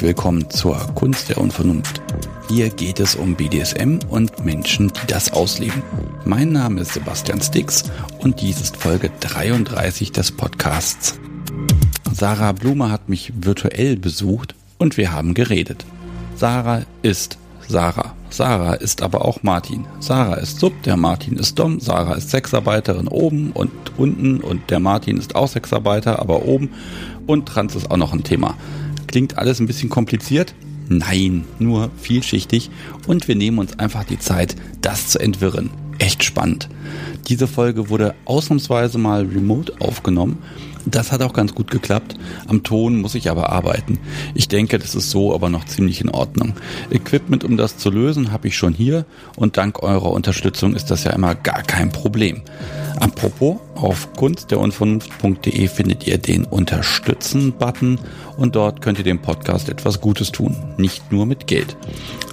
Herzlich willkommen zur Kunst der Unvernunft. Hier geht es um BDSM und Menschen, die das ausleben. Mein Name ist Sebastian Stix und dies ist Folge 33 des Podcasts. Sarah Blume hat mich virtuell besucht und wir haben geredet. Sarah ist Sarah. Sarah ist aber auch Martin. Sarah ist Sub, der Martin ist Dom, Sarah ist Sexarbeiterin oben und unten und der Martin ist auch Sexarbeiter, aber oben und Trans ist auch noch ein Thema. Klingt alles ein bisschen kompliziert? Nein, nur vielschichtig und wir nehmen uns einfach die Zeit, das zu entwirren. Echt spannend. Diese Folge wurde ausnahmsweise mal remote aufgenommen das hat auch ganz gut geklappt. Am Ton muss ich aber arbeiten. Ich denke, das ist so aber noch ziemlich in Ordnung. Equipment, um das zu lösen, habe ich schon hier und dank eurer Unterstützung ist das ja immer gar kein Problem. Apropos, auf kunstderunvernunft.de findet ihr den Unterstützen-Button und dort könnt ihr dem Podcast etwas Gutes tun, nicht nur mit Geld.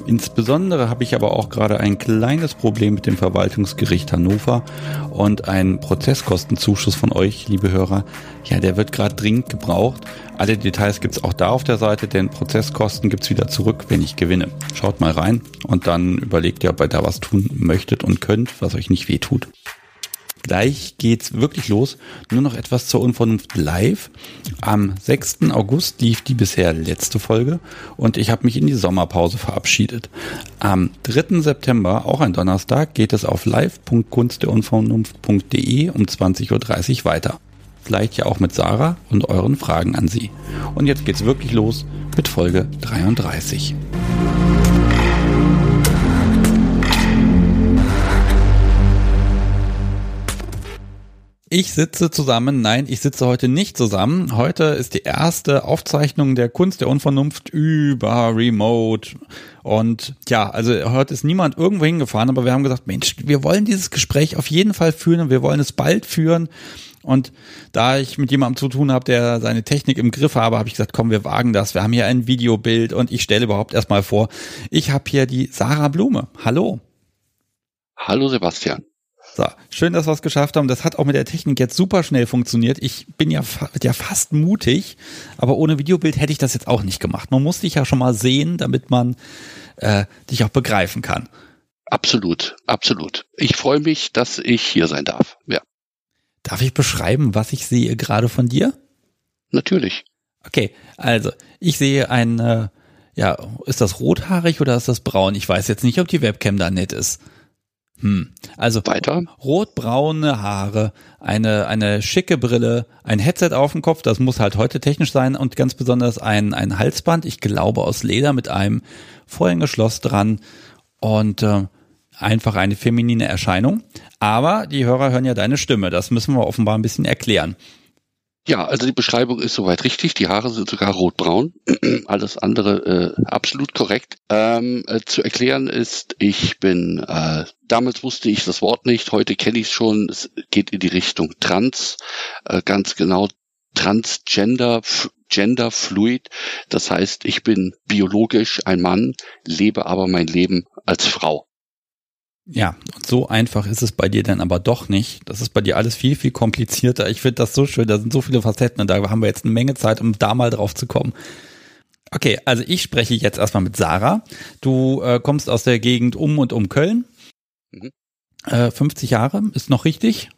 Insbesondere habe ich aber auch gerade ein kleines Problem mit dem Verwaltungsgericht Hannover und einen Prozesskostenzuschuss von euch, liebe Hörer. Ja, der wird gerade dringend gebraucht. Alle Details gibt's auch da auf der Seite, denn Prozesskosten gibt's wieder zurück, wenn ich gewinne. Schaut mal rein und dann überlegt ihr, ob ihr da was tun möchtet und könnt, was euch nicht wehtut. Gleich geht's wirklich los. Nur noch etwas zur Unvernunft live. Am 6. August lief die bisher letzte Folge und ich habe mich in die Sommerpause verabschiedet. Am 3. September, auch ein Donnerstag, geht es auf live.kunstderunvernunft.de um 20.30 Uhr weiter. Vielleicht ja auch mit Sarah und euren Fragen an sie. Und jetzt geht's wirklich los mit Folge 33. Ich sitze zusammen, nein, ich sitze heute nicht zusammen. Heute ist die erste Aufzeichnung der Kunst der Unvernunft über Remote. Und ja, also heute ist niemand irgendwo hingefahren, aber wir haben gesagt, Mensch, wir wollen dieses Gespräch auf jeden Fall führen und wir wollen es bald führen. Und da ich mit jemandem zu tun habe, der seine Technik im Griff habe, habe ich gesagt, komm, wir wagen das. Wir haben hier ein Videobild und ich stelle überhaupt erstmal vor, ich habe hier die Sarah Blume. Hallo. Hallo Sebastian. So, schön, dass wir es geschafft haben. Das hat auch mit der Technik jetzt super schnell funktioniert. Ich bin ja, ja fast mutig, aber ohne Videobild hätte ich das jetzt auch nicht gemacht. Man muss dich ja schon mal sehen, damit man äh, dich auch begreifen kann. Absolut, absolut. Ich freue mich, dass ich hier sein darf. Ja. Darf ich beschreiben, was ich sehe gerade von dir? Natürlich. Okay, also ich sehe ein, äh, ja, ist das rothaarig oder ist das braun? Ich weiß jetzt nicht, ob die Webcam da nett ist. Hm. Also Weiter. rotbraune Haare, eine, eine schicke Brille, ein Headset auf dem Kopf, das muss halt heute technisch sein und ganz besonders ein, ein Halsband, ich glaube aus Leder mit einem Vorhängeschloss dran und äh, einfach eine feminine Erscheinung. Aber die Hörer hören ja deine Stimme, das müssen wir offenbar ein bisschen erklären. Ja, also die Beschreibung ist soweit richtig. Die Haare sind sogar rotbraun. Alles andere äh, absolut korrekt. Ähm, äh, zu erklären ist, ich bin, äh, damals wusste ich das Wort nicht, heute kenne ich es schon. Es geht in die Richtung Trans, äh, ganz genau Transgender, Genderfluid. Das heißt, ich bin biologisch ein Mann, lebe aber mein Leben als Frau. Ja, und so einfach ist es bei dir dann aber doch nicht. Das ist bei dir alles viel, viel komplizierter. Ich finde das so schön, da sind so viele Facetten und da haben wir jetzt eine Menge Zeit, um da mal drauf zu kommen. Okay, also ich spreche jetzt erstmal mit Sarah. Du äh, kommst aus der Gegend um und um Köln. Mhm. Äh, 50 Jahre, ist noch richtig?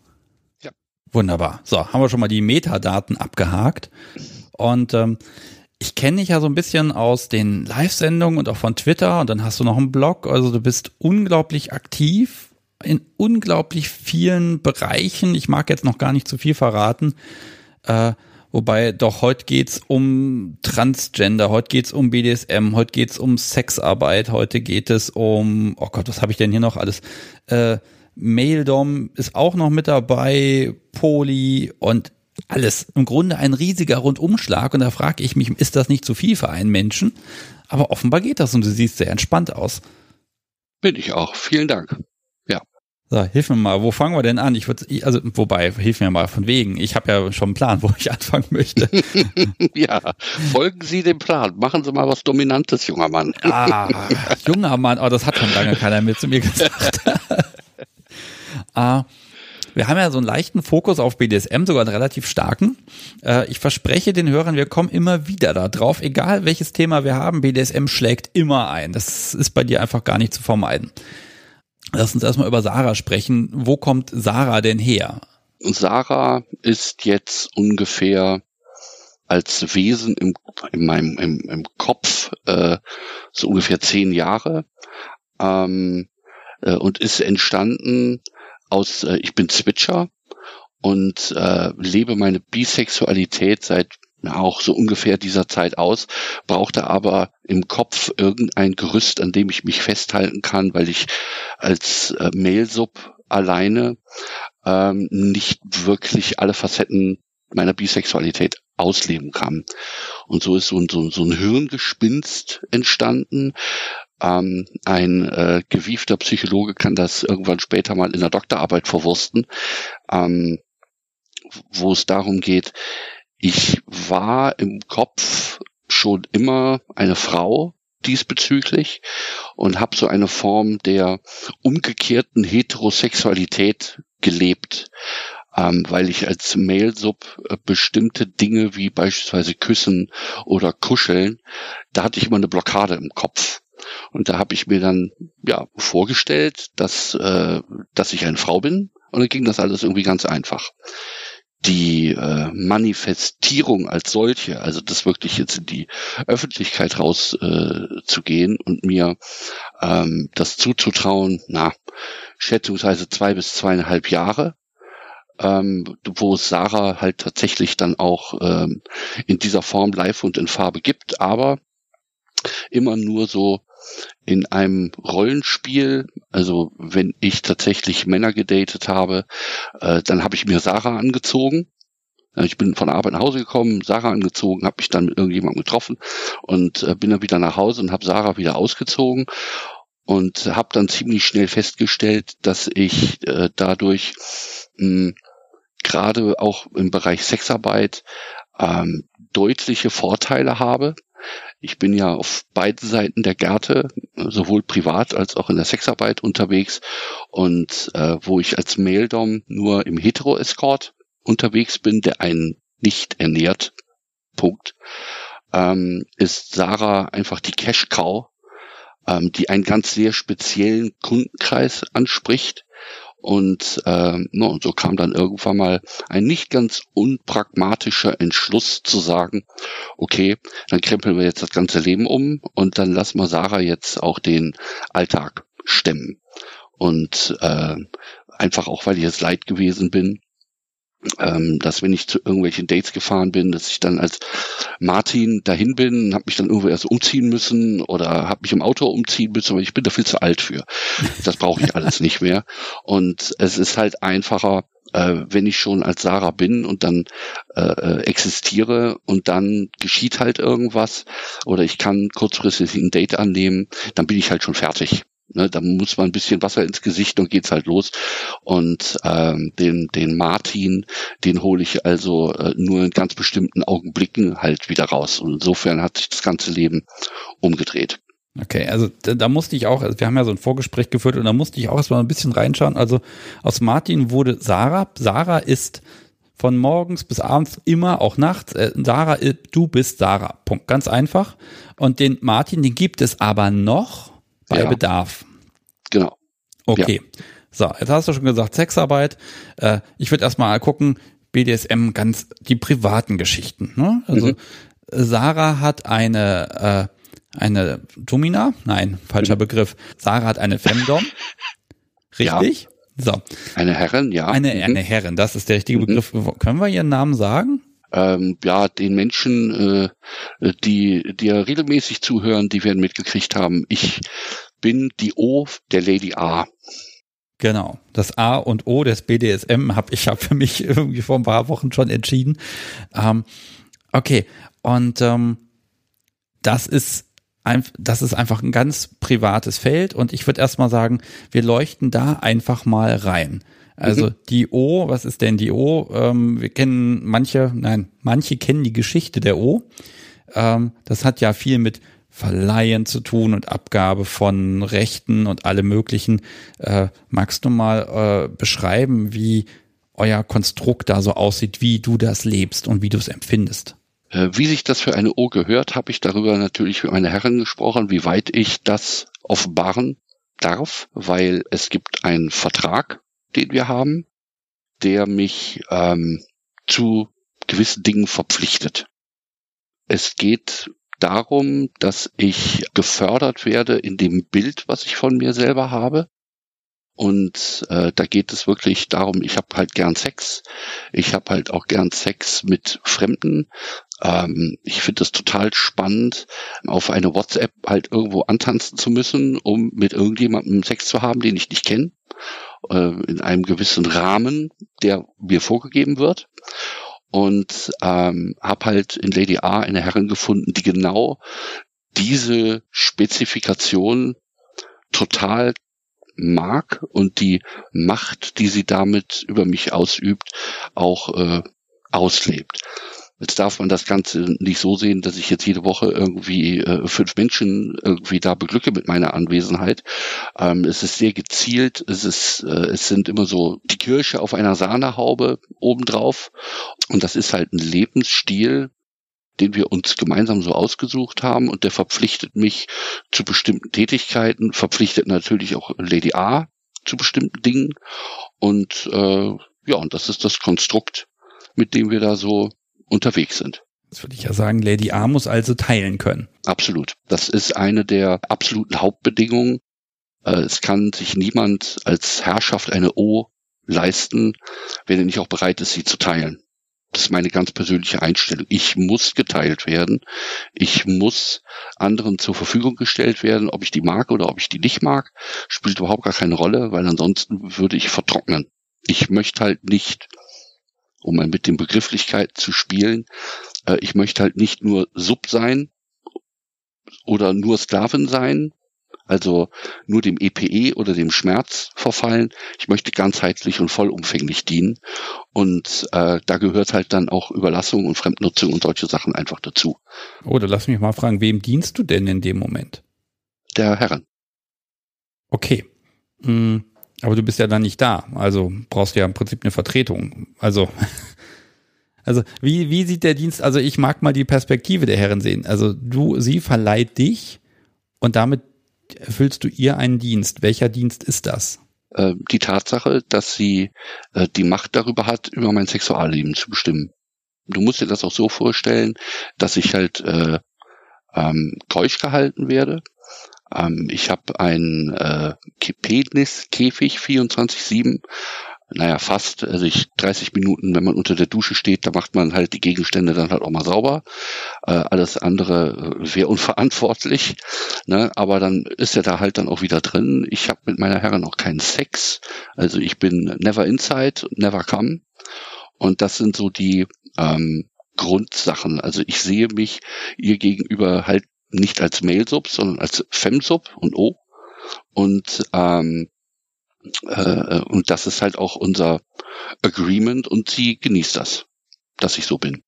Ja. Wunderbar. So, haben wir schon mal die Metadaten abgehakt. Und ähm, ich kenne dich ja so ein bisschen aus den Live-Sendungen und auch von Twitter und dann hast du noch einen Blog. Also du bist unglaublich aktiv in unglaublich vielen Bereichen. Ich mag jetzt noch gar nicht zu viel verraten. Äh, wobei doch heute geht's um Transgender, heute geht's um BDSM, heute geht's um Sexarbeit, heute geht es um, oh Gott, was habe ich denn hier noch alles? Äh, Maildom ist auch noch mit dabei, Poli und alles im Grunde ein riesiger Rundumschlag und da frage ich mich, ist das nicht zu viel für einen Menschen? Aber offenbar geht das und du siehst sehr entspannt aus. Bin ich auch. Vielen Dank. Ja. So, hilf mir mal, wo fangen wir denn an? Ich würde, also, wobei, hilf mir mal von wegen. Ich habe ja schon einen Plan, wo ich anfangen möchte. ja, folgen Sie dem Plan. Machen Sie mal was Dominantes, junger Mann. ah, junger Mann, oh, das hat schon lange keiner mehr zu mir gesagt. ah, Wir haben ja so einen leichten Fokus auf BDSM, sogar einen relativ starken. Äh, ich verspreche den Hörern, wir kommen immer wieder da drauf, egal welches Thema wir haben, BDSM schlägt immer ein. Das ist bei dir einfach gar nicht zu vermeiden. Lass uns erstmal über Sarah sprechen. Wo kommt Sarah denn her? Sarah ist jetzt ungefähr als Wesen im, in meinem im, im Kopf äh, so ungefähr zehn Jahre ähm, äh, und ist entstanden aus, äh, ich bin Switcher und äh, lebe meine Bisexualität seit auch so ungefähr dieser Zeit aus, brauchte aber im Kopf irgendein Gerüst, an dem ich mich festhalten kann, weil ich als äh, Mailsub alleine ähm, nicht wirklich alle Facetten meiner Bisexualität ausleben kann. Und so ist so ein, so, so ein Hirngespinst entstanden. Ähm, ein äh, gewiefter Psychologe kann das irgendwann später mal in der Doktorarbeit verwursten, ähm, wo es darum geht, ich war im Kopf schon immer eine Frau diesbezüglich und habe so eine Form der umgekehrten Heterosexualität gelebt ähm, weil ich als Mail-Sub äh, bestimmte Dinge wie beispielsweise Küssen oder Kuscheln, da hatte ich immer eine Blockade im Kopf. Und da habe ich mir dann ja vorgestellt, dass, äh, dass ich eine Frau bin und dann ging das alles irgendwie ganz einfach. Die äh, Manifestierung als solche, also das wirklich jetzt in die Öffentlichkeit raus äh, zu gehen und mir ähm, das zuzutrauen, na, schätzungsweise zwei bis zweieinhalb Jahre, ähm, wo es Sarah halt tatsächlich dann auch ähm, in dieser Form live und in Farbe gibt, aber immer nur so in einem Rollenspiel, also wenn ich tatsächlich Männer gedatet habe, äh, dann habe ich mir Sarah angezogen. Ich bin von der Arbeit nach Hause gekommen, Sarah angezogen, habe mich dann mit irgendjemandem getroffen und äh, bin dann wieder nach Hause und habe Sarah wieder ausgezogen und habe dann ziemlich schnell festgestellt, dass ich äh, dadurch mh, gerade auch im Bereich Sexarbeit ähm, deutliche Vorteile habe. Ich bin ja auf beiden Seiten der Gärte, sowohl privat als auch in der Sexarbeit unterwegs und äh, wo ich als Maildom nur im Hetero-Escort unterwegs bin, der einen nicht ernährt, Punkt, ähm, ist Sarah einfach die Cash-Cow, ähm, die einen ganz sehr speziellen Kundenkreis anspricht und, äh, no, und so kam dann irgendwann mal ein nicht ganz unpragmatischer Entschluss zu sagen, okay, dann krempeln wir jetzt das ganze Leben um und dann lassen wir Sarah jetzt auch den Alltag stemmen. Und äh, einfach auch, weil ich jetzt leid gewesen bin, ähm, dass wenn ich zu irgendwelchen Dates gefahren bin, dass ich dann als Martin dahin bin, habe mich dann irgendwo erst umziehen müssen oder habe mich im Auto umziehen müssen, weil ich bin da viel zu alt für. Das brauche ich alles nicht mehr. Und es ist halt einfacher, äh, wenn ich schon als Sarah bin und dann äh, äh existiere und dann geschieht halt irgendwas oder ich kann kurzfristig ein Date annehmen, dann bin ich halt schon fertig. Ne, da muss man ein bisschen Wasser ins Gesicht und geht's halt los. Und ähm, den, den Martin, den hole ich also äh, nur in ganz bestimmten Augenblicken halt wieder raus. Und insofern hat sich das ganze Leben umgedreht. Okay, also da, da musste ich auch, also wir haben ja so ein Vorgespräch geführt und da musste ich auch erstmal ein bisschen reinschauen. Also aus Martin wurde Sarah. Sarah ist von morgens bis abends immer, auch nachts. Äh, Sarah, äh, du bist Sarah. Punkt. Ganz einfach. Und den Martin, den gibt es aber noch bei ja. Bedarf. Genau. Okay. Ja. So, jetzt hast du schon gesagt, Sexarbeit. Äh, ich würde erstmal gucken, BDSM ganz die privaten Geschichten. Ne? Also mhm. Sarah hat eine äh, eine Domina, nein, falscher mhm. Begriff. Sarah hat eine Femdom. Richtig? Ja. So. Eine Herrin, ja. Eine, mhm. eine Herrin, das ist der richtige mhm. Begriff. Können wir ihren Namen sagen? Ähm, ja, den Menschen, äh, die, die ja regelmäßig zuhören, die werden mitgekriegt haben, ich bin die O der Lady A. Genau, das A und O des BDSM habe ich ja für mich irgendwie vor ein paar Wochen schon entschieden. Ähm, okay, und ähm, das ist ein, das ist einfach ein ganz privates Feld und ich würde erstmal sagen, wir leuchten da einfach mal rein. Also mhm. die O, was ist denn die O? Ähm, wir kennen manche, nein, manche kennen die Geschichte der O. Ähm, das hat ja viel mit Verleihen zu tun und Abgabe von Rechten und alle möglichen. Äh, magst du mal äh, beschreiben, wie euer Konstrukt da so aussieht, wie du das lebst und wie du es empfindest? Äh, wie sich das für eine O gehört, habe ich darüber natürlich mit meiner Herren gesprochen, wie weit ich das offenbaren darf, weil es gibt einen Vertrag, den wir haben, der mich ähm, zu gewissen Dingen verpflichtet. Es geht darum, dass ich gefördert werde in dem Bild, was ich von mir selber habe. Und äh, da geht es wirklich darum, ich habe halt gern Sex. Ich habe halt auch gern Sex mit Fremden. Ähm, ich finde es total spannend, auf eine WhatsApp halt irgendwo antanzen zu müssen, um mit irgendjemandem Sex zu haben, den ich nicht kenne. Äh, in einem gewissen Rahmen, der mir vorgegeben wird. Und ähm, habe halt in Lady A eine Herrin gefunden, die genau diese Spezifikation total mag und die Macht, die sie damit über mich ausübt, auch äh, auslebt. Jetzt darf man das Ganze nicht so sehen, dass ich jetzt jede Woche irgendwie äh, fünf Menschen irgendwie da beglücke mit meiner Anwesenheit. Ähm, es ist sehr gezielt. Es ist, äh, es sind immer so die Kirsche auf einer Sahnehaube obendrauf. Und das ist halt ein Lebensstil, den wir uns gemeinsam so ausgesucht haben und der verpflichtet mich zu bestimmten Tätigkeiten, verpflichtet natürlich auch Lady A zu bestimmten Dingen und äh, ja, und das ist das Konstrukt, mit dem wir da so unterwegs sind. Das würde ich ja sagen, Lady A muss also teilen können. Absolut. Das ist eine der absoluten Hauptbedingungen. Äh, es kann sich niemand als Herrschaft eine O leisten, wenn er nicht auch bereit ist, sie zu teilen. Das ist meine ganz persönliche Einstellung. Ich muss geteilt werden. Ich muss anderen zur Verfügung gestellt werden. Ob ich die mag oder ob ich die nicht mag, spielt überhaupt gar keine Rolle, weil ansonsten würde ich vertrocknen. Ich möchte halt nicht, um mal mit den Begrifflichkeiten zu spielen, äh, ich möchte halt nicht nur Sub sein oder nur Sklaven sein, also nur dem EPE e oder dem Schmerz verfallen. Ich möchte ganzheitlich und vollumfänglich dienen. Und äh, da gehört halt dann auch Überlassung und Fremdnutzung und solche Sachen einfach dazu. Oder lass mich mal fragen, wem dienst du denn in dem Moment? Der Herren. Okay. Hm, aber du bist ja dann nicht da. Also brauchst du ja im Prinzip eine Vertretung. Also Also wie, wie sieht der Dienst, also ich mag mal die Perspektive der Herren sehen. Also du, sie verleiht dich und damit erfüllst du ihr einen Dienst. Welcher Dienst ist das? Äh, die Tatsache, dass sie äh, die Macht darüber hat, über mein Sexualleben zu bestimmen. Du musst dir das auch so vorstellen, dass ich halt äh, ähm, keusch gehalten werde. Ähm, ich habe einen äh, Peniskäfig 24-7 naja, fast, also ich 30 Minuten, wenn man unter der Dusche steht, da macht man halt die Gegenstände dann halt auch mal sauber. Äh, alles andere äh, wäre unverantwortlich. Ne? Aber dann ist er da halt dann auch wieder drin. Ich habe mit meiner Herrin auch keinen Sex. Also ich bin never inside, never come. Und das sind so die ähm, Grundsachen. Also ich sehe mich ihr gegenüber halt nicht als Male-Sub, sondern als Fem-Sub und O. Und ähm, äh, und das ist halt auch unser Agreement und sie genießt das, dass ich so bin.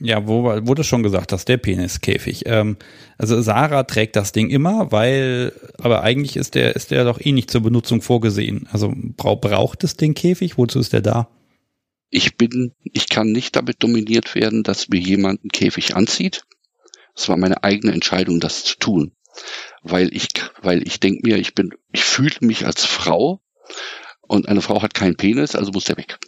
Ja, wo wurde schon gesagt, dass der Peniskäfig. Ähm, also Sarah trägt das Ding immer, weil, aber eigentlich ist der, ist der doch eh nicht zur Benutzung vorgesehen. Also brauch, braucht es den Käfig? Wozu ist der da? Ich bin, ich kann nicht damit dominiert werden, dass mir jemand einen Käfig anzieht. Es war meine eigene Entscheidung, das zu tun. Weil ich, weil ich denke mir, ich bin, ich fühle mich als Frau und eine Frau hat keinen Penis, also muss der weg.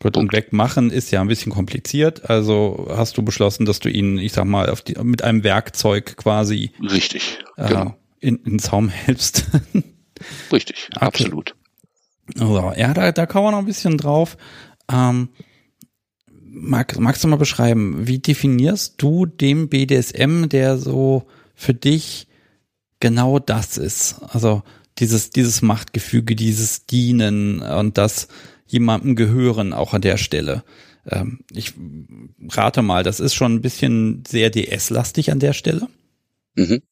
Gut, und wegmachen ist ja ein bisschen kompliziert. Also hast du beschlossen, dass du ihn, ich sag mal, die, mit einem Werkzeug quasi richtig äh, genau. in, in den Zaum hältst. Richtig, okay. absolut. Also, ja, da, da kommen wir noch ein bisschen drauf. Ähm, mag, magst du mal beschreiben, wie definierst du den BDSM, der so für dich genau das ist? Also dieses, dieses Machtgefüge, dieses Dienen und das jemandem gehören auch an der Stelle. Ähm, ich rate mal, das ist schon ein bisschen sehr DS-lastig an der Stelle. Mhm.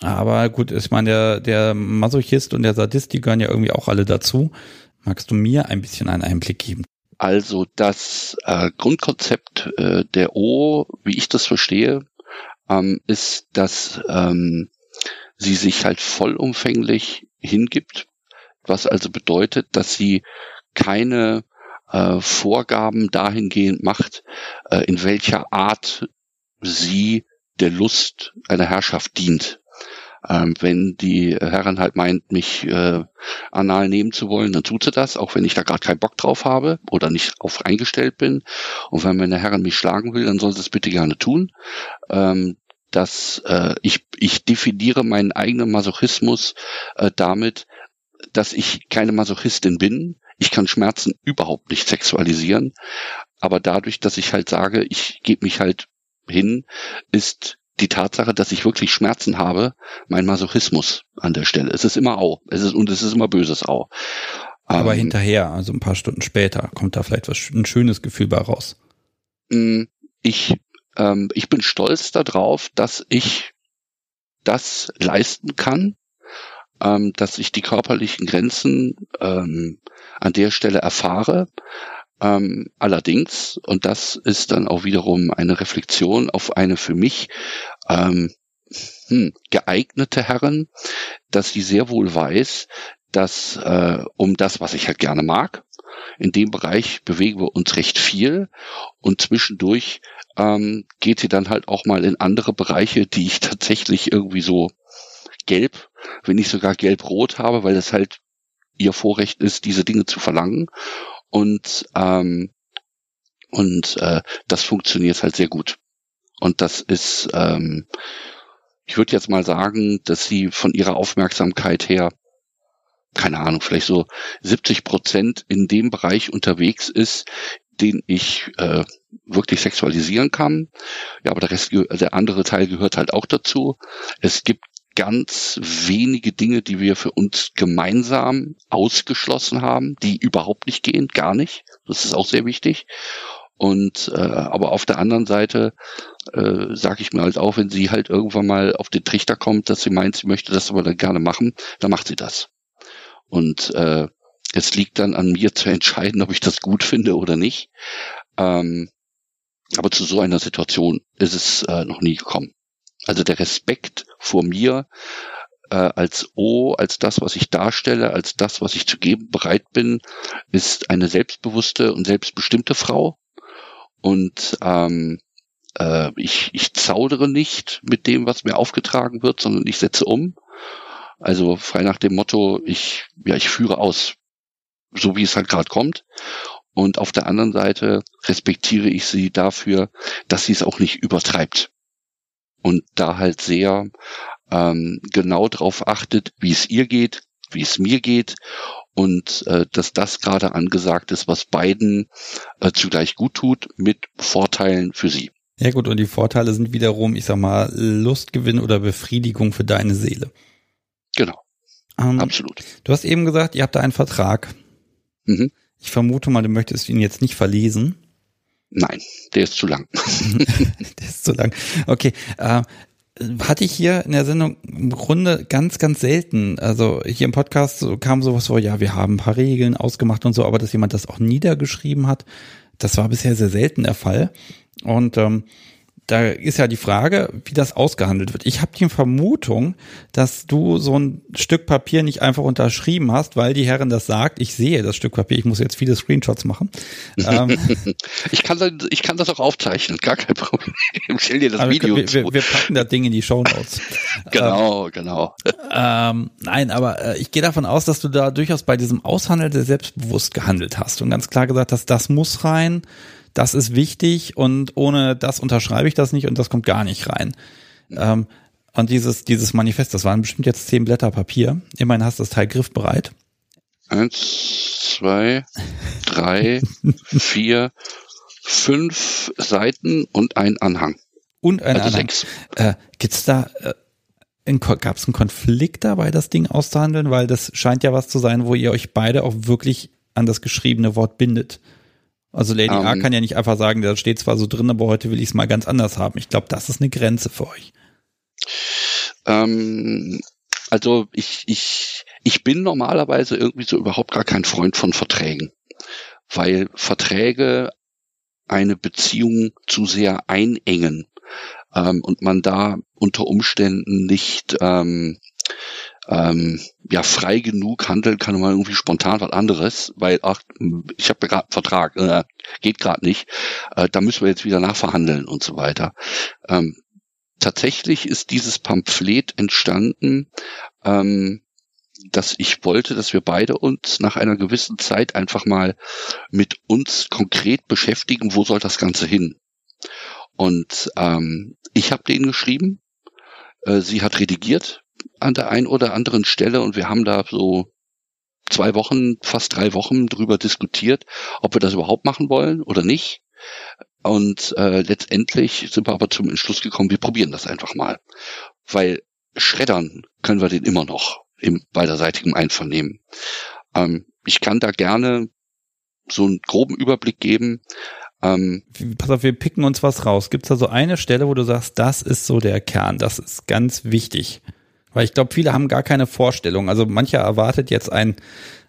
Aber gut, ich meine, der, der Masochist und der Sadist, die gehören ja irgendwie auch alle dazu. Magst du mir ein bisschen einen Einblick geben? Also das äh, Grundkonzept äh, der O, wie ich das verstehe, ähm, ist, dass ähm, sie sich halt vollumfänglich hingibt, was also bedeutet, dass sie keine äh, Vorgaben dahingehend macht, äh, in welcher Art sie der Lust einer Herrschaft dient. Ähm, wenn die Herren halt meint, mich äh, anal nehmen zu wollen, dann tut sie das, auch wenn ich da gerade keinen Bock drauf habe oder nicht auf eingestellt bin. Und wenn meine Herren mich schlagen will, dann soll sie es bitte gerne tun. Ähm, dass äh, ich, ich definiere meinen eigenen Masochismus äh, damit, dass ich keine Masochistin bin. Ich kann Schmerzen überhaupt nicht sexualisieren. Aber dadurch, dass ich halt sage, ich gebe mich halt hin, ist die Tatsache, dass ich wirklich Schmerzen habe, mein Masochismus an der Stelle. Es ist immer Au. Es ist, und es ist immer böses Au. Aber ähm, hinterher, also ein paar Stunden später, kommt da vielleicht was, ein schönes Gefühl bei raus. Mm, ich, ähm, ich bin stolz darauf, dass ich das leisten kann, ähm, dass ich die körperlichen Grenzen ähm, an der Stelle erfahre. Ähm, allerdings, und das ist dann auch wiederum eine Reflexion auf eine für mich ähm, hm, geeignete Herren, dass sie sehr wohl weiß, dass äh, um das, was ich halt gerne mag, in dem Bereich bewegen wir uns recht viel und zwischendurch ähm, geht sie dann halt auch mal in andere Bereiche, die ich tatsächlich irgendwie so gelb, wenn nicht sogar gelb-rot habe, weil es halt ihr Vorrecht ist, diese Dinge zu verlangen. Und, ähm, und äh, das funktioniert halt sehr gut. Und das ist, ähm, ich würde jetzt mal sagen, dass sie von ihrer Aufmerksamkeit her, keine Ahnung, vielleicht so 70 Prozent in dem Bereich unterwegs ist, den ich äh, wirklich sexualisieren kann. Ja, aber der Rest, der andere Teil gehört halt auch dazu. Es gibt ganz wenige Dinge, die wir für uns gemeinsam ausgeschlossen haben, die überhaupt nicht gehen, gar nicht. Das ist auch sehr wichtig. Und äh, aber auf der anderen Seite äh, sage ich mir halt auch, wenn sie halt irgendwann mal auf den Trichter kommt, dass sie meint, sie möchte das aber dann gerne machen, dann macht sie das. Und äh, es liegt dann an mir zu entscheiden, ob ich das gut finde oder nicht. Ähm, aber zu so einer Situation ist es äh, noch nie gekommen. Also der Respekt vor mir äh, als O, als das, was ich darstelle, als das, was ich zu geben bereit bin, ist eine selbstbewusste und selbstbestimmte Frau. Und ähm, äh, ich, ich zaudere nicht mit dem, was mir aufgetragen wird, sondern ich setze um. Also frei nach dem Motto, ich, ja, ich führe aus, so wie es halt gerade kommt. Und auf der anderen Seite respektiere ich sie dafür, dass sie es auch nicht übertreibt und da halt sehr ähm, genau darauf achtet, wie es ihr geht, wie es mir geht und äh, dass das gerade angesagt ist, was beiden äh, zugleich gut tut, mit Vorteilen für sie. Ja gut, und die Vorteile sind wiederum, ich sag mal, Lustgewinn oder Befriedigung für deine Seele. Genau. Ähm, Absolut. Du hast eben gesagt, ihr habt da einen Vertrag. Mhm. Ich vermute mal, du möchtest ihn jetzt nicht verlesen. Nein, der ist zu lang. der ist zu lang. Okay. Äh, hatte ich hier in der Sendung im Grunde ganz, ganz selten. Also hier im Podcast kam sowas vor, ja, wir haben ein paar Regeln ausgemacht und so, aber dass jemand das auch niedergeschrieben hat, das war bisher sehr selten der Fall. Und ähm, da ist ja die Frage, wie das ausgehandelt wird. Ich habe die Vermutung, dass du so ein Stück Papier nicht einfach unterschrieben hast, weil die Herren das sagt. Ich sehe das Stück Papier, ich muss jetzt viele Screenshots machen. ähm, ich, kann das, ich kann das auch aufzeichnen, gar kein Problem. Ich stell dir das Video wir, wir, wir, packen das Ding in die Show Notes. genau, ähm, genau. Ähm, nein, aber äh, ich gehe davon aus, dass du da durchaus bei diesem Aushandeln sehr selbstbewusst gehandelt hast und ganz klar gesagt hast, das muss rein das ist wichtig und ohne das unterschreibe ich das nicht und das kommt gar nicht rein. Ähm, und dieses, dieses Manifest, das waren bestimmt jetzt zehn Blätter Papier. Immerhin hast du das Teil griffbereit. Eins, zwei, drei, vier, fünf Seiten und ein Anhang. Und ein also Anhang. Sechs. Äh, gibt's da, äh, gab es einen Konflikt dabei, das Ding auszuhandeln? Weil das scheint ja was zu sein, wo ihr euch beide auch wirklich an das geschriebene Wort bindet. Also Lady um, A ähm. kann ja nicht einfach sagen, da steht zwar so drin, aber heute will ich es mal ganz anders haben. Ich glaube, das ist eine Grenze für euch. Ähm, also ich, ich, ich bin normalerweise irgendwie so überhaupt gar kein Freund von Verträgen, weil Verträge eine Beziehung zu sehr einengen. ähm, und man da unter Umständen nicht ähm, ähm, ja frei genug handeln kann man irgendwie spontan was anderes, weil ach, ich habe gerade einen Vertrag, äh, geht gerade nicht, äh, da müssen wir jetzt wieder nachverhandeln und so weiter. Ähm, tatsächlich ist dieses Pamphlet entstanden, ähm, dass ich wollte, dass wir beide uns nach einer gewissen Zeit einfach mal mit uns konkret beschäftigen, wo soll das Ganze hin? Und ähm, ich habe den geschrieben, äh, sie hat redigiert an der einen oder anderen Stelle und wir haben da so zwei Wochen, fast drei Wochen drüber diskutiert, ob wir das überhaupt machen wollen oder nicht. Und äh, letztendlich sind wir aber zum Entschluss gekommen, wir probieren das einfach mal. Weil schreddern können wir den immer noch im beiderseitigen Einvernehmen. Ähm, ich kann da gerne so einen groben Überblick geben. Ähm, Pass auf, wir picken uns was raus. Gibt es da so eine Stelle, wo du sagst, das ist so der Kern, das ist ganz wichtig? Weil ich glaube, viele haben gar keine Vorstellung. Also mancher erwartet jetzt ein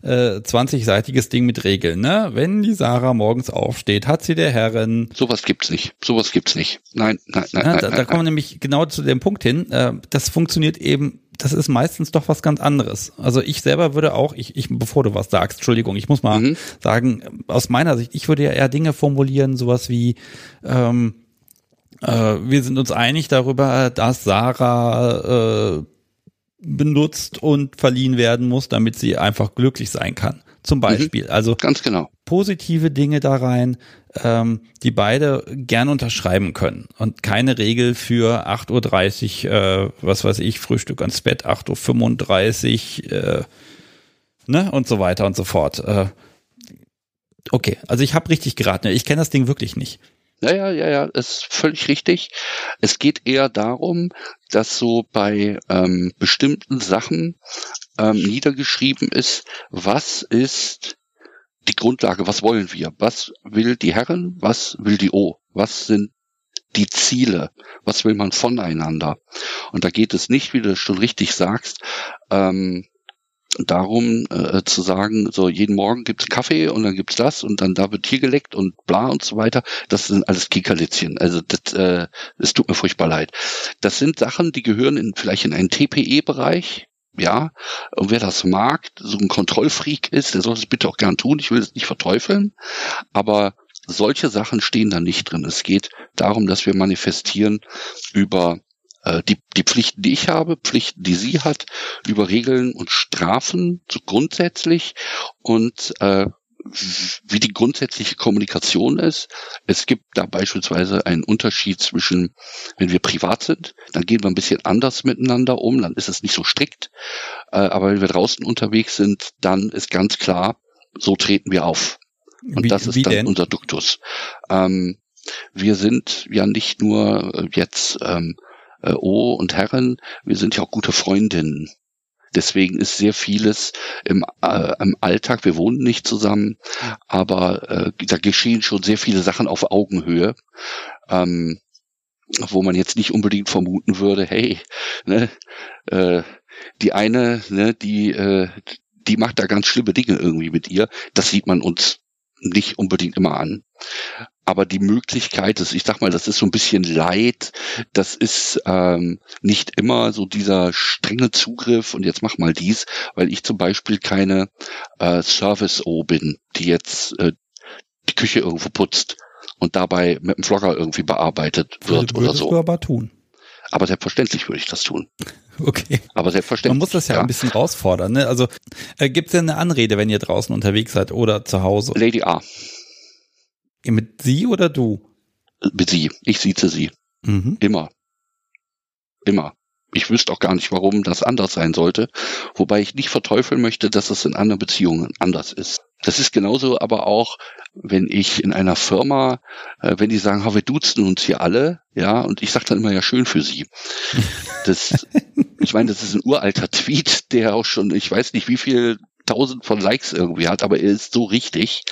äh, 20-seitiges Ding mit Regeln. Ne? Wenn die Sarah morgens aufsteht, hat sie der Herrin. Sowas gibt's nicht. Sowas gibt's nicht. Nein, nein, nein. Ja, nein da, nein, da kommen wir nämlich genau zu dem Punkt hin. Äh, das funktioniert eben. Das ist meistens doch was ganz anderes. Also ich selber würde auch, ich, ich bevor du was sagst, Entschuldigung, ich muss mal mhm. sagen, aus meiner Sicht, ich würde ja eher Dinge formulieren, sowas wie ähm, äh, wir sind uns einig darüber, dass Sarah äh, benutzt und verliehen werden muss, damit sie einfach glücklich sein kann. Zum mhm. Beispiel. Mhm, also ganz genau. Positive Dinge da rein, ähm, die beide gern unterschreiben können. Und keine Regel für 8.30 Uhr, äh, was weiß ich, Frühstück ans Bett, 8.35 Uhr, äh, ne, und so weiter und so fort. Äh, okay, also ich habe richtig geraten. Ich kenne das Ding wirklich nicht. Ja, ja, ja, ja, ist völlig richtig. Es geht eher darum, dass so bei ähm, bestimmten Sachen ähm, niedergeschrieben ist, was ist die Grundlage, was wollen wir, was will die Herren, was will die O, was sind die Ziele, was will man voneinander. Und da geht es nicht, wie du schon richtig sagst, ähm, darum äh, zu sagen, so jeden Morgen gibt's Kaffee und dann gibt's das und dann da wird hier geleckt und bla und so weiter. Das sind alles Kickerlitzchen. Also das, äh, es tut mir furchtbar leid. Das sind Sachen, die gehören in, vielleicht in einen TPE-Bereich. Ja, und wer das mag, so ein Kontrollfreak ist, der soll es bitte auch gern tun. Ich will es nicht verteufeln, aber solche Sachen stehen da nicht drin. Es geht darum, dass wir manifestieren über die, die Pflichten, die ich habe, Pflichten, die sie hat, über Regeln und Strafen so grundsätzlich und äh, wie die grundsätzliche Kommunikation ist. Es gibt da beispielsweise einen Unterschied zwischen, wenn wir privat sind, dann gehen wir ein bisschen anders miteinander um, dann ist es nicht so strikt. Äh, aber wenn wir draußen unterwegs sind, dann ist ganz klar, so treten wir auf. Und wie, das ist dann denn? unser Duktus. Ähm, wir sind ja nicht nur jetzt ähm, äh, oh und Herren, wir sind ja auch gute Freundinnen. Deswegen ist sehr vieles im, äh, im Alltag, wir wohnen nicht zusammen, aber äh, da geschehen schon sehr viele Sachen auf Augenhöhe, ähm, wo man jetzt nicht unbedingt vermuten würde, hey, ne, äh, die eine, ne, die, äh, die macht da ganz schlimme Dinge irgendwie mit ihr. Das sieht man uns nicht unbedingt immer an. Aber die Möglichkeit ist, ich sag mal, das ist so ein bisschen Leid, das ist ähm, nicht immer so dieser strenge Zugriff und jetzt mach mal dies, weil ich zum Beispiel keine äh, Service-O bin, die jetzt äh, die Küche irgendwo putzt und dabei mit dem Vlogger irgendwie bearbeitet wird Würde, oder so. Du aber tun. Aber selbstverständlich würde ich das tun. Okay. Aber selbstverständlich. Man muss das ja, ja. ein bisschen herausfordern. Ne? Also äh, gibt es denn eine Anrede, wenn ihr draußen unterwegs seid oder zu Hause? Lady A. Mit sie oder du? Mit sie. Ich sieze sie. Mhm. Immer. Immer. Ich wüsste auch gar nicht, warum das anders sein sollte. Wobei ich nicht verteufeln möchte, dass es in anderen Beziehungen anders ist. Das ist genauso aber auch, wenn ich in einer Firma, äh, wenn die sagen, wir duzen uns hier alle, ja, und ich sage dann immer ja schön für sie. Das, ich meine, das ist ein uralter Tweet, der auch schon, ich weiß nicht, wie viel tausend von Likes irgendwie hat, aber er ist so richtig.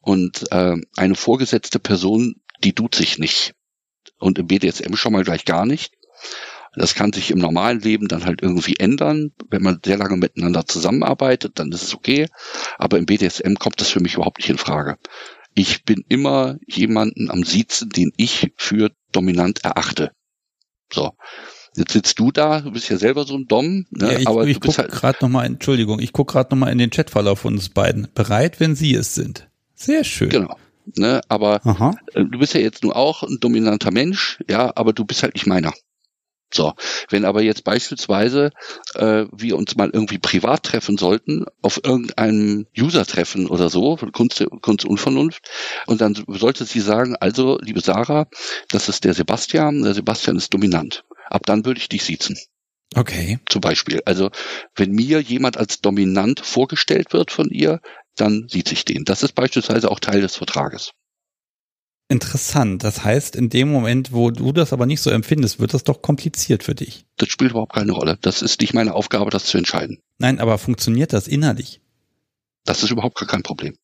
Und äh, eine vorgesetzte Person, die tut sich nicht. Und im BDSM schon mal gleich gar nicht. Das kann sich im normalen Leben dann halt irgendwie ändern. Wenn man sehr lange miteinander zusammenarbeitet, dann ist es okay. Aber im BDSM kommt das für mich überhaupt nicht in Frage. Ich bin immer jemanden am Siezen, den ich für dominant erachte. Jetzt sitzt du da, du bist ja selber so ein Dom, ne? Ja, ich, aber ich gucke halt gerade nochmal, Entschuldigung, ich gucke gerade nochmal in den Chatverlauf von uns beiden. Bereit, wenn Sie es sind. Sehr schön. Genau. Ne, aber Aha. Äh, du bist ja jetzt nur auch ein dominanter Mensch, ja, aber du bist halt nicht meiner. So, wenn aber jetzt beispielsweise äh, wir uns mal irgendwie privat treffen sollten, auf irgendeinem User-Treffen oder so, Kunst, Kunst und Vernunft, und dann sollte sie sagen, also, liebe Sarah, das ist der Sebastian, der Sebastian ist dominant. Ab dann würde ich dich siezen. Okay. Zum Beispiel. Also, wenn mir jemand als dominant vorgestellt wird von ihr, dann sieht sich den. Das ist beispielsweise auch Teil des Vertrages. Interessant. Das heißt, in dem Moment, wo du das aber nicht so empfindest, wird das doch kompliziert für dich. Das spielt überhaupt keine Rolle. Das ist nicht meine Aufgabe, das zu entscheiden. Nein, aber funktioniert das innerlich? Das ist überhaupt gar kein Problem.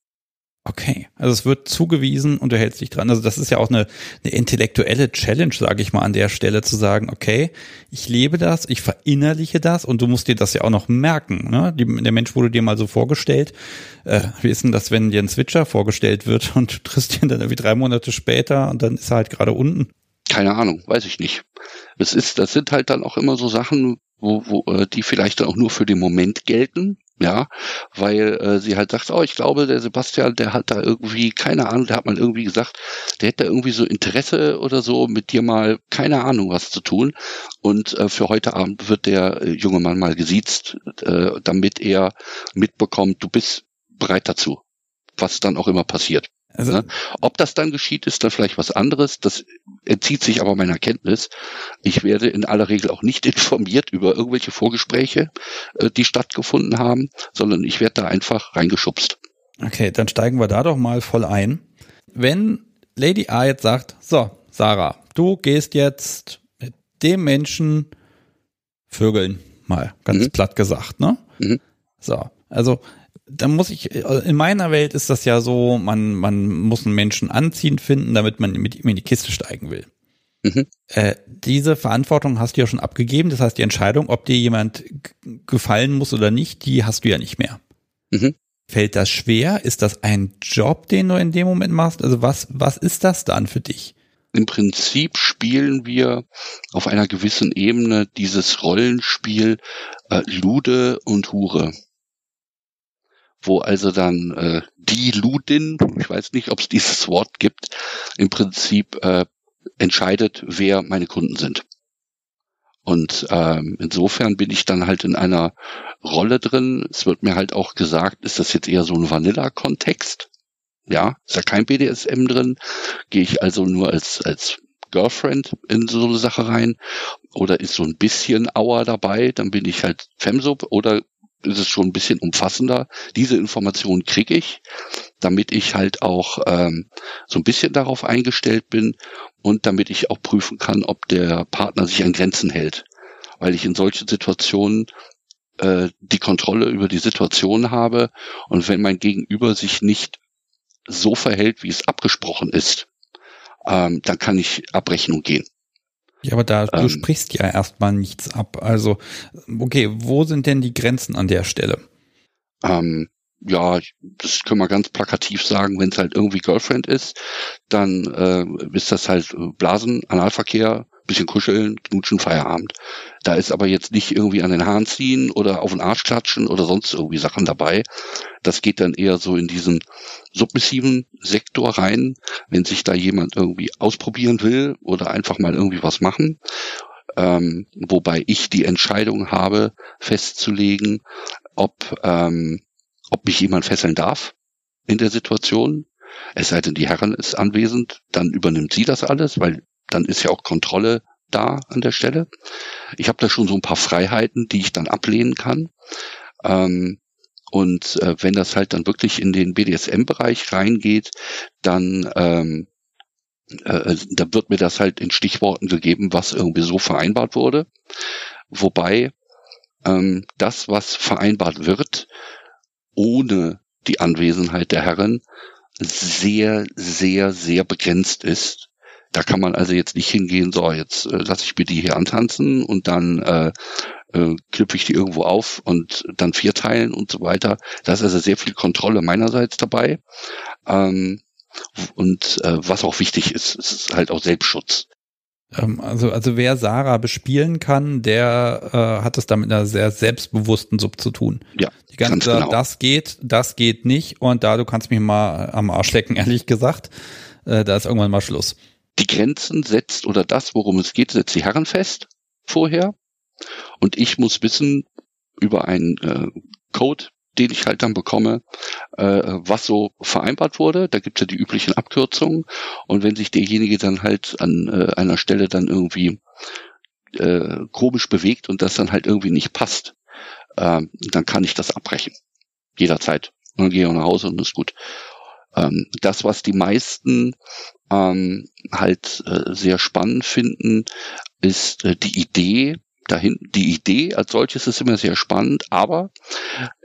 Okay, also es wird zugewiesen und du hältst dich dran. Also das ist ja auch eine, eine intellektuelle Challenge, sage ich mal, an der Stelle zu sagen, okay, ich lebe das, ich verinnerliche das und du musst dir das ja auch noch merken. Ne? Die, der Mensch wurde dir mal so vorgestellt. Äh, wie ist denn das, wenn dir ein Switcher vorgestellt wird und du triffst ihn dann irgendwie drei Monate später und dann ist er halt gerade unten? Keine Ahnung, weiß ich nicht. Das ist, das sind halt dann auch immer so Sachen, wo, wo äh, die vielleicht dann auch nur für den Moment gelten ja, weil äh, sie halt sagt, oh, ich glaube, der Sebastian, der hat da irgendwie, keine Ahnung, der hat mal irgendwie gesagt, der hätte da irgendwie so Interesse oder so, mit dir mal, keine Ahnung, was zu tun. Und äh, für heute Abend wird der äh, junge Mann mal gesiezt, äh, damit er mitbekommt, du bist bereit dazu, was dann auch immer passiert. Also, ne? Ob das dann geschieht, ist dann vielleicht was anderes. Das entzieht sich aber meiner Kenntnis. Ich werde in aller Regel auch nicht informiert über irgendwelche Vorgespräche, äh, die stattgefunden haben, sondern ich werde da einfach reingeschubst. Okay, dann steigen wir da doch mal voll ein. Wenn Lady A jetzt sagt, so, Sarah, du gehst jetzt mit dem Menschen vögeln, mal ganz mhm. platt gesagt, ne? Mhm. So, also da muss ich, in meiner Welt ist das ja so, man, man muss einen Menschen anziehen finden, damit man mit ihm in die Kiste steigen will. Mhm. Äh, diese Verantwortung hast du ja schon abgegeben. Das heißt, die Entscheidung, ob dir jemand gefallen muss oder nicht, die hast du ja nicht mehr. Mhm. Fällt das schwer? Ist das ein Job, den du in dem Moment machst? Also was, was ist das dann für dich? Im Prinzip spielen wir auf einer gewissen Ebene dieses Rollenspiel äh, Lude und Hure wo also dann äh, die Ludin, ich weiß nicht, ob es dieses Wort gibt, im Prinzip äh, entscheidet, wer meine Kunden sind. Und ähm, insofern bin ich dann halt in einer Rolle drin. Es wird mir halt auch gesagt, ist das jetzt eher so ein Vanilla-Kontext? Ja, ist ja kein BDSM drin. Gehe ich also nur als, als Girlfriend in so eine Sache rein? Oder ist so ein bisschen Auer dabei? Dann bin ich halt Femsub. Oder ist es schon ein bisschen umfassender. Diese Informationen kriege ich, damit ich halt auch ähm, so ein bisschen darauf eingestellt bin und damit ich auch prüfen kann, ob der Partner sich an Grenzen hält. Weil ich in solchen Situationen äh, die Kontrolle über die Situation habe und wenn mein Gegenüber sich nicht so verhält, wie es abgesprochen ist, ähm, dann kann ich Abrechnung gehen. Ja, aber da, ähm, du sprichst ja erstmal nichts ab. Also, okay, wo sind denn die Grenzen an der Stelle? Ähm, ja, das können wir ganz plakativ sagen, wenn es halt irgendwie Girlfriend ist, dann äh, ist das halt Blasen, Analverkehr, bisschen kuscheln, knutschen, Feierabend. Da ist aber jetzt nicht irgendwie an den Haaren ziehen oder auf den Arsch klatschen oder sonst irgendwie Sachen dabei. Das geht dann eher so in diesen submissiven Sektor rein, wenn sich da jemand irgendwie ausprobieren will oder einfach mal irgendwie was machen. Ähm, wobei ich die Entscheidung habe, festzulegen, ob, ähm, ob mich jemand fesseln darf in der Situation. Es sei denn, die Herren ist anwesend, dann übernimmt sie das alles, weil dann ist ja auch Kontrolle da an der Stelle. Ich habe da schon so ein paar Freiheiten, die ich dann ablehnen kann. Ähm, und äh, wenn das halt dann wirklich in den BDSM-Bereich reingeht, dann ähm, äh, da wird mir das halt in Stichworten gegeben, was irgendwie so vereinbart wurde. Wobei ähm, das, was vereinbart wird, ohne die Anwesenheit der Herren, sehr, sehr, sehr begrenzt ist. Da kann man also jetzt nicht hingehen, so, jetzt äh, lasse ich mir die hier antanzen und dann äh, äh, knüpfe ich die irgendwo auf und dann vierteilen und so weiter. Da ist also sehr viel Kontrolle meinerseits dabei. Ähm, und äh, was auch wichtig ist, ist halt auch Selbstschutz. Ähm, also, also wer Sarah bespielen kann, der äh, hat es da mit einer sehr selbstbewussten Sub zu tun. Ja. Die ganze, genau. das geht, das geht nicht und da du kannst mich mal am Arsch lecken, ehrlich gesagt. Äh, da ist irgendwann mal Schluss. Die Grenzen setzt oder das, worum es geht, setzt die Herren fest vorher. Und ich muss wissen über einen äh, Code, den ich halt dann bekomme, äh, was so vereinbart wurde. Da gibt's ja die üblichen Abkürzungen. Und wenn sich derjenige dann halt an äh, einer Stelle dann irgendwie äh, komisch bewegt und das dann halt irgendwie nicht passt, äh, dann kann ich das abbrechen. Jederzeit. Und dann gehe ich auch nach Hause und ist gut. Ähm, das, was die meisten ähm, halt äh, sehr spannend finden, ist äh, die Idee, dahin, die Idee als solches ist immer sehr spannend, aber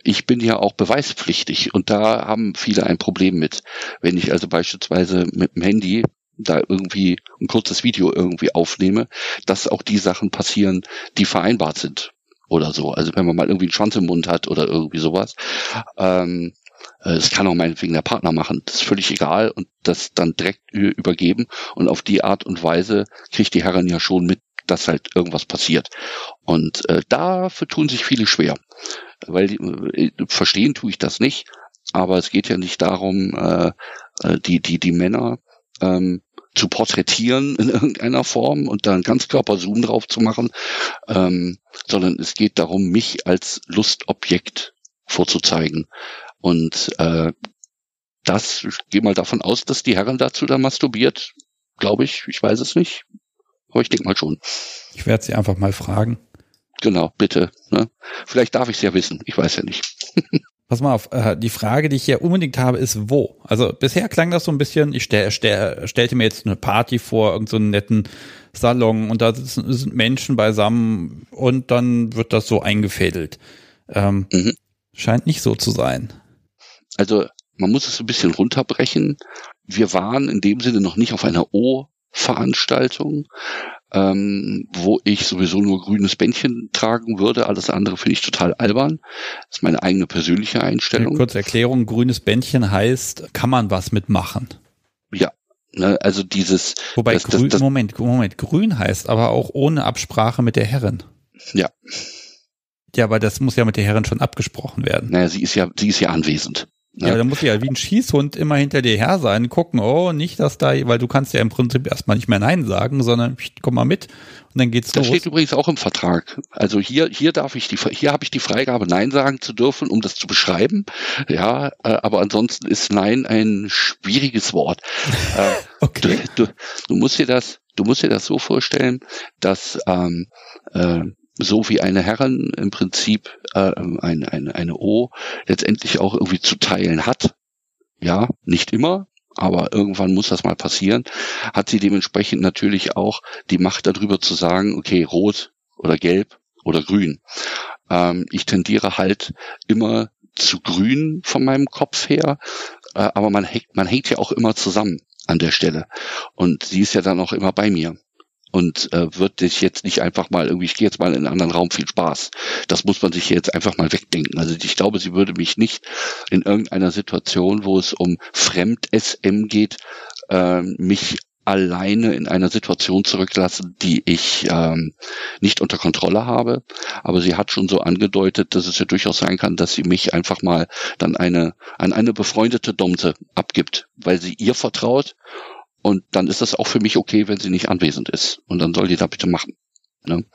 ich bin ja auch beweispflichtig und da haben viele ein Problem mit. Wenn ich also beispielsweise mit dem Handy da irgendwie ein kurzes Video irgendwie aufnehme, dass auch die Sachen passieren, die vereinbart sind oder so. Also wenn man mal irgendwie einen Schwanz im Mund hat oder irgendwie sowas. Ähm, es kann auch meinetwegen der Partner machen. Das ist völlig egal und das dann direkt übergeben. Und auf die Art und Weise kriegt die Herren ja schon mit, dass halt irgendwas passiert. Und äh, dafür tun sich viele schwer, weil äh, verstehen tue ich das nicht. Aber es geht ja nicht darum, äh, äh, die die die Männer ähm, zu porträtieren in irgendeiner Form und dann Ganzkörper-Zoom drauf zu machen, ähm, sondern es geht darum, mich als Lustobjekt vorzuzeigen. Und äh, das, ich gehe mal davon aus, dass die Herren dazu da masturbiert, glaube ich, ich weiß es nicht. Aber ich denke mal schon. Ich werde sie einfach mal fragen. Genau, bitte. Ne? Vielleicht darf ich es ja wissen. Ich weiß ja nicht. Pass mal auf, äh, die Frage, die ich hier unbedingt habe, ist wo? Also bisher klang das so ein bisschen, ich stell, stell, stellte mir jetzt eine Party vor, irgendeinen so netten Salon und da sitzen, sind Menschen beisammen und dann wird das so eingefädelt. Ähm, mhm. Scheint nicht so zu sein. Also man muss es ein bisschen runterbrechen. Wir waren in dem Sinne noch nicht auf einer O Veranstaltung, ähm, wo ich sowieso nur grünes Bändchen tragen würde. Alles andere finde ich total albern. Das ist meine eigene persönliche Einstellung. Kurze Erklärung, grünes Bändchen heißt, kann man was mitmachen? Ja. Ne, also dieses. Wobei das, grün, das, das, Moment, Moment, grün heißt aber auch ohne Absprache mit der Herrin. Ja. Ja, aber das muss ja mit der Herrin schon abgesprochen werden. Naja, sie ist ja, sie ist ja anwesend. Ja, ja dann muss sie ja wie ein Schießhund immer hinter dir her sein, gucken, oh, nicht, dass da, weil du kannst ja im Prinzip erstmal nicht mehr Nein sagen, sondern komm mal mit und dann geht's das los. Das steht übrigens auch im Vertrag. Also hier, hier darf ich die, hier habe ich die Freigabe, Nein sagen zu dürfen, um das zu beschreiben. Ja, äh, aber ansonsten ist Nein ein schwieriges Wort. Äh, okay. Du, du, du musst dir das, du musst dir das so vorstellen, dass ähm, äh, so wie eine Herren im Prinzip äh, eine, eine, eine O letztendlich auch irgendwie zu teilen hat. Ja, nicht immer, aber irgendwann muss das mal passieren, hat sie dementsprechend natürlich auch die Macht darüber zu sagen, okay, rot oder gelb oder grün. Ähm, ich tendiere halt immer zu grün von meinem Kopf her, äh, aber man hängt, man hängt ja auch immer zusammen an der Stelle. Und sie ist ja dann auch immer bei mir und äh, wird dich jetzt nicht einfach mal irgendwie, ich gehe jetzt mal in einen anderen Raum, viel Spaß. Das muss man sich jetzt einfach mal wegdenken. Also ich glaube, sie würde mich nicht in irgendeiner Situation, wo es um Fremd-SM geht, äh, mich alleine in einer Situation zurücklassen, die ich ähm, nicht unter Kontrolle habe. Aber sie hat schon so angedeutet, dass es ja durchaus sein kann, dass sie mich einfach mal dann eine an eine befreundete Domse abgibt, weil sie ihr vertraut und dann ist das auch für mich okay, wenn sie nicht anwesend ist. Und dann soll die da bitte machen. Ne?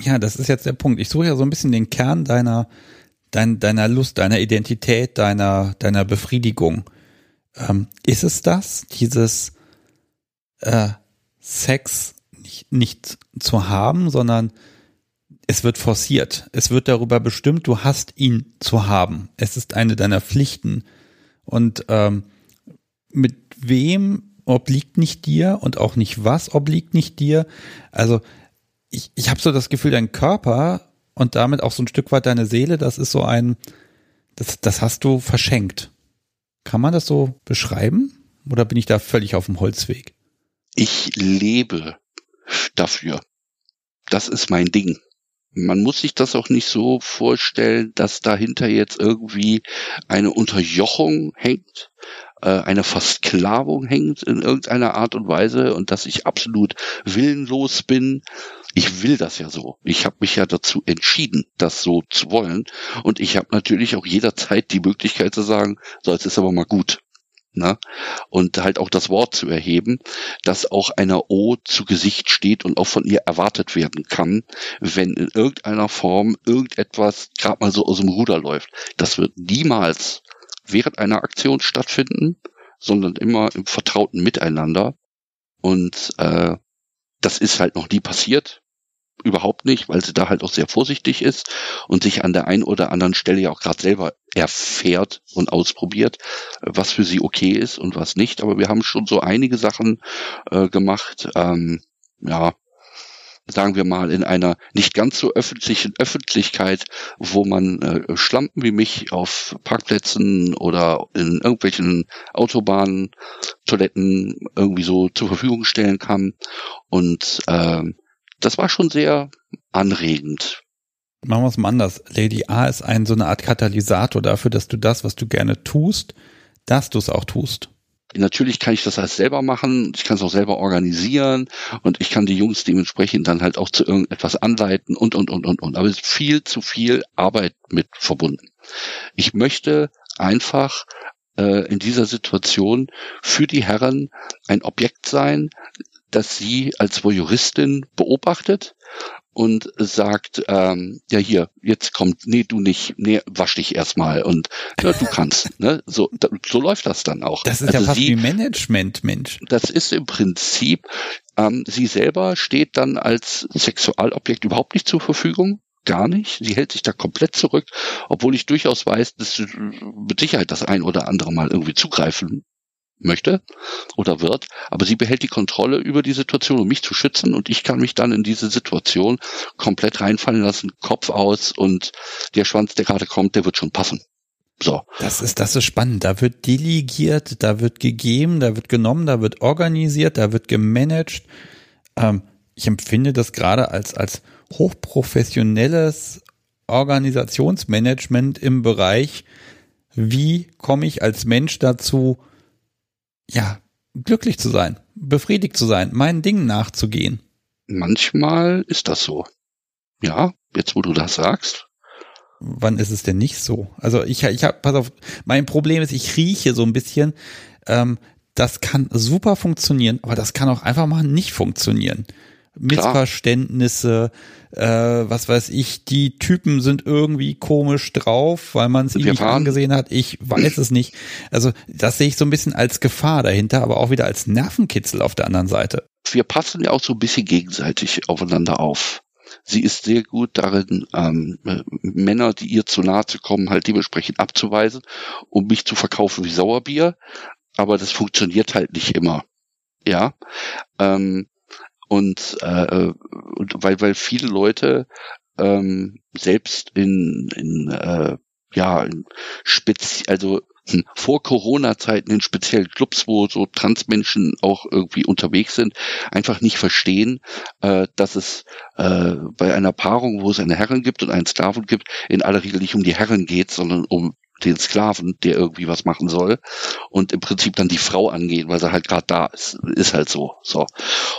Ja, das ist jetzt der Punkt. Ich suche ja so ein bisschen den Kern deiner, dein, deiner Lust, deiner Identität, deiner, deiner Befriedigung. Ähm, ist es das, dieses äh, Sex nicht, nicht zu haben, sondern es wird forciert. Es wird darüber bestimmt, du hast ihn zu haben. Es ist eine deiner Pflichten. Und ähm, mit wem obliegt nicht dir und auch nicht was obliegt nicht dir. Also ich, ich habe so das Gefühl, dein Körper und damit auch so ein Stück weit deine Seele, das ist so ein, das, das hast du verschenkt. Kann man das so beschreiben? Oder bin ich da völlig auf dem Holzweg? Ich lebe dafür. Das ist mein Ding. man muss sich das auch nicht so vorstellen, dass dahinter jetzt irgendwie eine Unterjochung hängt, äh, eine Versklavung hängt in irgendeiner Art und Weise und dass ich absolut willenlos bin. Ich will das ja so. Ich habe mich ja dazu entschieden, das so zu wollen. Und ich habe natürlich auch jederzeit die Möglichkeit zu sagen, so, jetzt ist aber mal gut ne? und halt auch das Wort zu erheben, dass auch einer O zu Gesicht steht und auch von ihr erwartet werden kann, wenn in irgendeiner Form irgendetwas gerade mal so aus dem Ruder läuft. Das wird niemals während einer Aktion stattfinden, sondern immer im vertrauten Miteinander. Und äh, das ist halt noch nie passiert überhaupt nicht, weil sie da halt auch sehr vorsichtig ist und sich an der einen oder anderen Stelle ja auch gerade selber erfährt und ausprobiert, was für sie okay ist und was nicht. Aber wir haben schon so einige Sachen äh, gemacht, ähm, ja, sagen wir mal, in einer nicht ganz so öffentlichen Öffentlichkeit, wo man äh, Schlampen wie mich auf Parkplätzen oder in irgendwelchen Autobahnen, Toiletten irgendwie so zur Verfügung stellen kann. Und äh, das war schon sehr anregend. Machen wir es mal anders. Lady A ist ein so eine Art Katalysator dafür, dass du das, was du gerne tust, dass du es auch tust. Natürlich kann ich das alles selber machen, ich kann es auch selber organisieren und ich kann die Jungs dementsprechend dann halt auch zu irgendetwas anleiten und, und, und, und, und. Aber es ist viel zu viel Arbeit mit verbunden. Ich möchte einfach äh, in dieser Situation für die Herren ein Objekt sein, dass sie als Voyeuristin beobachtet und sagt, ähm, ja hier, jetzt kommt, nee, du nicht, nee, wasch dich erstmal und ja, du kannst. ne? so, da, so läuft das dann auch. Das ist also ja fast sie, wie Management, Mensch. Das ist im Prinzip, ähm, sie selber steht dann als Sexualobjekt überhaupt nicht zur Verfügung. Gar nicht. Sie hält sich da komplett zurück, obwohl ich durchaus weiß, dass sie mit Sicherheit das ein oder andere Mal irgendwie zugreifen möchte oder wird, aber sie behält die Kontrolle über die Situation, um mich zu schützen und ich kann mich dann in diese Situation komplett reinfallen lassen, Kopf aus und der Schwanz, der gerade kommt, der wird schon passen. So. Das ist, das ist spannend. Da wird delegiert, da wird gegeben, da wird genommen, da wird organisiert, da wird gemanagt. Ähm, ich empfinde das gerade als, als hochprofessionelles Organisationsmanagement im Bereich, wie komme ich als Mensch dazu, ja, glücklich zu sein, befriedigt zu sein, meinen Dingen nachzugehen. Manchmal ist das so. Ja, jetzt wo du das sagst. Wann ist es denn nicht so? Also ich, ich habe, pass auf, mein Problem ist, ich rieche so ein bisschen, ähm, das kann super funktionieren, aber das kann auch einfach mal nicht funktionieren. Missverständnisse, äh, was weiß ich, die Typen sind irgendwie komisch drauf, weil man es ihnen nicht angesehen hat. Ich weiß es nicht. Also das sehe ich so ein bisschen als Gefahr dahinter, aber auch wieder als Nervenkitzel auf der anderen Seite. Wir passen ja auch so ein bisschen gegenseitig aufeinander auf. Sie ist sehr gut darin, ähm, Männer, die ihr zu nahe zu kommen, halt dementsprechend abzuweisen, um mich zu verkaufen wie Sauerbier. Aber das funktioniert halt nicht immer. Ja. Ähm, und, äh, und weil, weil viele Leute ähm, selbst in, in äh, ja, in spezi also hm, vor Corona-Zeiten in speziellen Clubs, wo so Transmenschen auch irgendwie unterwegs sind, einfach nicht verstehen, äh, dass es äh, bei einer Paarung, wo es eine Herrin gibt und einen Sklaven gibt, in aller Regel nicht um die Herren geht, sondern um den Sklaven, der irgendwie was machen soll und im Prinzip dann die Frau angehen, weil sie halt gerade da ist. Ist halt so. So.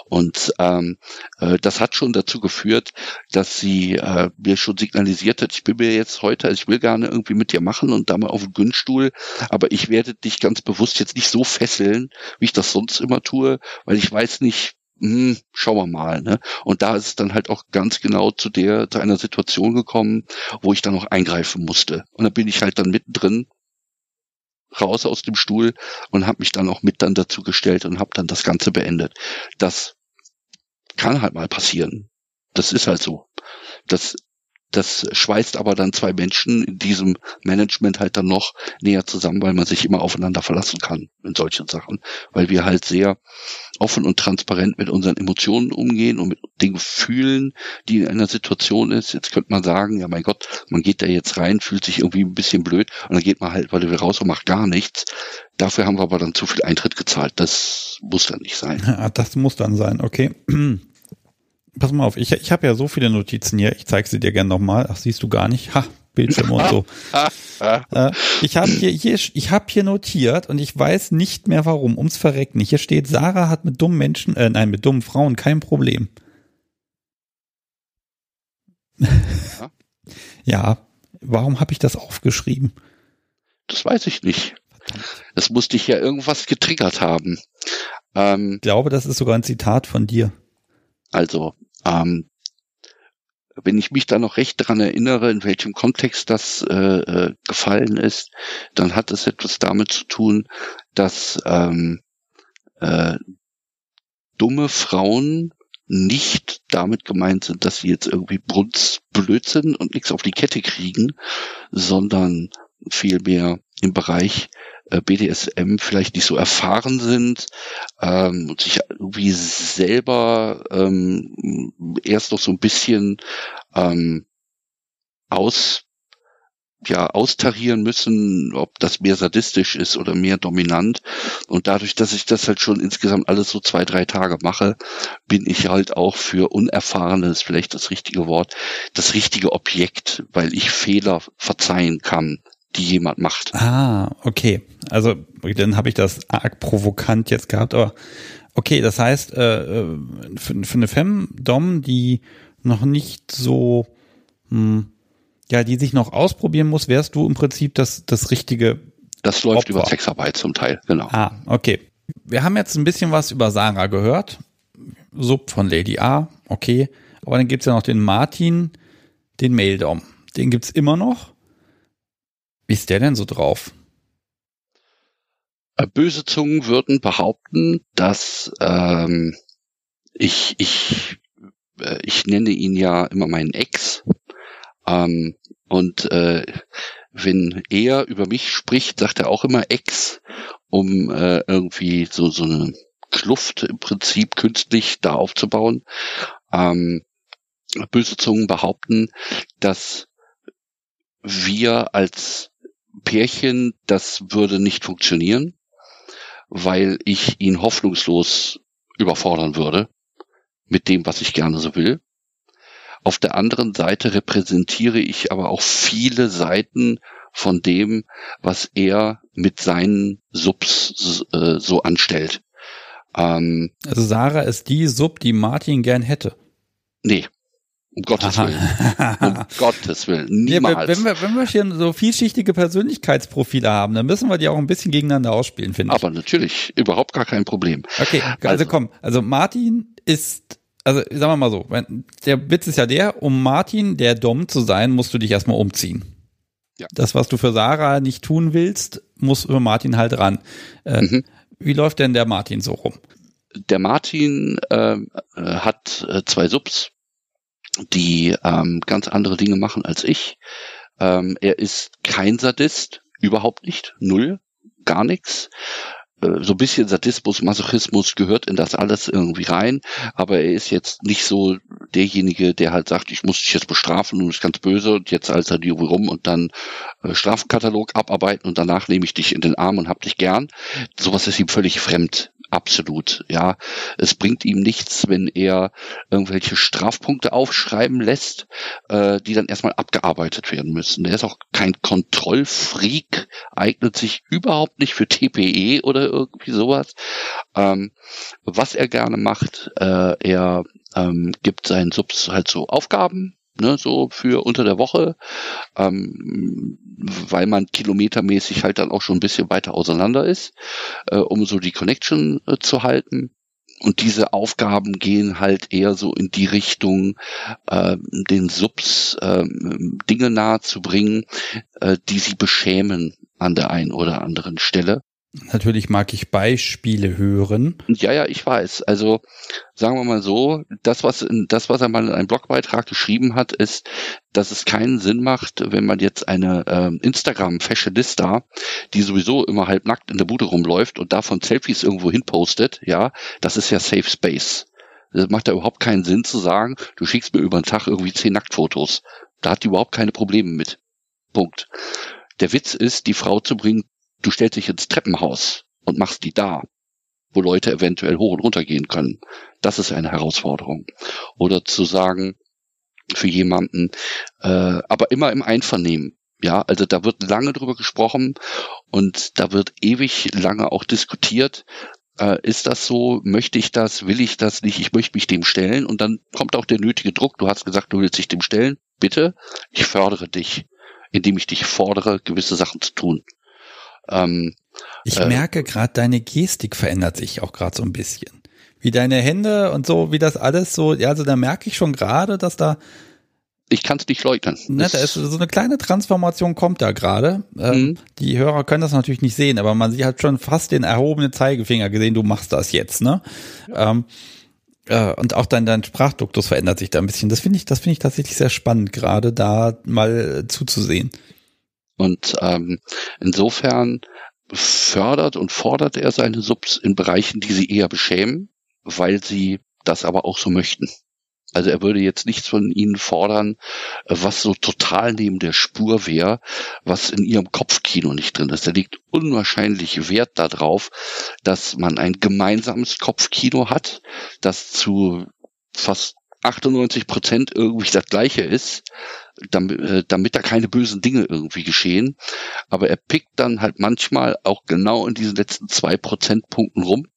Und ähm, äh, das hat schon dazu geführt, dass sie äh, mir schon signalisiert hat, ich bin mir jetzt heute, ich will gerne irgendwie mit dir machen und da mal auf den Günststuhl, aber ich werde dich ganz bewusst jetzt nicht so fesseln, wie ich das sonst immer tue, weil ich weiß nicht, hm, schauen wir mal. Ne? Und da ist es dann halt auch ganz genau zu der, zu einer Situation gekommen, wo ich dann noch eingreifen musste. Und da bin ich halt dann mittendrin raus aus dem Stuhl und habe mich dann auch mit dann dazu gestellt und habe dann das Ganze beendet. Das kann halt mal passieren. Das ist halt so. Das das schweißt aber dann zwei Menschen in diesem Management halt dann noch näher zusammen, weil man sich immer aufeinander verlassen kann in solchen Sachen, weil wir halt sehr offen und transparent mit unseren Emotionen umgehen und mit den Gefühlen, die in einer Situation ist. Jetzt könnte man sagen, ja mein Gott, man geht da jetzt rein, fühlt sich irgendwie ein bisschen blöd und dann geht man halt, weil wir raus und macht gar nichts. Dafür haben wir aber dann zu viel Eintritt gezahlt. Das muss dann nicht sein. Ja, das muss dann sein, okay. pass mal auf, ich, ich habe ja so viele Notizen hier, ich zeige sie dir gerne nochmal. Ach, siehst du gar nicht. Ha, Bildschirm und so. äh, ich habe hier, hier, ich habe hier notiert und ich weiß nicht mehr warum, ums Verrecken. Hier steht, Sarah hat mit dummen Menschen, äh, nein, mit dummen Frauen kein Problem. Ja, ja warum habe ich das aufgeschrieben? Das weiß ich nicht. Das muss dich ja irgendwas getriggert haben. Ähm, ich glaube, das ist sogar ein Zitat von dir. Also, ähm, wenn ich mich da noch recht daran erinnere, in welchem Kontext das äh, äh, gefallen ist, dann hat es etwas damit zu tun, dass ähm, äh, dumme Frauen nicht damit gemeint sind, dass sie jetzt irgendwie Brunzblöd sind und nichts auf die Kette kriegen, sondern vielmehr im Bereich BDSM vielleicht nicht so erfahren sind ähm, und sich irgendwie selber ähm, erst noch so ein bisschen ähm, aus ja austarieren müssen, ob das mehr sadistisch ist oder mehr dominant. Und dadurch, dass ich das halt schon insgesamt alles so zwei, drei Tage mache, bin ich halt auch für Unerfahrene, ist vielleicht das richtige Wort, das richtige Objekt, weil ich Fehler verzeihen kann die jemand macht. Ah, okay. Also dann habe ich das arg provokant jetzt gehabt, aber okay, das heißt, äh, äh für, für eine Femdom, die noch nicht so, hm, ja, die sich noch ausprobieren muss, wärst du im Prinzip das, das richtige. Das läuft Opfer. über Sexarbeit zum Teil, genau. Ah, okay. Wir haben jetzt ein bisschen was über Sarah gehört. Sub von Lady A, okay. Aber dann gibt's ja noch den Martin, den Maildom. Den gibt's immer noch. Wie ist der denn so drauf? Äh, böse Zungen würden behaupten, dass ähm, ich, ich, äh, ich nenne ihn ja immer meinen Ex. Ähm, und äh, wenn er über mich spricht, sagt er auch immer Ex, um äh, irgendwie so, so eine Kluft im Prinzip künstlich da aufzubauen. Ähm, böse Zungen behaupten, dass wir als Pärchen, das würde nicht funktionieren, weil ich ihn hoffnungslos überfordern würde mit dem, was ich gerne so will. Auf der anderen Seite repräsentiere ich aber auch viele Seiten von dem, was er mit seinen Subs äh, so anstellt. Ähm, also Sarah ist die Sub, die Martin gern hätte. Nee, um Gottes Aha. Willen. Um Gottes Willen. Niemals. Ja, wenn, wir, wenn wir hier so vielschichtige Persönlichkeitsprofile haben, dann müssen wir die auch ein bisschen gegeneinander ausspielen, finde ich. Aber natürlich, überhaupt gar kein Problem. Okay, also, also komm, also Martin ist, also sagen wir mal so, der Witz ist ja der, um Martin, der Dom zu sein, musst du dich erstmal umziehen. Ja. Das, was du für Sarah nicht tun willst, muss über Martin halt ran. Äh, mhm. Wie läuft denn der Martin so rum? Der Martin ähm, äh, hat äh, zwei Subs die ähm, ganz andere Dinge machen als ich. Ähm, er ist kein Sadist, überhaupt nicht, null, gar nichts. Äh, so ein bisschen Sadismus, Masochismus gehört in das alles irgendwie rein, aber er ist jetzt nicht so derjenige, der halt sagt, ich muss dich jetzt bestrafen und ist ganz böse und jetzt als er die rum und dann äh, Strafkatalog abarbeiten und danach nehme ich dich in den Arm und hab dich gern. Sowas ist ihm völlig fremd. Absolut, ja. Es bringt ihm nichts, wenn er irgendwelche Strafpunkte aufschreiben lässt, äh, die dann erstmal abgearbeitet werden müssen. Er ist auch kein Kontrollfreak, eignet sich überhaupt nicht für TPE oder irgendwie sowas. Ähm, was er gerne macht, äh, er ähm, gibt seinen Subs halt so Aufgaben, ne, so für unter der Woche, ähm, weil man kilometermäßig halt dann auch schon ein bisschen weiter auseinander ist, äh, um so die Connection äh, zu halten. Und diese Aufgaben gehen halt eher so in die Richtung, äh, den Subs äh, Dinge nahe zu bringen, äh, die sie beschämen an der einen oder anderen Stelle. Natürlich mag ich Beispiele hören. Ja, ja, ich weiß. Also sagen wir mal so, das was in, das was er mal in einem Blogbeitrag geschrieben hat, ist, dass es keinen Sinn macht, wenn man jetzt eine ähm, Instagram Fashionista, die sowieso immer halb nackt in der Bude rumläuft und davon Selfies irgendwo hin postet, ja, das ist ja Safe Space. Das macht ja überhaupt keinen Sinn zu sagen, du schickst mir über den Tag irgendwie zehn Nacktfotos. Da hat die überhaupt keine Probleme mit. Punkt. Der Witz ist, die Frau zu bringen, du stellst dich ins Treppenhaus und machst die da. wo Leute eventuell hoch und runter gehen können. Das ist eine Herausforderung. Oder zu sagen, für jemanden, äh, aber immer im Einvernehmen. Ja, also da wird lange drüber gesprochen und da wird ewig lange auch diskutiert. Äh, ist das so? Möchte ich das? Will ich das nicht? Ich möchte mich dem stellen und dann kommt auch der nötige Druck. Du hast gesagt, du willst dich dem stellen. Bitte, ich fördere dich, indem ich dich fordere, gewisse Sachen zu tun. Ähm, ich äh, merke gerade, deine Gestik verändert sich auch gerade so ein bisschen. Wie deine Hände und so, wie das alles so, ja, also da merke ich schon gerade, dass da ich kann es nicht leugnen. Ne, da ist so eine kleine Transformation kommt da gerade. Ähm, mhm. Die Hörer können das natürlich nicht sehen, aber man sieht halt schon fast den erhobenen Zeigefinger gesehen, du machst das jetzt, ne? Ja. Ähm, äh, und auch dein, dein Sprachduktus verändert sich da ein bisschen. Das finde ich, das finde ich tatsächlich sehr spannend, gerade da mal zuzusehen. Und ähm, insofern fördert und fordert er seine Subs in Bereichen, die sie eher beschämen, weil sie das aber auch so möchten. Also er würde jetzt nichts von ihnen fordern, was so total neben der Spur wäre, was in ihrem Kopfkino nicht drin ist. Er legt unwahrscheinlich Wert darauf, dass man ein gemeinsames Kopfkino hat, das zu fast 98 Prozent irgendwie das gleiche ist, damit, äh, damit da keine bösen Dinge irgendwie geschehen. Aber er pickt dann halt manchmal auch genau in diesen letzten zwei Prozentpunkten rum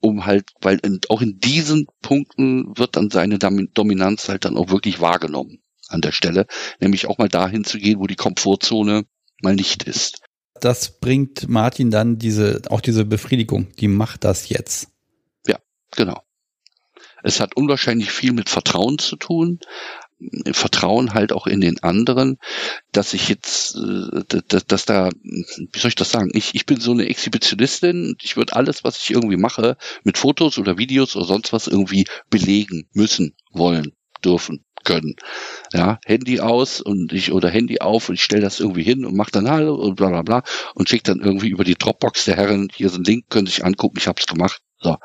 um halt, weil in, auch in diesen Punkten wird dann seine Dominanz halt dann auch wirklich wahrgenommen an der Stelle, nämlich auch mal dahin zu gehen, wo die Komfortzone mal nicht ist. Das bringt Martin dann diese, auch diese Befriedigung, die macht das jetzt. Ja, genau. Es hat unwahrscheinlich viel mit Vertrauen zu tun, Vertrauen halt auch in den anderen, dass ich jetzt, äh, dass, dass da, wie soll ich das sagen, ich, ich bin so eine Exhibitionistin ich würde alles, was ich irgendwie mache, mit Fotos oder Videos oder sonst was irgendwie belegen müssen, wollen, dürfen, können. Ja, Handy aus und ich oder Handy auf und ich stelle das irgendwie hin und mache dann Hallo und bla bla bla und schicke dann irgendwie über die Dropbox der Herren, hier ist ein Link, können sich angucken, ich hab's gemacht. So.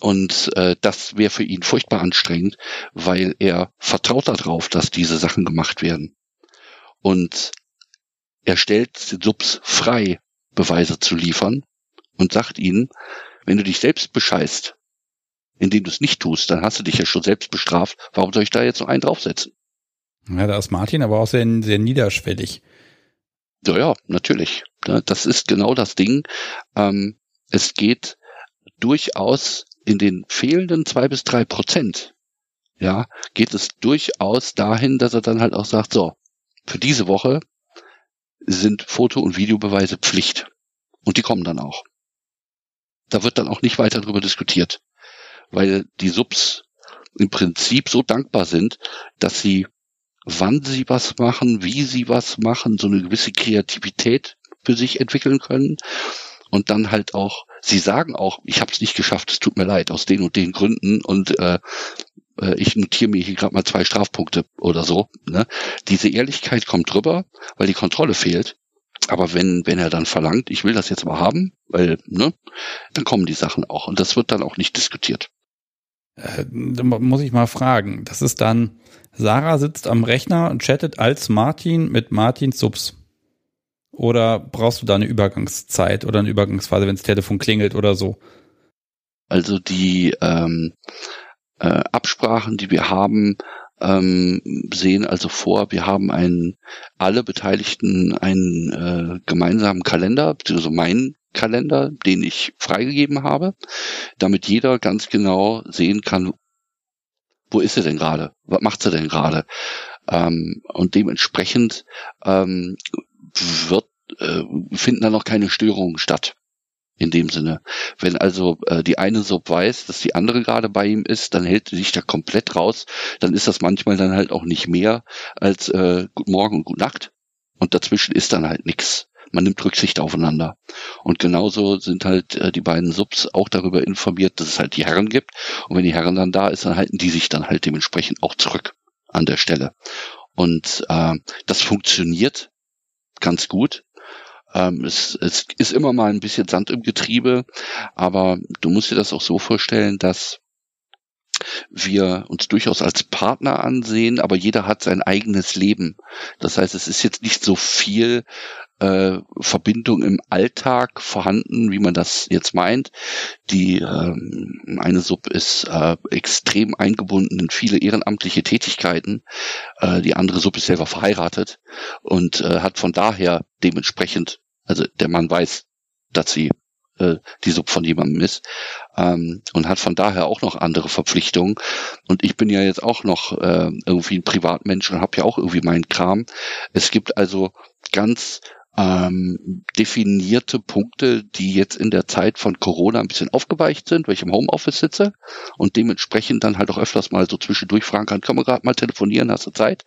Und äh, das wäre für ihn furchtbar anstrengend, weil er vertraut darauf, dass diese Sachen gemacht werden. Und er stellt den Subs frei, Beweise zu liefern und sagt ihnen, wenn du dich selbst bescheißt, indem du es nicht tust, dann hast du dich ja schon selbst bestraft. Warum soll ich da jetzt noch einen draufsetzen? Ja, da ist Martin aber auch sehr, sehr niederschwellig. Ja, ja, natürlich. Das ist genau das Ding. Ähm, es geht durchaus in den fehlenden zwei bis drei Prozent, ja, geht es durchaus dahin, dass er dann halt auch sagt, so, für diese Woche sind Foto- und Videobeweise Pflicht. Und die kommen dann auch. Da wird dann auch nicht weiter darüber diskutiert, weil die Subs im Prinzip so dankbar sind, dass sie, wann sie was machen, wie sie was machen, so eine gewisse Kreativität für sich entwickeln können und dann halt auch, sie sagen auch, ich habe es nicht geschafft, es tut mir leid, aus den und den Gründen und äh, äh ich notiere mir hier gerade mal zwei Strafpunkte oder so. Ne? Diese Ehrlichkeit kommt drüber, weil die Kontrolle fehlt. Aber wenn, wenn er dann verlangt, ich will das jetzt mal haben, weil, ne, dann kommen die Sachen auch. Und das wird dann auch nicht diskutiert. Äh, muss ich mal fragen. Das ist dann, Sarah sitzt am Rechner und chattet als Martin mit Martins Subs. Oder brauchst du da eine Übergangszeit oder eine Übergangsphase, wenn das Telefon klingelt oder so? Also die ähm, äh, Absprachen, die wir haben, ähm, sehen also vor, wir haben einen, alle Beteiligten einen äh, gemeinsamen Kalender, beziehungsweise meinen Kalender, den ich freigegeben habe, damit jeder ganz genau sehen kann, wo ist er denn gerade? Was macht er denn gerade? Ähm, und dementsprechend ähm, wird, äh, finden da noch keine Störungen statt. In dem Sinne. Wenn also äh, die eine Sub weiß, dass die andere gerade bei ihm ist, dann hält sie sich da komplett raus. Dann ist das manchmal dann halt auch nicht mehr als äh, Guten Morgen und Gute Nacht. Und dazwischen ist dann halt nichts. Man nimmt Rücksicht aufeinander. Und genauso sind halt äh, die beiden Subs auch darüber informiert, dass es halt die Herren gibt. Und wenn die Herren dann da ist, dann halten die sich dann halt dementsprechend auch zurück an der Stelle. Und äh, das funktioniert ganz gut. Ähm, es, es ist immer mal ein bisschen Sand im Getriebe, aber du musst dir das auch so vorstellen, dass wir uns durchaus als Partner ansehen, aber jeder hat sein eigenes Leben. Das heißt, es ist jetzt nicht so viel äh, Verbindung im Alltag vorhanden, wie man das jetzt meint. Die ähm, eine Sub ist äh, extrem eingebunden in viele ehrenamtliche Tätigkeiten. Äh, die andere Sub ist selber verheiratet und äh, hat von daher dementsprechend, also der Mann weiß, dass sie äh, die Sub von jemandem ist ähm, und hat von daher auch noch andere Verpflichtungen. Und ich bin ja jetzt auch noch äh, irgendwie ein Privatmensch und habe ja auch irgendwie meinen Kram. Es gibt also ganz ähm, definierte Punkte, die jetzt in der Zeit von Corona ein bisschen aufgeweicht sind, weil ich im Homeoffice sitze und dementsprechend dann halt auch öfters mal so zwischendurch fragen kann, kann man gerade mal telefonieren, hast du Zeit?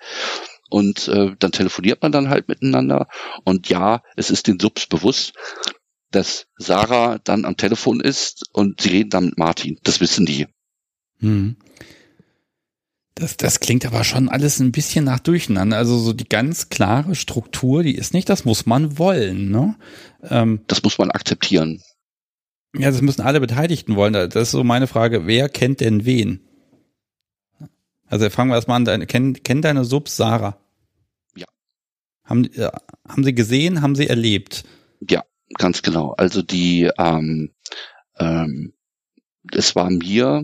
Und äh, dann telefoniert man dann halt miteinander. Und ja, es ist den Subs bewusst, dass Sarah dann am Telefon ist und sie reden dann mit Martin. Das wissen die. Hm. Das, das klingt aber schon alles ein bisschen nach Durcheinander. Also so die ganz klare Struktur, die ist nicht, das muss man wollen. Ne? Ähm, das muss man akzeptieren. Ja, das müssen alle Beteiligten wollen. Das ist so meine Frage, wer kennt denn wen? Also fangen wir erstmal an, deine, kennt, kennt deine Sub Sarah? Ja. Haben, äh, haben sie gesehen, haben sie erlebt? Ja, ganz genau. Also die, ähm, ähm, es war mir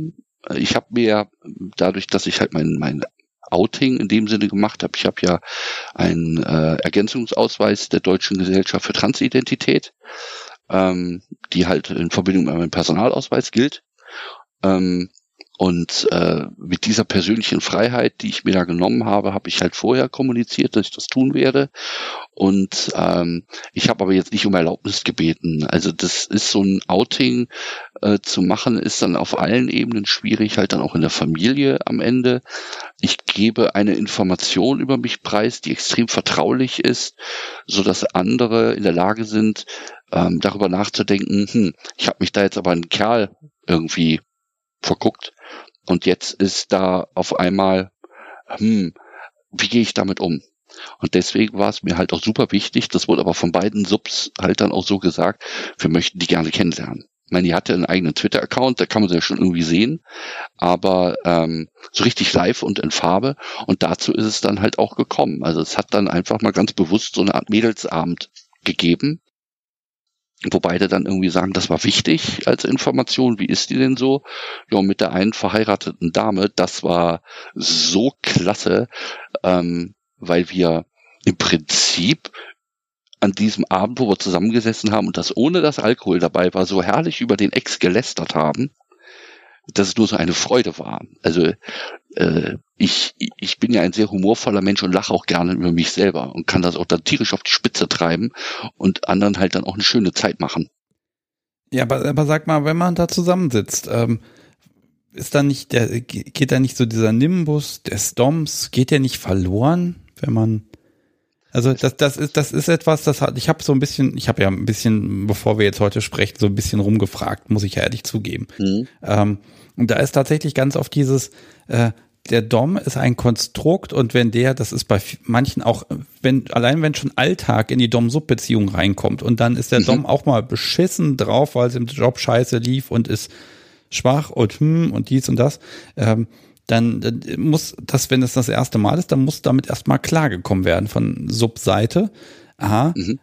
ich habe mir dadurch, dass ich halt mein, mein Outing in dem Sinne gemacht habe, ich habe ja einen äh, Ergänzungsausweis der Deutschen Gesellschaft für Transidentität, ähm, die halt in Verbindung mit meinem Personalausweis gilt. Ähm, und äh, mit dieser persönlichen Freiheit, die ich mir da genommen habe, habe ich halt vorher kommuniziert, dass ich das tun werde. Und ähm, ich habe aber jetzt nicht um Erlaubnis gebeten. Also das ist so ein Outing äh, zu machen, ist dann auf allen Ebenen schwierig, halt dann auch in der Familie am Ende. Ich gebe eine Information über mich preis, die extrem vertraulich ist, so dass andere in der Lage sind, ähm, darüber nachzudenken, hm, ich habe mich da jetzt aber einen Kerl irgendwie verguckt und jetzt ist da auf einmal, hm, wie gehe ich damit um? Und deswegen war es mir halt auch super wichtig, das wurde aber von beiden Subs halt dann auch so gesagt, wir möchten die gerne kennenlernen. Ich meine, die hatte einen eigenen Twitter-Account, da kann man sie ja schon irgendwie sehen, aber ähm, so richtig live und in Farbe. Und dazu ist es dann halt auch gekommen. Also es hat dann einfach mal ganz bewusst so eine Art Mädelsabend gegeben, wo beide dann irgendwie sagen, das war wichtig als Information. Wie ist die denn so? Ja, mit der einen verheirateten Dame, das war so klasse, ähm, weil wir im Prinzip an diesem Abend, wo wir zusammengesessen haben und das ohne das Alkohol dabei war, so herrlich über den Ex gelästert haben, dass es nur so eine Freude war. Also äh, ich, ich bin ja ein sehr humorvoller Mensch und lache auch gerne über mich selber und kann das auch dann tierisch auf die Spitze treiben und anderen halt dann auch eine schöne Zeit machen. Ja, aber, aber sag mal, wenn man da zusammensitzt, ähm, ist da nicht der, geht da nicht so dieser Nimbus des Doms, geht der nicht verloren, wenn man also das, das ist, das ist etwas, das hat, ich habe so ein bisschen, ich habe ja ein bisschen, bevor wir jetzt heute sprechen, so ein bisschen rumgefragt, muss ich ja ehrlich zugeben. Mhm. Ähm, und da ist tatsächlich ganz oft dieses, äh, der Dom ist ein Konstrukt und wenn der, das ist bei manchen auch, wenn, allein wenn schon Alltag in die Dom-Sub-Beziehung reinkommt und dann ist der mhm. Dom auch mal beschissen drauf, weil es im Job scheiße lief und ist schwach und hm und dies und das, ähm, dann, muss das, wenn es das, das erste Mal ist, dann muss damit erstmal klargekommen werden von Sub-Seite. Aha, mhm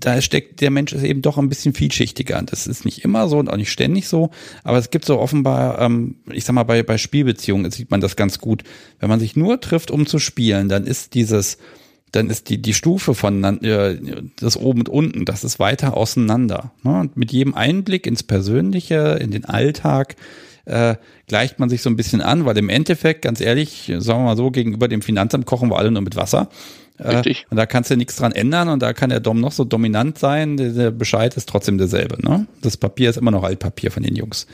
da steckt der Mensch ist eben doch ein bisschen vielschichtiger. Das ist nicht immer so und auch nicht ständig so, aber es gibt so offenbar, ähm, ich sag mal, bei, bei Spielbeziehungen sieht man das ganz gut. Wenn man sich nur trifft, um zu spielen, dann ist dieses, dann ist die, die Stufe von äh, das oben und unten, das ist weiter auseinander. Ne? Und mit jedem Einblick ins Persönliche, in den Alltag, äh, gleicht man sich so ein bisschen an, weil im Endeffekt, ganz ehrlich, sagen wir mal so, gegenüber dem Finanzamt kochen wir alle nur mit Wasser. Äh, Richtig. und da kannst du nichts dran ändern und da kann der Dom noch so dominant sein, der, der Bescheid ist trotzdem derselbe. Ne? Das Papier ist immer noch Altpapier von den Jungs.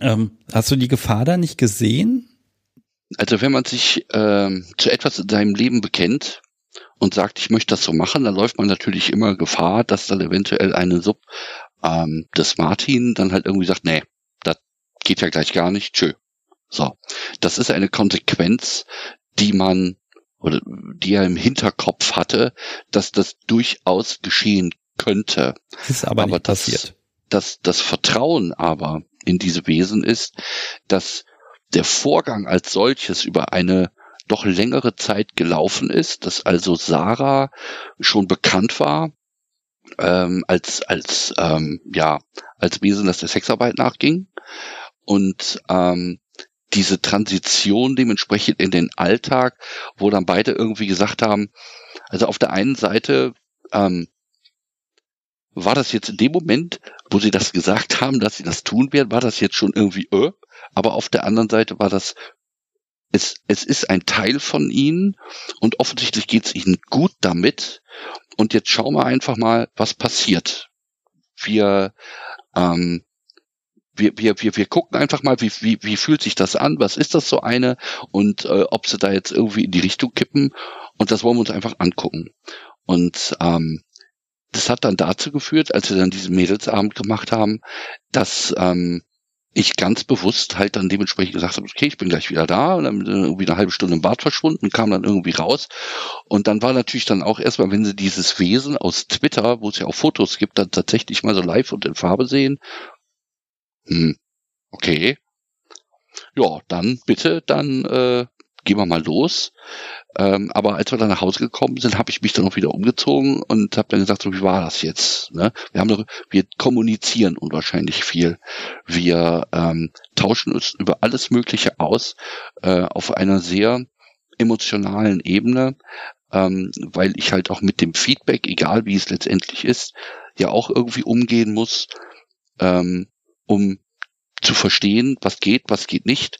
Ähm, hast du die Gefahr da nicht gesehen? Also wenn man sich ähm, zu etwas in seinem Leben bekennt und sagt, ich möchte das so machen, dann läuft man natürlich immer Gefahr, dass dann eventuell eine Sub ähm, des Martin dann halt irgendwie sagt, nee, geht ja gleich gar nicht, tschö. So, das ist eine Konsequenz, die man oder die er im Hinterkopf hatte, dass das durchaus geschehen könnte. Ist aber, aber das, passiert. Das, das Vertrauen aber in diese Wesen ist, dass der Vorgang als solches über eine doch längere Zeit gelaufen ist, dass also Sarah schon bekannt war ähm, als als ähm, ja als Wesen, das der Sexarbeit nachging und ähm, diese Transition dementsprechend in den Alltag, wo dann beide irgendwie gesagt haben, also auf der einen Seite ähm, war das jetzt in dem Moment, wo sie das gesagt haben, dass sie das tun werden, war das jetzt schon irgendwie, äh, aber auf der anderen Seite war das, es, es ist ein Teil von ihnen und offensichtlich geht es ihnen gut damit. Und jetzt schauen wir einfach mal, was passiert. Wir, ähm, wir, wir, wir, wir gucken einfach mal, wie, wie, wie fühlt sich das an, was ist das so eine und äh, ob sie da jetzt irgendwie in die Richtung kippen. Und das wollen wir uns einfach angucken. Und ähm, das hat dann dazu geführt, als wir dann diesen Mädelsabend gemacht haben, dass ähm, ich ganz bewusst halt dann dementsprechend gesagt habe, okay, ich bin gleich wieder da und dann irgendwie eine halbe Stunde im Bad verschwunden, kam dann irgendwie raus. Und dann war natürlich dann auch erstmal, wenn sie dieses Wesen aus Twitter, wo es ja auch Fotos gibt, dann tatsächlich mal so live und in Farbe sehen. Hm, okay. Ja, dann bitte, dann äh, gehen wir mal los. Ähm, aber als wir dann nach Hause gekommen sind, habe ich mich dann auch wieder umgezogen und habe dann gesagt, so wie war das jetzt? Ne? Wir haben doch, wir kommunizieren unwahrscheinlich viel. Wir ähm, tauschen uns über alles Mögliche aus äh, auf einer sehr emotionalen Ebene, ähm, weil ich halt auch mit dem Feedback, egal wie es letztendlich ist, ja auch irgendwie umgehen muss, ähm, um zu verstehen, was geht, was geht nicht,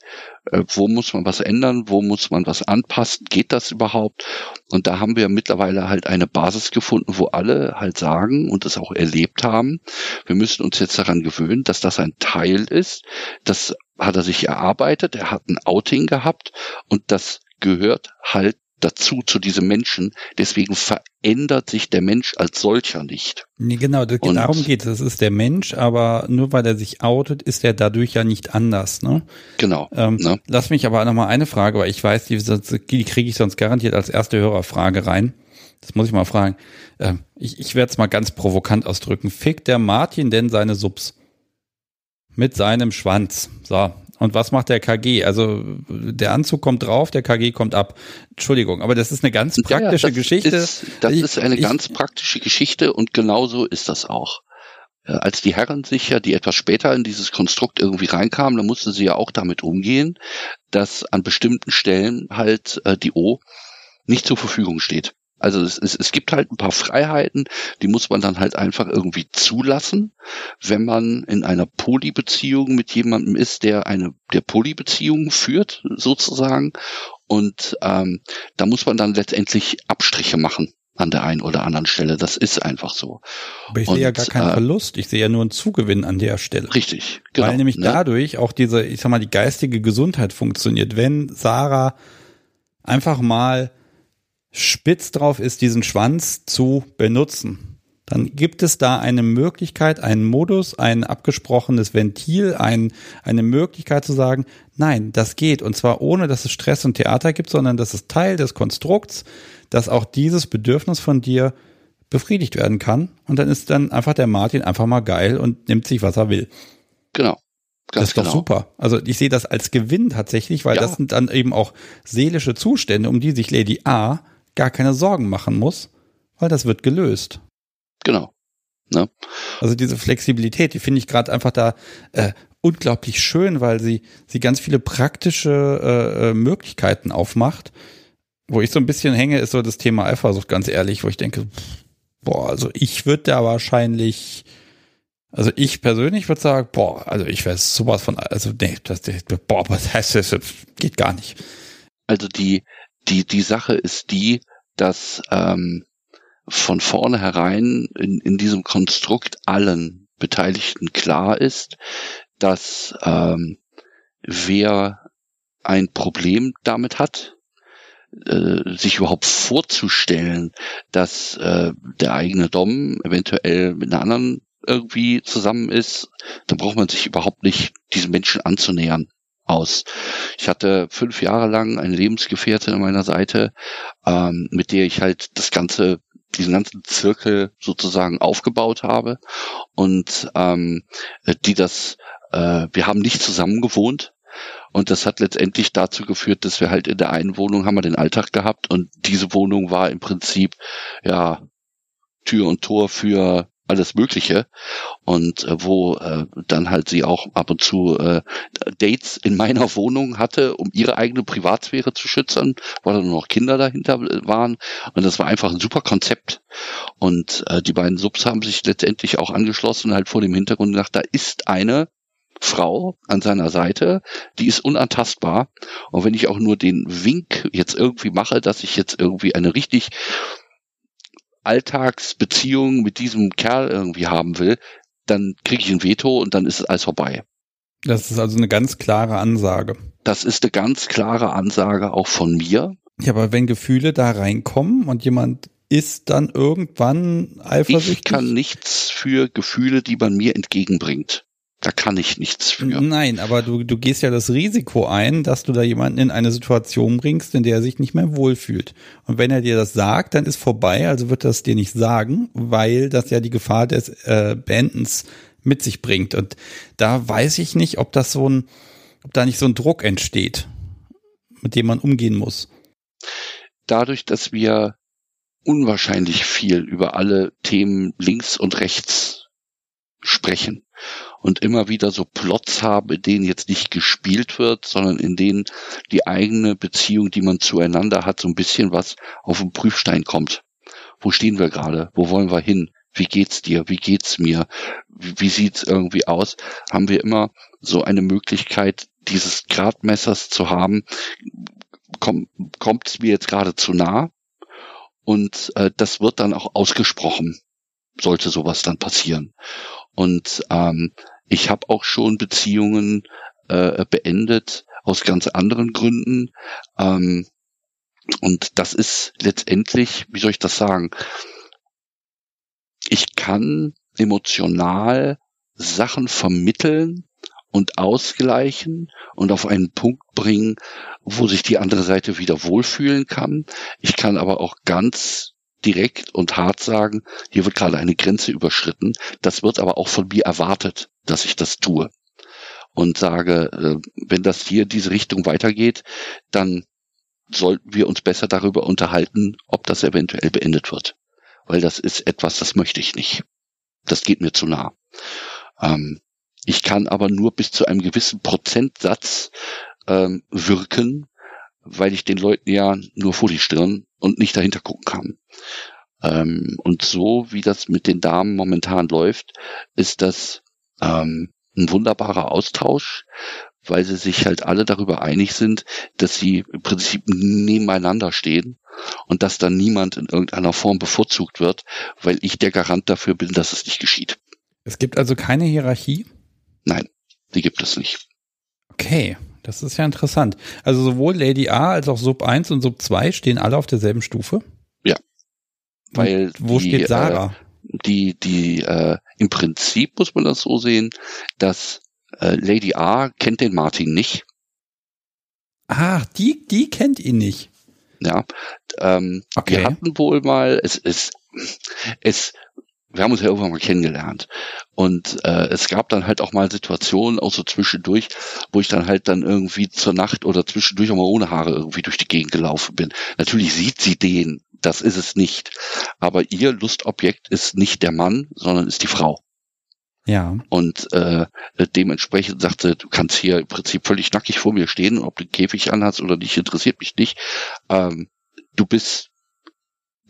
äh, wo muss man was ändern, wo muss man was anpassen, geht das überhaupt? Und da haben wir mittlerweile halt eine Basis gefunden, wo alle halt sagen und es auch erlebt haben, wir müssen uns jetzt daran gewöhnen, dass das ein Teil ist, das hat er sich erarbeitet, er hat ein Outing gehabt und das gehört halt dazu zu diesem Menschen. Deswegen verändert sich der Mensch als solcher nicht. Nee, genau, das, und, darum geht es. Das ist der Mensch, aber nur weil er sich outet, ist er dadurch ja nicht anders. Ne? Genau. Ähm, ne? Lass mich aber nochmal eine Frage, weil ich weiß, die, die kriege ich sonst garantiert als erste Hörerfrage rein. Das muss ich mal fragen. Ähm, ich ich werde es mal ganz provokant ausdrücken. Fickt der Martin denn seine Subs? Mit seinem Schwanz. So, und was macht der KG? Also der Anzug kommt drauf, der KG kommt ab. Entschuldigung, aber das ist eine ganz praktische ja, das Geschichte. Ist, das ich, ist eine ich, ganz praktische Geschichte und genauso ist das auch. Als die Herren sich ja, die etwas später in dieses Konstrukt irgendwie reinkamen, dann mussten sie ja auch damit umgehen, dass an bestimmten Stellen halt äh, die O nicht zur Verfügung steht. Also es, es, es gibt halt ein paar Freiheiten, die muss man dann halt einfach irgendwie zulassen, wenn man in einer Polybeziehung mit jemandem ist, der eine der Polybeziehung führt, sozusagen. Und ähm, da muss man dann letztendlich Abstriche machen an der einen oder anderen Stelle. Das ist einfach so. Aber ich sehe ja gar keinen äh, Verlust. Ich sehe ja nur einen Zugewinn an der Stelle. Richtig, genau. Weil nämlich ne? dadurch auch diese, ich sag mal, die geistige Gesundheit funktioniert. Wenn Sarah einfach mal spitz drauf ist, diesen Schwanz zu benutzen, dann gibt es da eine Möglichkeit, einen Modus, ein abgesprochenes Ventil, ein, eine Möglichkeit zu sagen, nein, das geht. Und zwar ohne, dass es Stress und Theater gibt, sondern das ist Teil des Konstrukts, dass auch dieses Bedürfnis von dir befriedigt werden kann. Und dann ist dann einfach der Martin einfach mal geil und nimmt sich, was er will. Genau. Ganz das ist genau. doch super. Also ich sehe das als Gewinn tatsächlich, weil ja. das sind dann eben auch seelische Zustände, um die sich Lady A gar keine Sorgen machen muss, weil das wird gelöst. Genau. Ne? Also diese Flexibilität, die finde ich gerade einfach da äh, unglaublich schön, weil sie, sie ganz viele praktische äh, äh, Möglichkeiten aufmacht. Wo ich so ein bisschen hänge, ist so das Thema Eifersucht, ganz ehrlich, wo ich denke, boah, also ich würde da wahrscheinlich, also ich persönlich würde sagen, boah, also ich wäre sowas von, also nee, das, boah, was heißt das, geht gar nicht. Also die, die, die Sache ist die, dass ähm, von vornherein in, in diesem Konstrukt allen Beteiligten klar ist, dass ähm, wer ein Problem damit hat, äh, sich überhaupt vorzustellen, dass äh, der eigene Dom eventuell mit einer anderen irgendwie zusammen ist, dann braucht man sich überhaupt nicht diesem Menschen anzunähern aus. Ich hatte fünf Jahre lang eine Lebensgefährtin an meiner Seite, ähm, mit der ich halt das ganze diesen ganzen Zirkel sozusagen aufgebaut habe und ähm, die das, äh, wir haben nicht zusammen gewohnt, Und das hat letztendlich dazu geführt, dass wir halt in der einen Wohnung haben wir den Alltag gehabt und diese Wohnung war im Prinzip, ja, Tür und Tor für alles Mögliche. Und äh, wo äh, dann halt sie auch ab und zu äh, Dates in meiner Wohnung hatte, um ihre eigene Privatsphäre zu schützen, weil da nur noch Kinder dahinter äh, waren. Und das war einfach ein super Konzept. Und äh, die beiden Subs haben sich letztendlich auch angeschlossen halt vor dem Hintergrund gedacht, da ist eine Frau an seiner Seite, die ist unantastbar. Und wenn ich auch nur den Wink jetzt irgendwie mache, dass ich jetzt irgendwie eine richtig Alltagsbeziehung mit diesem Kerl irgendwie haben will, dann kriege ich ein Veto und dann ist alles vorbei. Das ist also eine ganz klare Ansage. Das ist eine ganz klare Ansage auch von mir. Ja, aber wenn Gefühle da reinkommen und jemand ist dann irgendwann eifersüchtig? Ich kann nichts für Gefühle, die man mir entgegenbringt. Da kann ich nichts für. Nein, aber du, du gehst ja das Risiko ein, dass du da jemanden in eine Situation bringst, in der er sich nicht mehr wohlfühlt. Und wenn er dir das sagt, dann ist vorbei, also wird er es dir nicht sagen, weil das ja die Gefahr des äh, Beendens mit sich bringt. Und da weiß ich nicht, ob das so ein, ob da nicht so ein Druck entsteht, mit dem man umgehen muss. Dadurch, dass wir unwahrscheinlich viel über alle Themen links und rechts sprechen und immer wieder so Plots haben, in denen jetzt nicht gespielt wird, sondern in denen die eigene Beziehung, die man zueinander hat, so ein bisschen was auf den Prüfstein kommt. Wo stehen wir gerade? Wo wollen wir hin? Wie geht's dir? Wie geht's mir? Wie, sieht's irgendwie aus? Haben wir immer so eine Möglichkeit, dieses Gradmessers zu haben? Komm, kommt es mir jetzt gerade zu nah? Und äh, das wird dann auch ausgesprochen, sollte sowas dann passieren. Und ähm, ich habe auch schon Beziehungen äh, beendet aus ganz anderen Gründen. Ähm, und das ist letztendlich, wie soll ich das sagen? Ich kann emotional Sachen vermitteln und ausgleichen und auf einen Punkt bringen, wo sich die andere Seite wieder wohlfühlen kann. Ich kann aber auch ganz direkt und hart sagen, hier wird gerade eine Grenze überschritten. Das wird aber auch von mir erwartet, dass ich das tue. Und sage, äh, wenn das hier diese Richtung weitergeht, dann sollten wir uns besser darüber unterhalten, ob das eventuell beendet wird. Weil das ist etwas, das möchte ich nicht. Das geht mir zu nah. Ähm, ich kann aber nur bis zu einem gewissen Prozentsatz ähm, wirken, weil ich den Leuten ja nur vor die Stirn und nicht dahinter gucken kann. Ähm, und so wie das mit den Damen momentan läuft, ist das ähm, ein wunderbarer Austausch, weil sie sich halt alle darüber einig sind, dass sie im Prinzip nebeneinander stehen und dass dann niemand in irgendeiner Form bevorzugt wird, weil ich der Garant dafür bin, dass es nicht geschieht. Es gibt also keine Hierarchie? Nein, die gibt es nicht. Okay, das ist ja interessant. Also sowohl Lady A als auch Sub 1 und Sub 2 stehen alle auf derselben Stufe? Ja. Weil und wo die, steht Sarah? Äh, die, die, äh, im Prinzip muss man das so sehen, dass äh, Lady A kennt den Martin nicht. Ah, die, die kennt ihn nicht. Ja. Ähm, okay. Wir hatten wohl mal, es, es, es wir haben uns ja irgendwann mal kennengelernt. Und äh, es gab dann halt auch mal Situationen, auch so zwischendurch, wo ich dann halt dann irgendwie zur Nacht oder zwischendurch auch mal ohne Haare irgendwie durch die Gegend gelaufen bin. Natürlich sieht sie den, das ist es nicht. Aber ihr Lustobjekt ist nicht der Mann, sondern ist die Frau. Ja. Und äh, dementsprechend sagte, du kannst hier im Prinzip völlig nackig vor mir stehen, ob du den Käfig anhast oder nicht, interessiert mich nicht. Ähm, du bist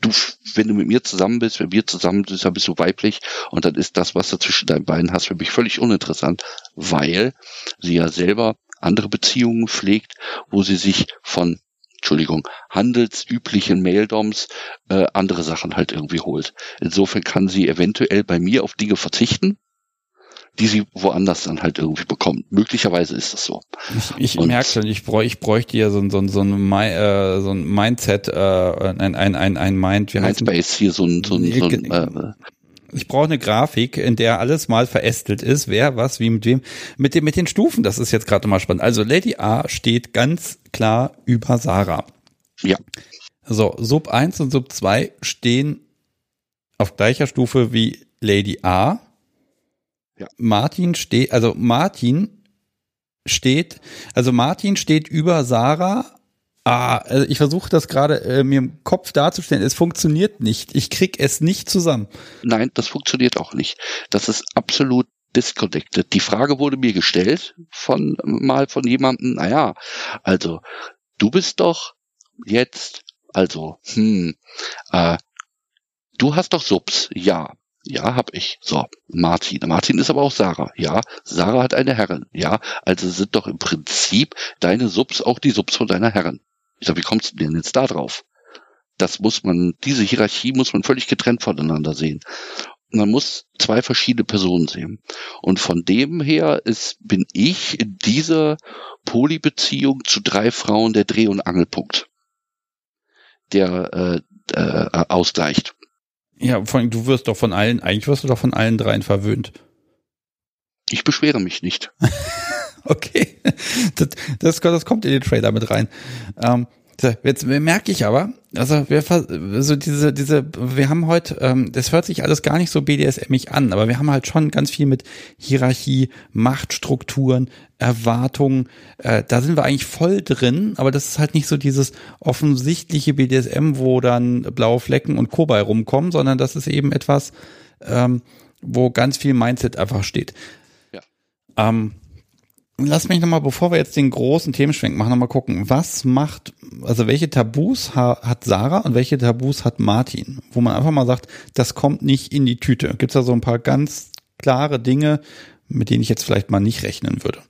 du, wenn du mit mir zusammen bist, wenn wir zusammen sind, dann bist du weiblich und dann ist das, was du zwischen deinen Beinen hast, für mich völlig uninteressant, weil sie ja selber andere Beziehungen pflegt, wo sie sich von Entschuldigung, handelsüblichen Maildoms äh, andere Sachen halt irgendwie holt. Insofern kann sie eventuell bei mir auf Dinge verzichten, die sie woanders dann halt irgendwie bekommt. Möglicherweise ist das so. Ich, ich merke schon, ich, bräuch, ich bräuchte ja so, so, so, ein, äh, so ein Mindset, äh, ein, ein, ein, ein Mind, wie heißt Mindspace hier so ein, so ein, so ein äh, ich brauche eine Grafik, in der alles mal verästelt ist, wer was, wie mit wem, mit dem, mit den Stufen. Das ist jetzt gerade mal spannend. Also Lady A steht ganz klar über Sarah. Ja. So, Sub 1 und Sub 2 stehen auf gleicher Stufe wie Lady A. Ja. Martin steht, also Martin steht, also Martin steht über Sarah. Ah, also ich versuche das gerade äh, mir im Kopf darzustellen. Es funktioniert nicht. Ich krieg es nicht zusammen. Nein, das funktioniert auch nicht. Das ist absolut disconnected. Die Frage wurde mir gestellt von mal von jemandem, naja, also du bist doch jetzt, also, hm, äh, du hast doch Subs, ja. Ja, hab ich. So, Martin. Martin ist aber auch Sarah. Ja, Sarah hat eine Herrin. Ja, also sind doch im Prinzip deine Subs auch die Subs von deiner Herrin. Ich sag, wie kommst du denn jetzt da drauf? Das muss man, diese Hierarchie muss man völlig getrennt voneinander sehen. Man muss zwei verschiedene Personen sehen. Und von dem her ist, bin ich in dieser Polybeziehung zu drei Frauen der Dreh- und Angelpunkt, der äh, äh, ausgleicht. Ja, vor allem, du wirst doch von allen, eigentlich wirst du doch von allen dreien verwöhnt. Ich beschwere mich nicht. okay. Das, das, das, kommt in den Trailer mit rein. Ähm, Jetzt merke ich aber, also wir also diese diese wir haben heute, ähm, das hört sich alles gar nicht so BDSMig an, aber wir haben halt schon ganz viel mit Hierarchie, Machtstrukturen, Erwartungen. Äh, da sind wir eigentlich voll drin, aber das ist halt nicht so dieses offensichtliche BDSM, wo dann blaue Flecken und Kobay rumkommen, sondern das ist eben etwas, ähm, wo ganz viel Mindset einfach steht. Ja. Ähm, Lass mich nochmal, bevor wir jetzt den großen Themenschwenk machen, nochmal gucken, was macht, also welche Tabus ha hat Sarah und welche Tabus hat Martin? Wo man einfach mal sagt, das kommt nicht in die Tüte. Gibt es da so ein paar ganz klare Dinge, mit denen ich jetzt vielleicht mal nicht rechnen würde?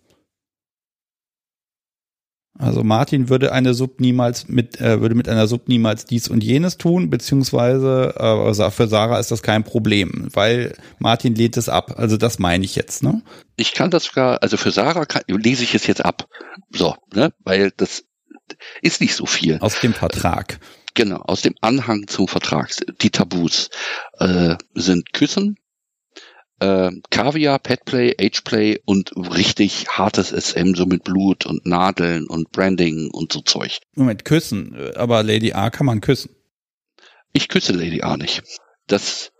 Also Martin würde eine Sub niemals mit, äh, würde mit einer Sub niemals dies und jenes tun, beziehungsweise äh, für Sarah ist das kein Problem, weil Martin lehnt es ab. Also das meine ich jetzt, ne? Ich kann das sogar, also für Sarah kann, lese ich es jetzt ab. So, ne? Weil das ist nicht so viel. Aus dem Vertrag. Genau, aus dem Anhang zum Vertrag. Die Tabus äh, sind Küssen, äh, Kaviar, Petplay, Ageplay und richtig hartes SM, so mit Blut und Nadeln und Branding und so Zeug. Moment, küssen, aber Lady A kann man küssen. Ich küsse Lady A nicht. Das,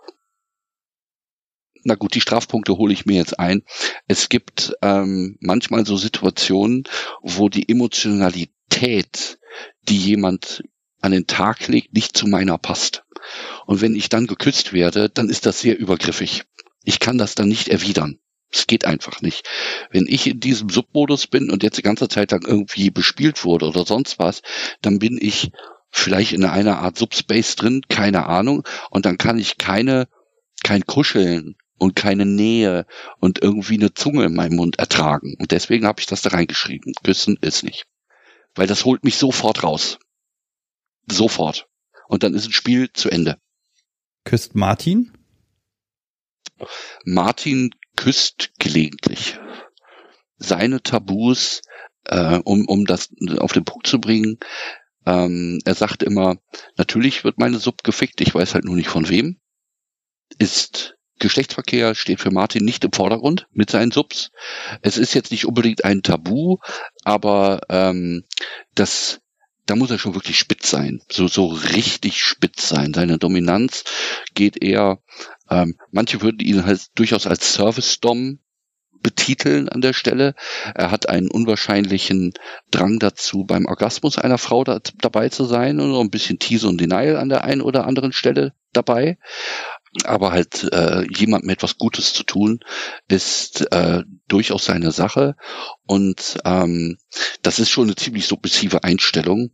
na gut, die Strafpunkte hole ich mir jetzt ein. Es gibt ähm, manchmal so Situationen, wo die Emotionalität, die jemand an den Tag legt, nicht zu meiner passt. Und wenn ich dann geküsst werde, dann ist das sehr übergriffig. Ich kann das dann nicht erwidern. Es geht einfach nicht. Wenn ich in diesem Submodus bin und jetzt die ganze Zeit lang irgendwie bespielt wurde oder sonst was, dann bin ich vielleicht in einer Art Subspace drin, keine Ahnung, und dann kann ich keine, kein Kuscheln und keine Nähe und irgendwie eine Zunge in meinem Mund ertragen. Und deswegen habe ich das da reingeschrieben. Küssen ist nicht. Weil das holt mich sofort raus. Sofort. Und dann ist ein Spiel zu Ende. Küsst Martin? Martin küsst gelegentlich. Seine Tabus, äh, um, um das auf den Punkt zu bringen, ähm, er sagt immer, natürlich wird meine Sub gefickt, ich weiß halt nur nicht von wem. Ist Geschlechtsverkehr steht für Martin nicht im Vordergrund mit seinen Subs. Es ist jetzt nicht unbedingt ein Tabu, aber ähm, das da muss er schon wirklich spitz sein, so so richtig spitz sein. Seine Dominanz geht eher ähm, manche würden ihn halt durchaus als Service-Dom betiteln an der Stelle. Er hat einen unwahrscheinlichen Drang dazu, beim Orgasmus einer Frau da, dabei zu sein und so ein bisschen Tease und Denial an der einen oder anderen Stelle dabei. Aber halt äh, jemand mit etwas Gutes zu tun, ist äh, durchaus seine Sache. Und ähm, das ist schon eine ziemlich submissive Einstellung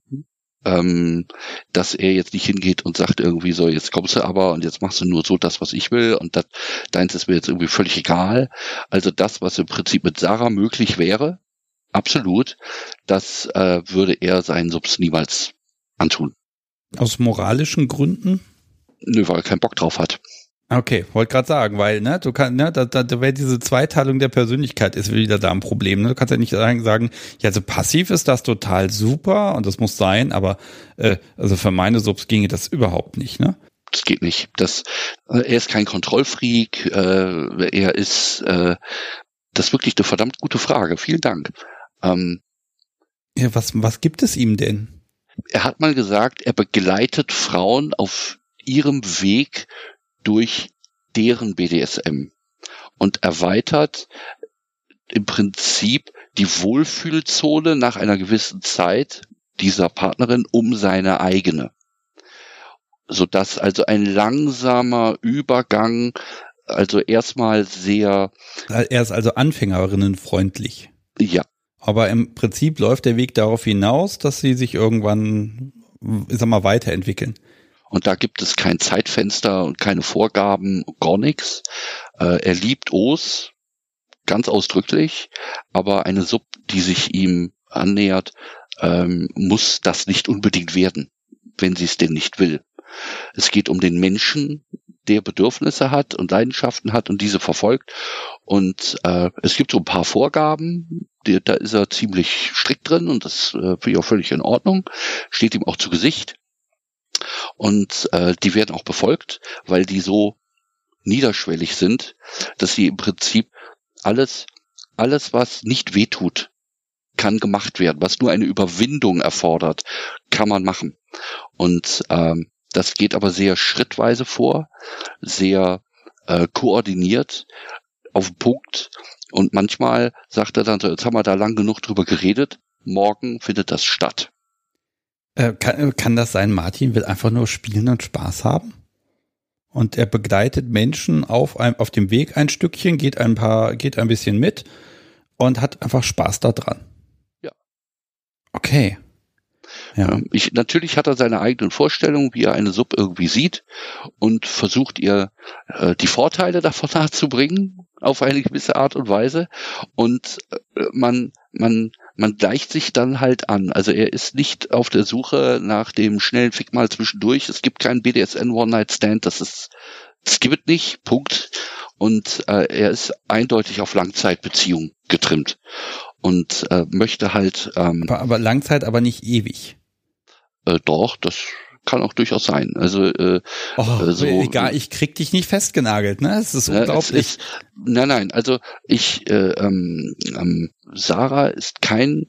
ähm, dass er jetzt nicht hingeht und sagt irgendwie so, jetzt kommst du aber und jetzt machst du nur so das, was ich will und das, deins ist mir jetzt irgendwie völlig egal. Also das, was im Prinzip mit Sarah möglich wäre, absolut, das äh, würde er seinen Subs niemals antun. Aus moralischen Gründen? Nö, weil er keinen Bock drauf hat. Okay, wollte gerade sagen, weil, ne, du kannst, ne, da, da, da wäre diese Zweiteilung der Persönlichkeit ist wieder da ein Problem. Ne? Du kannst ja nicht sagen, ja, also passiv ist das total super und das muss sein, aber äh, also für meine Subs ginge das überhaupt nicht, ne? Das geht nicht. Das, äh, er ist kein Kontrollfreak, äh, er ist äh, das ist wirklich eine verdammt gute Frage. Vielen Dank. Ähm, ja, was, was gibt es ihm denn? Er hat mal gesagt, er begleitet Frauen auf ihrem Weg durch deren BDSM und erweitert im Prinzip die Wohlfühlzone nach einer gewissen Zeit dieser Partnerin um seine eigene. Sodass also ein langsamer Übergang, also erstmal sehr. Er ist also Anfängerinnenfreundlich. Ja. Aber im Prinzip läuft der Weg darauf hinaus, dass sie sich irgendwann, ich sag mal, weiterentwickeln. Und da gibt es kein Zeitfenster und keine Vorgaben, gar nichts. Äh, er liebt Os, ganz ausdrücklich, aber eine Sub, die sich ihm annähert, ähm, muss das nicht unbedingt werden, wenn sie es denn nicht will. Es geht um den Menschen, der Bedürfnisse hat und Leidenschaften hat und diese verfolgt. Und äh, es gibt so ein paar Vorgaben, die, da ist er ziemlich strikt drin und das äh, finde ich auch völlig in Ordnung. Steht ihm auch zu Gesicht. Und äh, die werden auch befolgt, weil die so niederschwellig sind, dass sie im Prinzip alles, alles, was nicht wehtut, kann gemacht werden. Was nur eine Überwindung erfordert, kann man machen. Und ähm, das geht aber sehr schrittweise vor, sehr äh, koordiniert, auf den Punkt. Und manchmal sagt er dann so, jetzt haben wir da lang genug drüber geredet, morgen findet das statt. Äh, kann, kann das sein, Martin will einfach nur spielen und Spaß haben? Und er begleitet Menschen auf, einem, auf dem Weg ein Stückchen, geht ein paar, geht ein bisschen mit und hat einfach Spaß daran. Ja. Okay. Ja. Ähm, ich, natürlich hat er seine eigenen Vorstellungen, wie er eine Sub irgendwie sieht und versucht ihr äh, die Vorteile davon nahezubringen auf eine gewisse Art und Weise. Und äh, man, man, man gleicht sich dann halt an. Also er ist nicht auf der Suche nach dem schnellen Fick mal zwischendurch. Es gibt keinen BDSN One Night Stand. Das ist, es gibt nicht. Punkt. Und äh, er ist eindeutig auf Langzeitbeziehung getrimmt und äh, möchte halt. Ähm, aber, aber Langzeit, aber nicht ewig. Äh, doch, das kann auch durchaus sein. Also äh, oh, äh, so, egal, ich krieg dich nicht festgenagelt, ne? Es ist unglaublich. Es ist, nein, nein, also ich äh, ähm, ähm, Sarah ist kein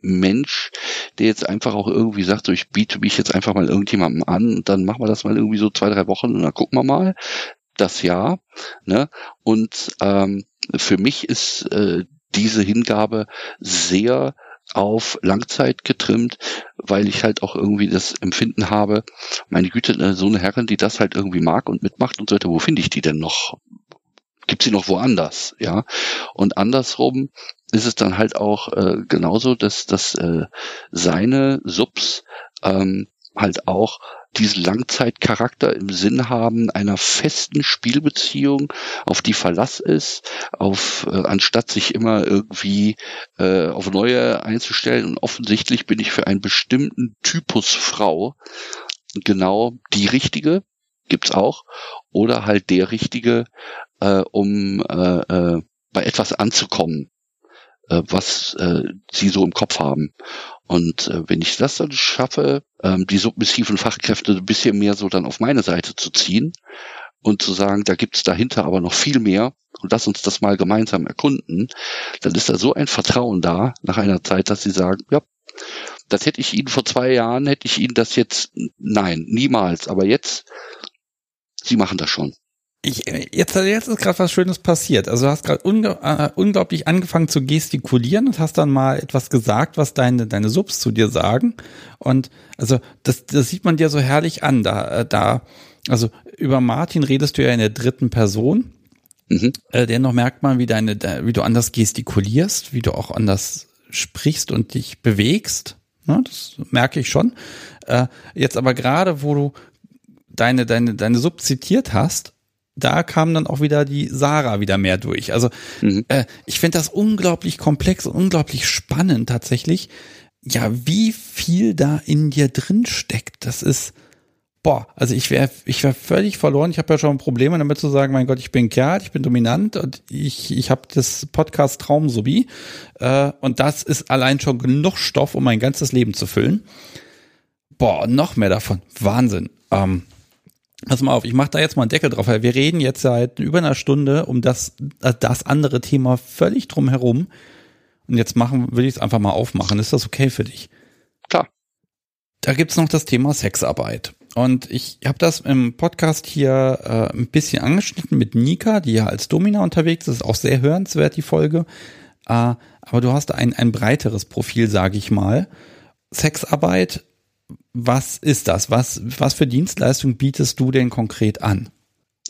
Mensch, der jetzt einfach auch irgendwie sagt, so ich biete mich jetzt einfach mal irgendjemandem an und dann machen wir das mal irgendwie so zwei, drei Wochen und dann gucken wir mal. Das ja, ne? Und ähm, für mich ist äh, diese Hingabe sehr auf Langzeit getrimmt, weil ich halt auch irgendwie das Empfinden habe, meine Güte, ne, so eine Herrin, die das halt irgendwie mag und mitmacht und so weiter, wo finde ich die denn noch? Gibt sie noch woanders, ja? Und andersrum ist es dann halt auch äh, genauso, dass, dass äh, seine Subs ähm, halt auch diesen Langzeitcharakter im Sinn haben einer festen Spielbeziehung, auf die Verlass ist, auf äh, anstatt sich immer irgendwie äh, auf neue einzustellen. Und offensichtlich bin ich für einen bestimmten Typus Frau genau die richtige, gibt's auch, oder halt der richtige, äh, um äh, äh, bei etwas anzukommen, äh, was äh, sie so im Kopf haben. Und äh, wenn ich das dann schaffe, ähm, die submissiven Fachkräfte ein bisschen mehr so dann auf meine Seite zu ziehen und zu sagen, da gibt's dahinter aber noch viel mehr und lass uns das mal gemeinsam erkunden, dann ist da so ein Vertrauen da nach einer Zeit, dass sie sagen, ja, das hätte ich Ihnen vor zwei Jahren, hätte ich Ihnen das jetzt, nein, niemals, aber jetzt, Sie machen das schon. Ich, jetzt, jetzt ist gerade was Schönes passiert. Also du hast gerade unge äh, unglaublich angefangen zu gestikulieren und hast dann mal etwas gesagt, was deine, deine Subs zu dir sagen. Und also das, das sieht man dir so herrlich an. Da, äh, da, also über Martin redest du ja in der dritten Person. Mhm. Äh, dennoch merkt man, wie deine, wie du anders gestikulierst, wie du auch anders sprichst und dich bewegst. Ne, das merke ich schon. Äh, jetzt aber gerade, wo du deine, deine, deine Sub zitiert hast, da kam dann auch wieder die Sarah wieder mehr durch. Also mhm. äh, ich finde das unglaublich komplex und unglaublich spannend tatsächlich. Ja, wie viel da in dir drin steckt, das ist boah, also ich wäre ich wäre völlig verloren. Ich habe ja schon Probleme damit zu sagen, mein Gott, ich bin Kerl, ich bin dominant und ich ich habe das Podcast Traum sowie äh, und das ist allein schon genug Stoff, um mein ganzes Leben zu füllen. Boah, noch mehr davon, Wahnsinn. Ähm, Pass mal auf, ich mache da jetzt mal einen Deckel drauf, weil wir reden jetzt seit über einer Stunde um das, äh, das andere Thema völlig drum herum. Und jetzt machen, will ich es einfach mal aufmachen. Ist das okay für dich? Klar. Da gibt's noch das Thema Sexarbeit. Und ich habe das im Podcast hier äh, ein bisschen angeschnitten mit Nika, die ja als Domina unterwegs ist. Auch sehr hörenswert, die Folge. Äh, aber du hast ein, ein breiteres Profil, sage ich mal. Sexarbeit, was ist das? Was, was für Dienstleistung bietest du denn konkret an?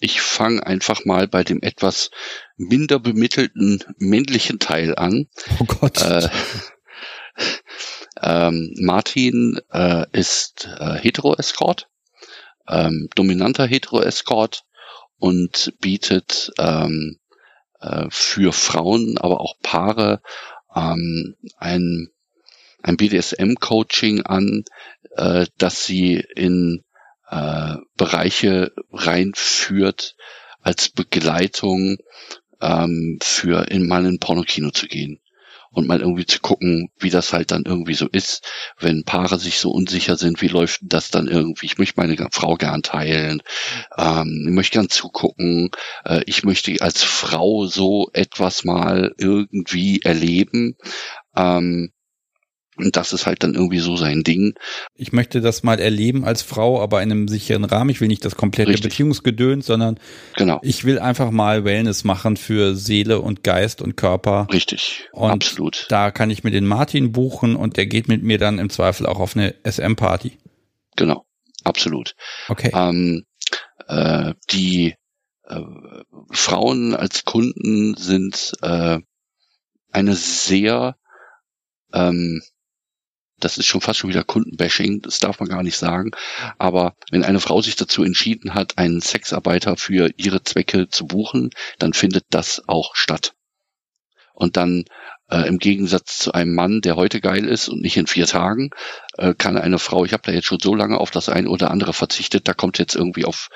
Ich fange einfach mal bei dem etwas minder bemittelten männlichen Teil an. Oh Gott. Äh, ähm, Martin äh, ist äh, Hetero-Escort, ähm, dominanter Hetero-Escort und bietet ähm, äh, für Frauen, aber auch Paare ähm, ein, ein BDSM-Coaching an, äh, dass sie in äh, Bereiche reinführt als Begleitung ähm, für in mal in Pornokino zu gehen und mal irgendwie zu gucken, wie das halt dann irgendwie so ist, wenn Paare sich so unsicher sind, wie läuft das dann irgendwie? Ich möchte meine Frau gern teilen, ähm, ich möchte gern zugucken, äh, ich möchte als Frau so etwas mal irgendwie erleben. Ähm, und das ist halt dann irgendwie so sein Ding. Ich möchte das mal erleben als Frau, aber in einem sicheren Rahmen. Ich will nicht das komplette Richtig. Beziehungsgedöns, sondern genau. ich will einfach mal Wellness machen für Seele und Geist und Körper. Richtig, und absolut. Da kann ich mir den Martin buchen und der geht mit mir dann im Zweifel auch auf eine SM-Party. Genau, absolut. Okay. Ähm, äh, die äh, Frauen als Kunden sind äh, eine sehr ähm, das ist schon fast schon wieder Kundenbashing, das darf man gar nicht sagen. Aber wenn eine Frau sich dazu entschieden hat, einen Sexarbeiter für ihre Zwecke zu buchen, dann findet das auch statt. Und dann äh, im Gegensatz zu einem Mann, der heute geil ist und nicht in vier Tagen, äh, kann eine Frau, ich habe da jetzt schon so lange auf das eine oder andere verzichtet, da kommt jetzt irgendwie auf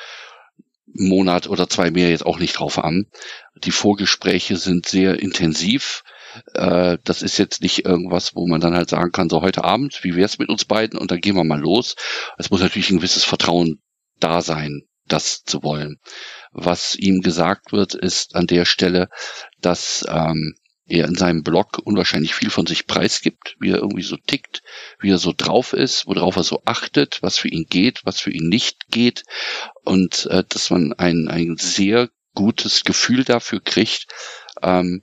Monat oder zwei mehr jetzt auch nicht drauf an. Die Vorgespräche sind sehr intensiv äh, das ist jetzt nicht irgendwas, wo man dann halt sagen kann, so heute Abend, wie wär's mit uns beiden und dann gehen wir mal los. Es muss natürlich ein gewisses Vertrauen da sein, das zu wollen. Was ihm gesagt wird, ist an der Stelle, dass ähm, er in seinem Blog unwahrscheinlich viel von sich preisgibt, wie er irgendwie so tickt, wie er so drauf ist, worauf er so achtet, was für ihn geht, was für ihn nicht geht und äh, dass man ein, ein sehr gutes Gefühl dafür kriegt, ähm,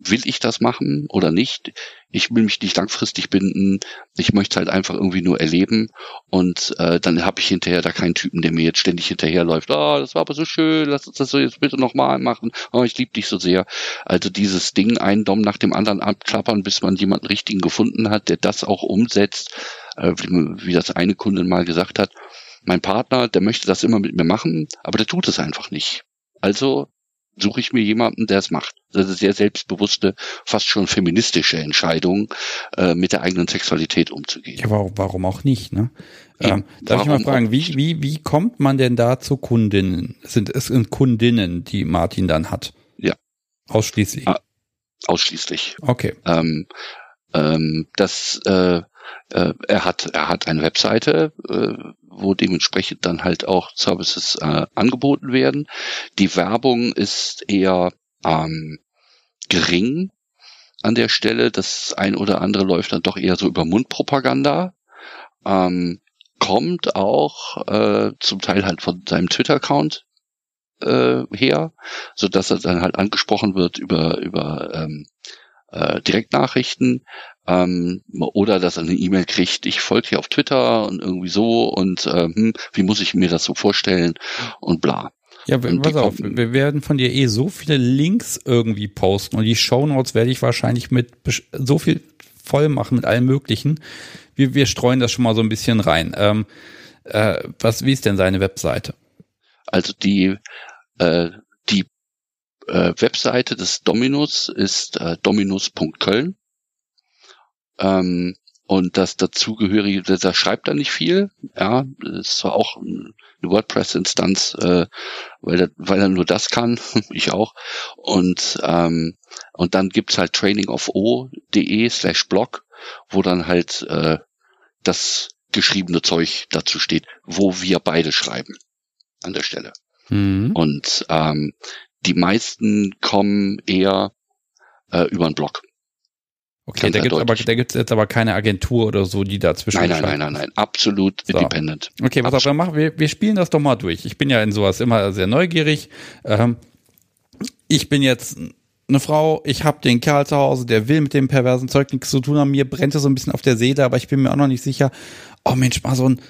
will ich das machen oder nicht? Ich will mich nicht langfristig binden. Ich möchte halt einfach irgendwie nur erleben und äh, dann habe ich hinterher da keinen Typen, der mir jetzt ständig hinterherläuft. Ah, oh, das war aber so schön, lass uns das so jetzt bitte nochmal machen. Oh, ich liebe dich so sehr. Also dieses Ding, einen Dom nach dem anderen abklappern, bis man jemanden richtigen gefunden hat, der das auch umsetzt, äh, wie, wie das eine Kundin mal gesagt hat. Mein Partner, der möchte das immer mit mir machen, aber der tut es einfach nicht. Also suche ich mir jemanden, der es macht. Das ist sehr selbstbewusste, fast schon feministische Entscheidung, äh, mit der eigenen Sexualität umzugehen. Ja, warum, warum auch nicht, ne? Ähm, darf ich mal fragen, wie, wie, wie kommt man denn da zu Kundinnen? Sind es sind Kundinnen, die Martin dann hat? Ja. Ausschließlich. Ah, ausschließlich. Okay. Ähm, ähm, das, äh, äh, er hat, er hat eine Webseite, äh, wo dementsprechend dann halt auch Services äh, angeboten werden. Die Werbung ist eher ähm, gering an der Stelle. Das ein oder andere läuft dann doch eher so über Mundpropaganda. Ähm, kommt auch äh, zum Teil halt von seinem Twitter-Account äh, her, so dass er dann halt angesprochen wird über über ähm, äh, Direktnachrichten ähm, oder dass er eine E-Mail kriegt, ich folge hier auf Twitter und irgendwie so und ähm, wie muss ich mir das so vorstellen und bla. Ja, pass auf, wir werden von dir eh so viele Links irgendwie posten und die Shownotes werde ich wahrscheinlich mit so viel voll machen mit allem möglichen. Wir, wir streuen das schon mal so ein bisschen rein. Ähm, äh, was, wie ist denn seine Webseite? Also die, äh, die äh, Webseite des Dominus ist äh, dominus.köln. Ähm, und das dazugehörige, da schreibt er nicht viel. Ja, ist zwar auch eine WordPress-Instanz, äh, weil, er, weil er nur das kann, ich auch. Und ähm, und dann gibt's halt trainingofo.de slash blog, wo dann halt äh, das geschriebene Zeug dazu steht, wo wir beide schreiben an der Stelle. Mhm. Und ähm, die meisten kommen eher äh, über einen Blog. Okay, da gibt es aber, da gibt's jetzt aber keine Agentur oder so, die dazwischen Nein, nein, nein, nein, nein, absolut so. independent. Okay, was auch immer, wir, wir spielen das doch mal durch. Ich bin ja in sowas immer sehr neugierig. Ähm, ich bin jetzt eine Frau, ich habe den Kerl zu Hause, der will mit dem perversen Zeug nichts zu tun haben, mir brennt es so ein bisschen auf der Seele, aber ich bin mir auch noch nicht sicher, oh Mensch, mal so ein,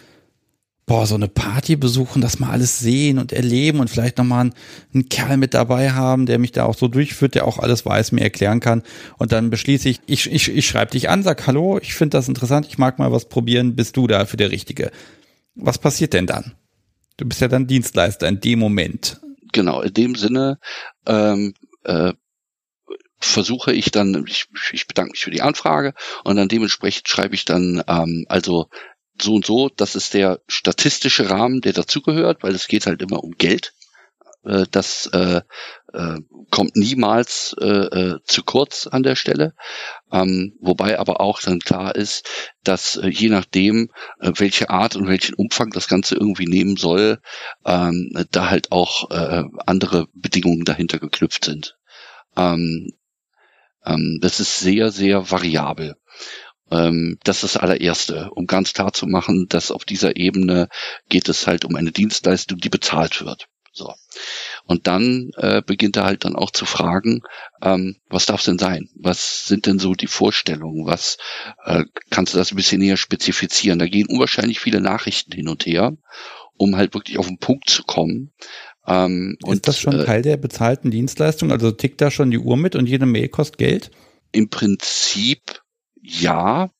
boah, so eine Party besuchen, das mal alles sehen und erleben und vielleicht nochmal einen, einen Kerl mit dabei haben, der mich da auch so durchführt, der auch alles weiß, mir erklären kann. Und dann beschließe ich, ich, ich, ich schreibe dich an, sag Hallo, ich finde das interessant, ich mag mal was probieren, bist du da für der Richtige. Was passiert denn dann? Du bist ja dann Dienstleister in dem Moment. Genau, in dem Sinne ähm, äh, versuche ich dann, ich, ich bedanke mich für die Anfrage und dann dementsprechend schreibe ich dann, ähm, also so und so, das ist der statistische Rahmen, der dazugehört, weil es geht halt immer um Geld. Äh, das äh, äh, kommt niemals äh, äh, zu kurz an der Stelle. Ähm, wobei aber auch dann klar ist, dass äh, je nachdem, äh, welche Art und welchen Umfang das Ganze irgendwie nehmen soll, ähm, da halt auch äh, andere Bedingungen dahinter geknüpft sind. Ähm, ähm, das ist sehr, sehr variabel. Ähm, das ist das allererste, um ganz klar zu machen, dass auf dieser Ebene geht es halt um eine Dienstleistung, die bezahlt wird. So. Und dann äh, beginnt er halt dann auch zu fragen, ähm, was darf es denn sein? Was sind denn so die Vorstellungen? Was äh, kannst du das ein bisschen näher spezifizieren? Da gehen unwahrscheinlich viele Nachrichten hin und her, um halt wirklich auf den Punkt zu kommen. Ähm, Ist und, das schon äh, Teil der bezahlten Dienstleistung? Also tickt da schon die Uhr mit und jede Mail kostet Geld? Im Prinzip ja,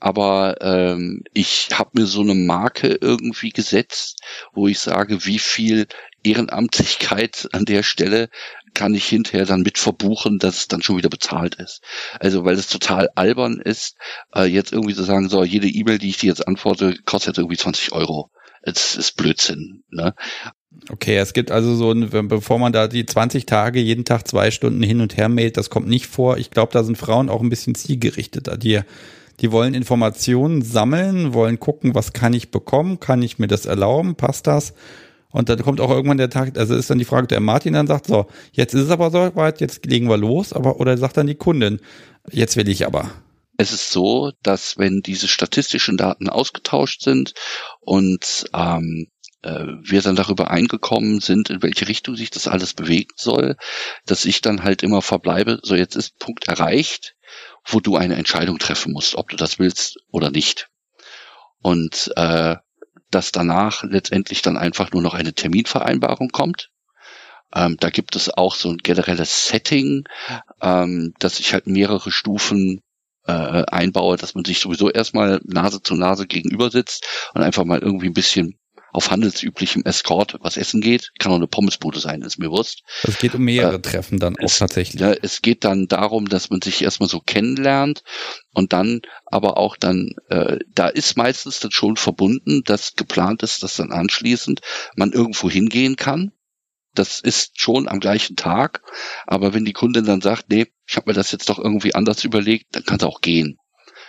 aber ähm, ich habe mir so eine Marke irgendwie gesetzt, wo ich sage, wie viel Ehrenamtlichkeit an der Stelle kann ich hinterher dann mit verbuchen, dass es dann schon wieder bezahlt ist. Also weil es total albern ist, äh, jetzt irgendwie zu sagen, so jede E-Mail, die ich dir jetzt antworte, kostet irgendwie 20 Euro. Es ist Blödsinn. Ne? Okay, es gibt also so, bevor man da die 20 Tage jeden Tag zwei Stunden hin und her mailt, das kommt nicht vor. Ich glaube, da sind Frauen auch ein bisschen zielgerichteter. Die, die wollen Informationen sammeln, wollen gucken, was kann ich bekommen, kann ich mir das erlauben, passt das? Und dann kommt auch irgendwann der Tag, also ist dann die Frage, der Martin dann sagt, so, jetzt ist es aber so weit, jetzt legen wir los, aber, oder sagt dann die Kundin, jetzt will ich aber. Es ist so, dass wenn diese statistischen Daten ausgetauscht sind und ähm, äh, wir dann darüber eingekommen sind, in welche Richtung sich das alles bewegen soll, dass ich dann halt immer verbleibe, so jetzt ist Punkt erreicht, wo du eine Entscheidung treffen musst, ob du das willst oder nicht. Und äh, dass danach letztendlich dann einfach nur noch eine Terminvereinbarung kommt. Ähm, da gibt es auch so ein generelles Setting, ähm, dass ich halt mehrere Stufen äh, einbaue, dass man sich sowieso erstmal Nase zu Nase gegenüber sitzt und einfach mal irgendwie ein bisschen auf handelsüblichem Escort was essen geht. Kann auch eine Pommesbude sein, ist mir bewusst. Es geht um mehrere äh, Treffen dann auch es, tatsächlich. Ja, es geht dann darum, dass man sich erstmal so kennenlernt und dann aber auch dann, äh, da ist meistens dann schon verbunden, dass geplant ist, dass dann anschließend man irgendwo hingehen kann. Das ist schon am gleichen Tag, aber wenn die Kundin dann sagt, nee, ich habe mir das jetzt doch irgendwie anders überlegt, dann kann es auch gehen.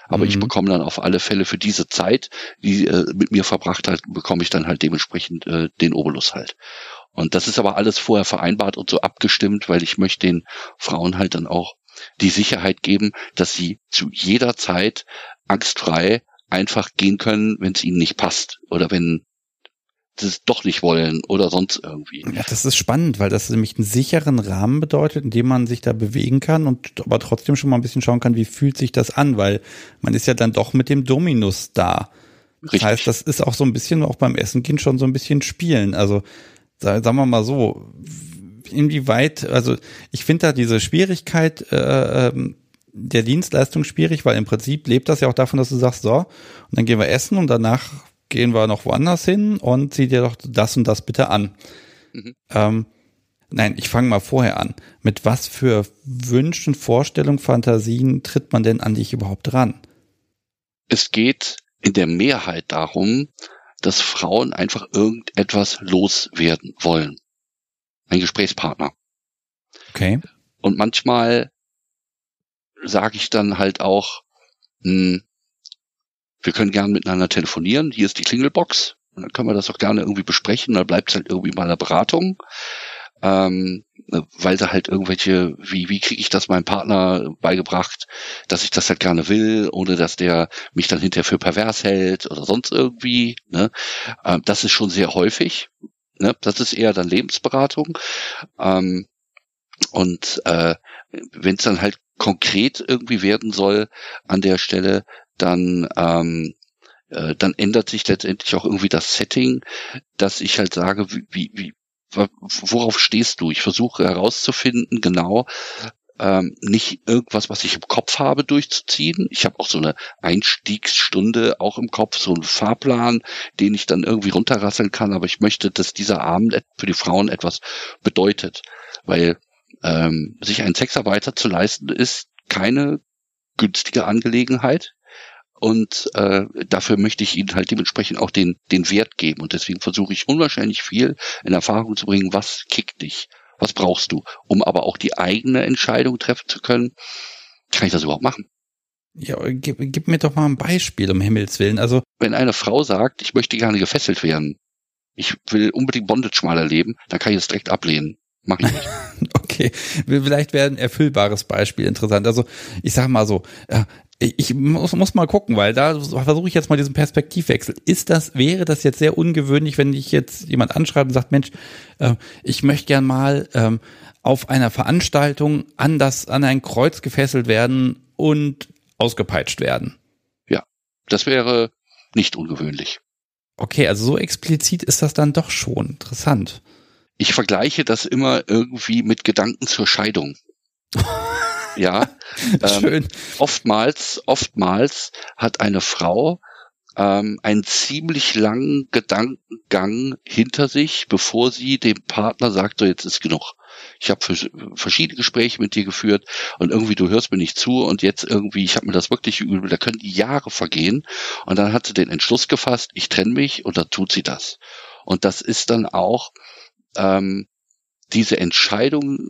Aber mhm. ich bekomme dann auf alle Fälle für diese Zeit, die äh, mit mir verbracht hat, bekomme ich dann halt dementsprechend äh, den Obolus halt. Und das ist aber alles vorher vereinbart und so abgestimmt, weil ich möchte den Frauen halt dann auch die Sicherheit geben, dass sie zu jeder Zeit angstfrei einfach gehen können, wenn es ihnen nicht passt oder wenn das doch nicht wollen oder sonst irgendwie. Ja, das ist spannend, weil das nämlich einen sicheren Rahmen bedeutet, in dem man sich da bewegen kann und aber trotzdem schon mal ein bisschen schauen kann, wie fühlt sich das an, weil man ist ja dann doch mit dem Dominus da. Das Richtig. heißt, das ist auch so ein bisschen auch beim Essen gehen schon so ein bisschen spielen. Also sagen wir mal so, inwieweit, also ich finde da diese Schwierigkeit äh, ähm, der Dienstleistung schwierig, weil im Prinzip lebt das ja auch davon, dass du sagst, so, und dann gehen wir essen und danach gehen wir noch woanders hin und zieh dir doch das und das bitte an. Mhm. Ähm, nein, ich fange mal vorher an. Mit was für Wünschen, Vorstellungen, Fantasien tritt man denn an dich überhaupt ran? Es geht in der Mehrheit darum, dass Frauen einfach irgendetwas loswerden wollen. Ein Gesprächspartner. Okay. Und manchmal sage ich dann halt auch, mh, hm, wir können gerne miteinander telefonieren, hier ist die Klingelbox, und dann können wir das auch gerne irgendwie besprechen, dann bleibt es halt irgendwie mal eine Beratung. Ähm, weil da halt irgendwelche, wie, wie kriege ich das meinem Partner beigebracht, dass ich das halt gerne will, ohne dass der mich dann hinterher für pervers hält oder sonst irgendwie. Ne? Ähm, das ist schon sehr häufig. Ne? Das ist eher dann Lebensberatung. Ähm, Und äh, wenn es dann halt konkret irgendwie werden soll an der Stelle, dann ähm, äh, dann ändert sich letztendlich auch irgendwie das Setting, dass ich halt sage, wie, wie, worauf stehst du? Ich versuche herauszufinden, genau, ähm, nicht irgendwas, was ich im Kopf habe, durchzuziehen. Ich habe auch so eine Einstiegsstunde auch im Kopf, so einen Fahrplan, den ich dann irgendwie runterrasseln kann, aber ich möchte, dass dieser Abend für die Frauen etwas bedeutet, weil ähm, sich einen Sexarbeiter zu leisten ist keine günstige Angelegenheit. Und äh, dafür möchte ich ihnen halt dementsprechend auch den, den Wert geben. Und deswegen versuche ich unwahrscheinlich viel in Erfahrung zu bringen, was kickt dich, was brauchst du, um aber auch die eigene Entscheidung treffen zu können. Kann ich das überhaupt machen? Ja, gib, gib mir doch mal ein Beispiel, um Himmels Willen. Also, wenn eine Frau sagt, ich möchte gerne gefesselt werden, ich will unbedingt Bondage mal erleben, dann kann ich das direkt ablehnen. Mach ich nicht. okay, vielleicht wäre ein erfüllbares Beispiel interessant. Also ich sag mal so, äh, ich muss, muss mal gucken, weil da versuche ich jetzt mal diesen Perspektivwechsel. Ist das, wäre das jetzt sehr ungewöhnlich, wenn ich jetzt jemand anschreibe und sagt, Mensch, äh, ich möchte gern mal ähm, auf einer Veranstaltung an das, an ein Kreuz gefesselt werden und ausgepeitscht werden? Ja, das wäre nicht ungewöhnlich. Okay, also so explizit ist das dann doch schon interessant. Ich vergleiche das immer irgendwie mit Gedanken zur Scheidung. Ja. Ähm, Schön. Oftmals, oftmals hat eine Frau ähm, einen ziemlich langen Gedankengang hinter sich, bevor sie dem Partner sagt, so jetzt ist genug. Ich habe verschiedene Gespräche mit dir geführt und irgendwie du hörst mir nicht zu und jetzt irgendwie, ich habe mir das wirklich übel, da können die Jahre vergehen und dann hat sie den Entschluss gefasst, ich trenne mich und dann tut sie das. Und das ist dann auch ähm, diese Entscheidung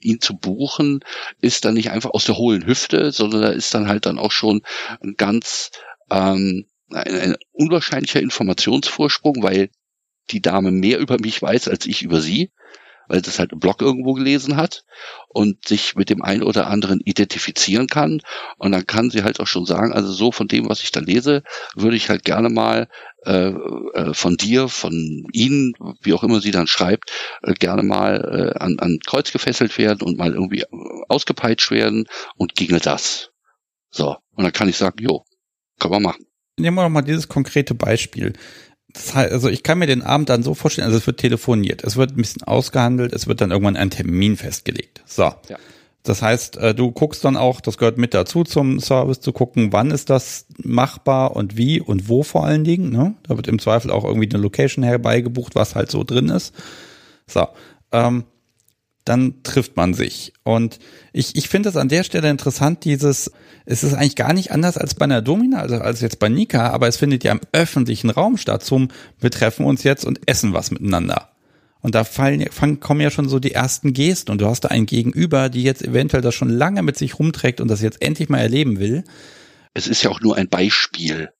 ihn zu buchen, ist dann nicht einfach aus der hohlen Hüfte, sondern da ist dann halt dann auch schon ein ganz ähm, ein, ein unwahrscheinlicher Informationsvorsprung, weil die Dame mehr über mich weiß als ich über sie weil das halt im Blog irgendwo gelesen hat und sich mit dem einen oder anderen identifizieren kann. Und dann kann sie halt auch schon sagen, also so von dem, was ich da lese, würde ich halt gerne mal äh, äh, von dir, von Ihnen, wie auch immer sie dann schreibt, äh, gerne mal äh, an, an Kreuz gefesselt werden und mal irgendwie ausgepeitscht werden und ginge das. So, und dann kann ich sagen, jo, können wir machen. Nehmen wir doch mal dieses konkrete Beispiel das heißt, also ich kann mir den Abend dann so vorstellen, also es wird telefoniert, es wird ein bisschen ausgehandelt, es wird dann irgendwann ein Termin festgelegt. So. Ja. Das heißt, äh, du guckst dann auch, das gehört mit dazu zum Service, zu gucken, wann ist das machbar und wie und wo vor allen Dingen. Ne? Da wird im Zweifel auch irgendwie eine Location herbeigebucht, was halt so drin ist. So. Ähm, dann trifft man sich. Und ich, ich finde es an der Stelle interessant, dieses, es ist eigentlich gar nicht anders als bei einer Domina, also als jetzt bei Nika, aber es findet ja im öffentlichen Raum statt, zum wir treffen uns jetzt und essen was miteinander. Und da fallen, fangen, kommen ja schon so die ersten Gesten und du hast da einen Gegenüber, die jetzt eventuell das schon lange mit sich rumträgt und das jetzt endlich mal erleben will. Es ist ja auch nur ein Beispiel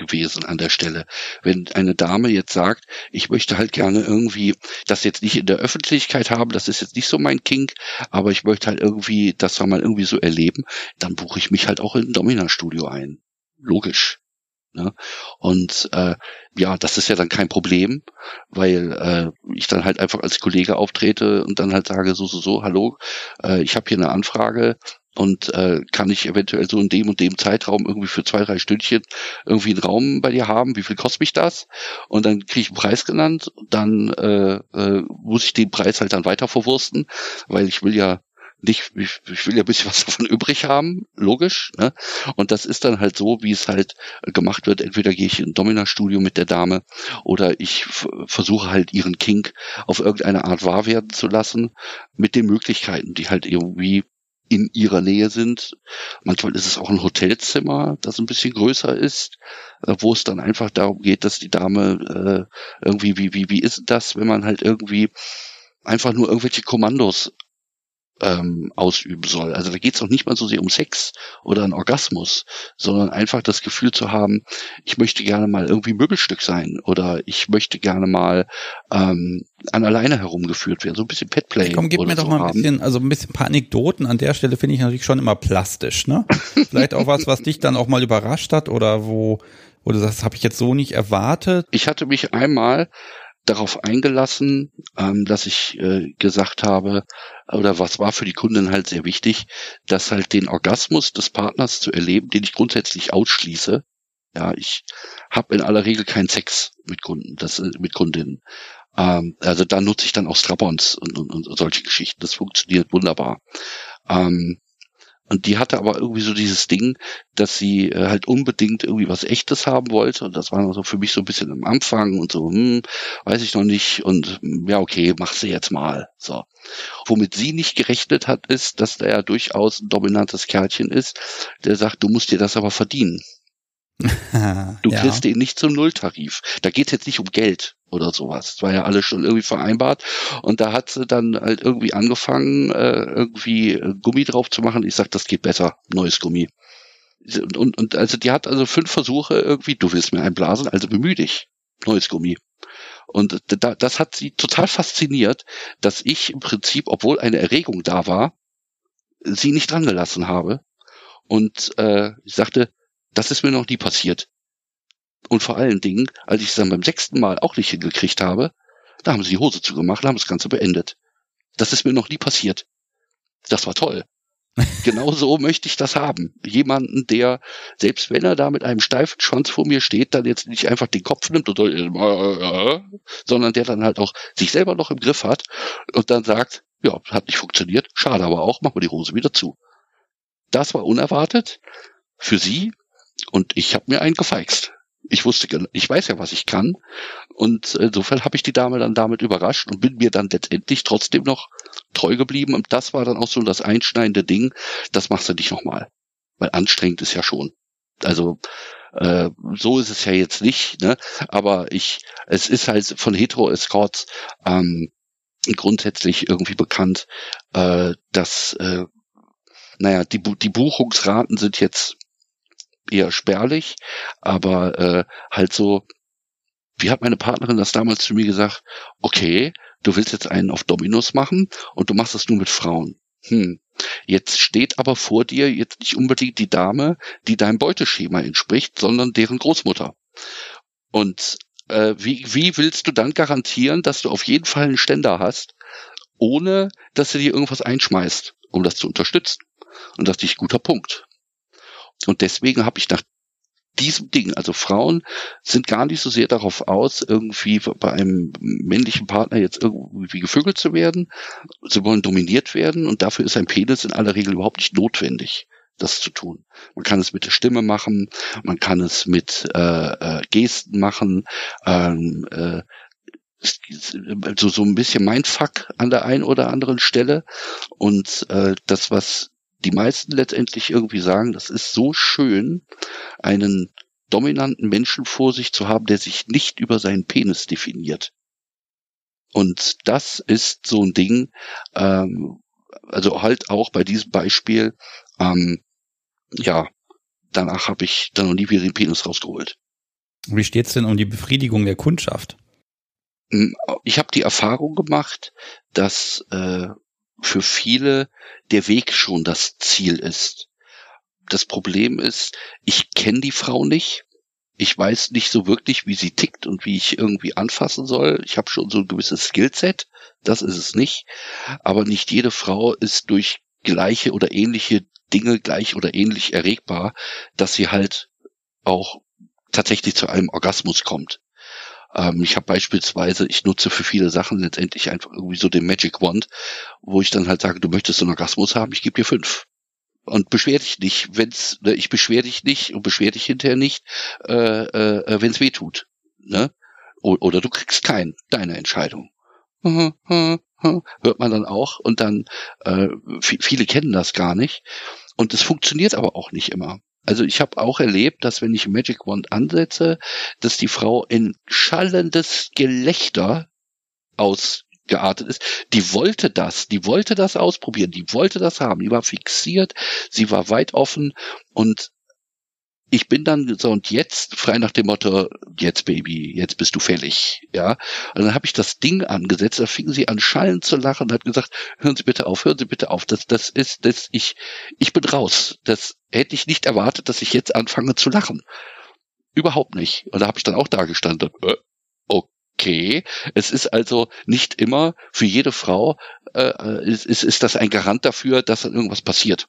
gewesen an der Stelle. Wenn eine Dame jetzt sagt, ich möchte halt gerne irgendwie das jetzt nicht in der Öffentlichkeit haben, das ist jetzt nicht so mein Kink, aber ich möchte halt irgendwie das mal irgendwie so erleben, dann buche ich mich halt auch in ein Domina-Studio ein. Logisch. Ne? Und äh, ja, das ist ja dann kein Problem, weil äh, ich dann halt einfach als Kollege auftrete und dann halt sage, so, so, so, hallo, äh, ich habe hier eine Anfrage, und äh, kann ich eventuell so in dem und dem Zeitraum irgendwie für zwei, drei Stündchen irgendwie einen Raum bei dir haben, wie viel kostet mich das? Und dann kriege ich einen Preis genannt, dann äh, äh, muss ich den Preis halt dann weiter verwursten, weil ich will ja nicht, ich, ich will ja ein bisschen was davon übrig haben, logisch. Ne? Und das ist dann halt so, wie es halt gemacht wird. Entweder gehe ich in ein Domina-Studio mit der Dame oder ich versuche halt ihren Kink auf irgendeine Art wahr werden zu lassen, mit den Möglichkeiten, die halt irgendwie in ihrer Nähe sind. Manchmal ist es auch ein Hotelzimmer, das ein bisschen größer ist, äh, wo es dann einfach darum geht, dass die Dame äh, irgendwie, wie, wie, wie ist das, wenn man halt irgendwie einfach nur irgendwelche Kommandos ähm, ausüben soll. Also da geht es auch nicht mal so sehr um Sex oder einen Orgasmus, sondern einfach das Gefühl zu haben, ich möchte gerne mal irgendwie Möbelstück sein oder ich möchte gerne mal ähm, an alleine herumgeführt werden, so ein bisschen Petplay. Komm, gib mir doch so mal ein haben. bisschen, also ein bisschen ein paar Anekdoten an der Stelle finde ich natürlich schon immer plastisch, ne? Vielleicht auch was, was dich dann auch mal überrascht hat oder wo, wo du sagst, habe ich jetzt so nicht erwartet. Ich hatte mich einmal darauf eingelassen, ähm, dass ich äh, gesagt habe, oder was war für die Kundin halt sehr wichtig, dass halt den Orgasmus des Partners zu erleben, den ich grundsätzlich ausschließe. Ja, ich habe in aller Regel keinen Sex mit Kunden, das äh, mit Kundinnen. Ähm, also da nutze ich dann auch Strapons und, und, und solche Geschichten. Das funktioniert wunderbar. Ähm, und die hatte aber irgendwie so dieses Ding, dass sie äh, halt unbedingt irgendwie was Echtes haben wollte. Und das war so für mich so ein bisschen am Anfang und so, hm, weiß ich noch nicht. Und hm, ja, okay, mach sie jetzt mal. So. Womit sie nicht gerechnet hat, ist, dass ja durchaus ein dominantes Kerlchen ist, der sagt, du musst dir das aber verdienen. Du ja. kriegst ihn nicht zum Nulltarif. Da geht es jetzt nicht um Geld oder sowas. Das war ja alles schon irgendwie vereinbart. Und da hat sie dann halt irgendwie angefangen, äh, irgendwie äh, Gummi drauf zu machen. Ich sag, das geht besser, neues Gummi. Und, und, und also die hat also fünf Versuche irgendwie, du willst mir einblasen, also bemühe dich. Neues Gummi. Und da, das hat sie total fasziniert, dass ich im Prinzip, obwohl eine Erregung da war, sie nicht dran gelassen habe. Und äh, ich sagte, das ist mir noch nie passiert. Und vor allen Dingen, als ich es dann beim sechsten Mal auch nicht hingekriegt habe, da haben sie die Hose zugemacht, haben das Ganze beendet. Das ist mir noch nie passiert. Das war toll. genau so möchte ich das haben. Jemanden, der, selbst wenn er da mit einem steifen Schwanz vor mir steht, dann jetzt nicht einfach den Kopf nimmt und äh, sondern der dann halt auch sich selber noch im Griff hat und dann sagt, ja, hat nicht funktioniert, schade aber auch, machen wir die Hose wieder zu. Das war unerwartet für sie und ich habe mir einen gefeixt. Ich wusste, ich weiß ja, was ich kann. Und insofern habe ich die Dame dann damit überrascht und bin mir dann letztendlich trotzdem noch treu geblieben. Und das war dann auch so das einschneidende Ding. Das machst du nicht nochmal. Weil anstrengend ist ja schon. Also äh, so ist es ja jetzt nicht, ne? Aber ich, es ist halt von Hetero Escorts ähm, grundsätzlich irgendwie bekannt, äh, dass äh, naja, die, die Buchungsraten sind jetzt eher spärlich, aber äh, halt so, wie hat meine Partnerin das damals zu mir gesagt, okay, du willst jetzt einen auf Dominos machen und du machst das nur mit Frauen. Hm. Jetzt steht aber vor dir jetzt nicht unbedingt die Dame, die deinem Beuteschema entspricht, sondern deren Großmutter. Und äh, wie, wie willst du dann garantieren, dass du auf jeden Fall einen Ständer hast, ohne dass du dir irgendwas einschmeißt, um das zu unterstützen? Und das ist nicht guter Punkt. Und deswegen habe ich nach diesem Ding, also Frauen sind gar nicht so sehr darauf aus, irgendwie bei einem männlichen Partner jetzt irgendwie gevögelt zu werden. Sie wollen dominiert werden und dafür ist ein Penis in aller Regel überhaupt nicht notwendig das zu tun. Man kann es mit der Stimme machen, man kann es mit äh, äh, Gesten machen, ähm, äh, so, so ein bisschen mein Fuck an der einen oder anderen Stelle. Und äh, das, was die meisten letztendlich irgendwie sagen, das ist so schön, einen dominanten Menschen vor sich zu haben, der sich nicht über seinen Penis definiert. Und das ist so ein Ding, ähm, also halt auch bei diesem Beispiel, ähm, ja, danach habe ich dann noch nie wieder den Penis rausgeholt. Wie steht's denn um die Befriedigung der Kundschaft? Hm, ich habe die Erfahrung gemacht, dass äh, für viele der Weg schon das Ziel ist. Das Problem ist, ich kenne die Frau nicht. Ich weiß nicht so wirklich, wie sie tickt und wie ich irgendwie anfassen soll. Ich habe schon so ein gewisses Skillset, das ist es nicht. Aber nicht jede Frau ist durch gleiche oder ähnliche Dinge gleich oder ähnlich erregbar, dass sie halt auch tatsächlich zu einem Orgasmus kommt. Ähm, ich habe beispielsweise, ich nutze für viele Sachen letztendlich einfach irgendwie so den Magic Wand, wo ich dann halt sage, du möchtest einen Orgasmus haben, ich gebe dir fünf. Und beschwer dich nicht, wenn's, ne, ich beschwer dich nicht und beschwer dich hinterher nicht, äh, äh, wenn es weh tut. Ne? Oder du kriegst keinen, deine Entscheidung. Hört man dann auch und dann, äh, viele kennen das gar nicht. Und es funktioniert aber auch nicht immer. Also ich habe auch erlebt, dass wenn ich Magic Wand ansetze, dass die Frau in schallendes Gelächter ausgeartet ist. Die wollte das, die wollte das ausprobieren, die wollte das haben, die war fixiert, sie war weit offen und ich bin dann so und jetzt frei nach dem Motto, jetzt Baby, jetzt bist du fällig, ja. Und dann habe ich das Ding angesetzt, da fingen sie an schallen zu lachen und hat gesagt, hören Sie bitte auf, hören Sie bitte auf, das, das ist, das, ich, ich bin raus. Das hätte ich nicht erwartet, dass ich jetzt anfange zu lachen. Überhaupt nicht. Und da habe ich dann auch da gestanden, äh, okay. Es ist also nicht immer für jede Frau äh, ist, ist, ist das ein Garant dafür, dass dann irgendwas passiert.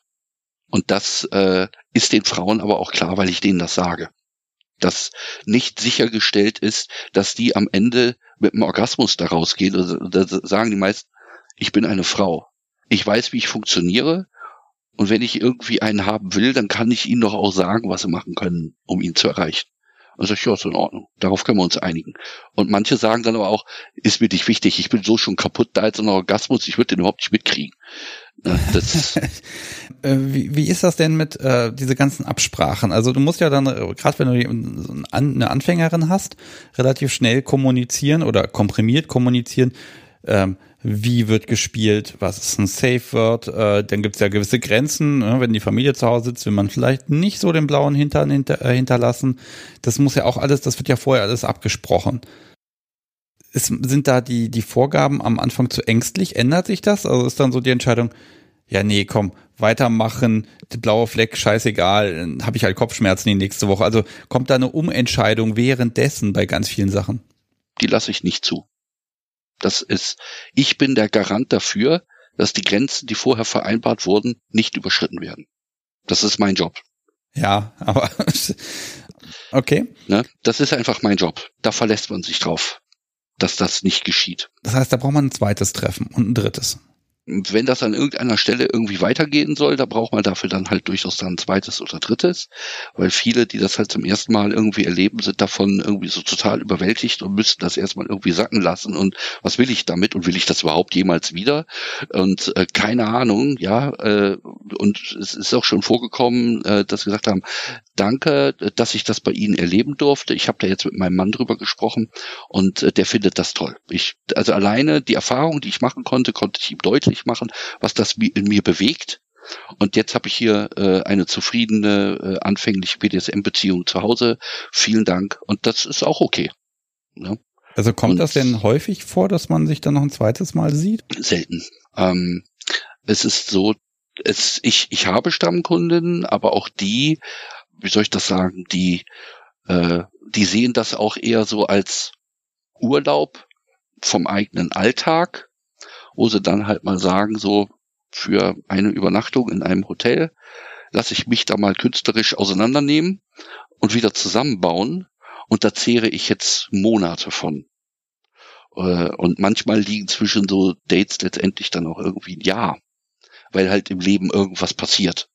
Und das äh, ist den Frauen aber auch klar, weil ich denen das sage. Dass nicht sichergestellt ist, dass die am Ende mit einem Orgasmus da rausgehen. Also, da sagen die meisten, ich bin eine Frau. Ich weiß, wie ich funktioniere. Und wenn ich irgendwie einen haben will, dann kann ich ihnen doch auch sagen, was sie machen können, um ihn zu erreichen. Also ja, ist in Ordnung. Darauf können wir uns einigen. Und manche sagen dann aber auch, ist mir nicht wichtig, ich bin so schon kaputt, da jetzt ein Orgasmus, ich würde den überhaupt nicht mitkriegen. Das äh, wie, wie ist das denn mit äh, diese ganzen Absprachen? Also du musst ja dann, äh, gerade wenn du eine Anfängerin hast, relativ schnell kommunizieren oder komprimiert kommunizieren, ähm, wie wird gespielt, was ist ein Safe Word, äh, dann gibt es ja gewisse Grenzen, ne? wenn die Familie zu Hause sitzt, will man vielleicht nicht so den blauen Hintern hinter, äh, hinterlassen. Das muss ja auch alles, das wird ja vorher alles abgesprochen. Ist, sind da die, die Vorgaben am Anfang zu ängstlich? Ändert sich das? Also ist dann so die Entscheidung, ja, nee, komm, weitermachen, der blaue Fleck, scheißegal, habe ich halt Kopfschmerzen die nächste Woche. Also kommt da eine Umentscheidung währenddessen bei ganz vielen Sachen? Die lasse ich nicht zu. Das ist, ich bin der Garant dafür, dass die Grenzen, die vorher vereinbart wurden, nicht überschritten werden. Das ist mein Job. Ja, aber okay. Ne? Das ist einfach mein Job. Da verlässt man sich drauf, dass das nicht geschieht. Das heißt, da braucht man ein zweites Treffen und ein drittes wenn das an irgendeiner Stelle irgendwie weitergehen soll, da braucht man dafür dann halt durchaus dann ein zweites oder drittes, weil viele, die das halt zum ersten Mal irgendwie erleben, sind davon irgendwie so total überwältigt und müssen das erstmal irgendwie sacken lassen. Und was will ich damit? Und will ich das überhaupt jemals wieder? Und äh, keine Ahnung, ja, äh, und es ist auch schon vorgekommen, äh, dass gesagt haben, danke, dass ich das bei Ihnen erleben durfte. Ich habe da jetzt mit meinem Mann drüber gesprochen und äh, der findet das toll. Ich, also alleine die Erfahrung, die ich machen konnte, konnte ich ihm deutlich machen, was das in mir bewegt. Und jetzt habe ich hier äh, eine zufriedene, äh, anfängliche BDSM-Beziehung zu Hause. Vielen Dank. Und das ist auch okay. Ja. Also kommt und das denn häufig vor, dass man sich dann noch ein zweites Mal sieht? Selten. Ähm, es ist so, es, ich, ich habe Stammkundinnen, aber auch die wie soll ich das sagen, die, äh, die sehen das auch eher so als Urlaub vom eigenen Alltag, wo sie dann halt mal sagen, so für eine Übernachtung in einem Hotel lasse ich mich da mal künstlerisch auseinandernehmen und wieder zusammenbauen und da zehre ich jetzt Monate von. Äh, und manchmal liegen zwischen so Dates letztendlich dann auch irgendwie ein Jahr, weil halt im Leben irgendwas passiert.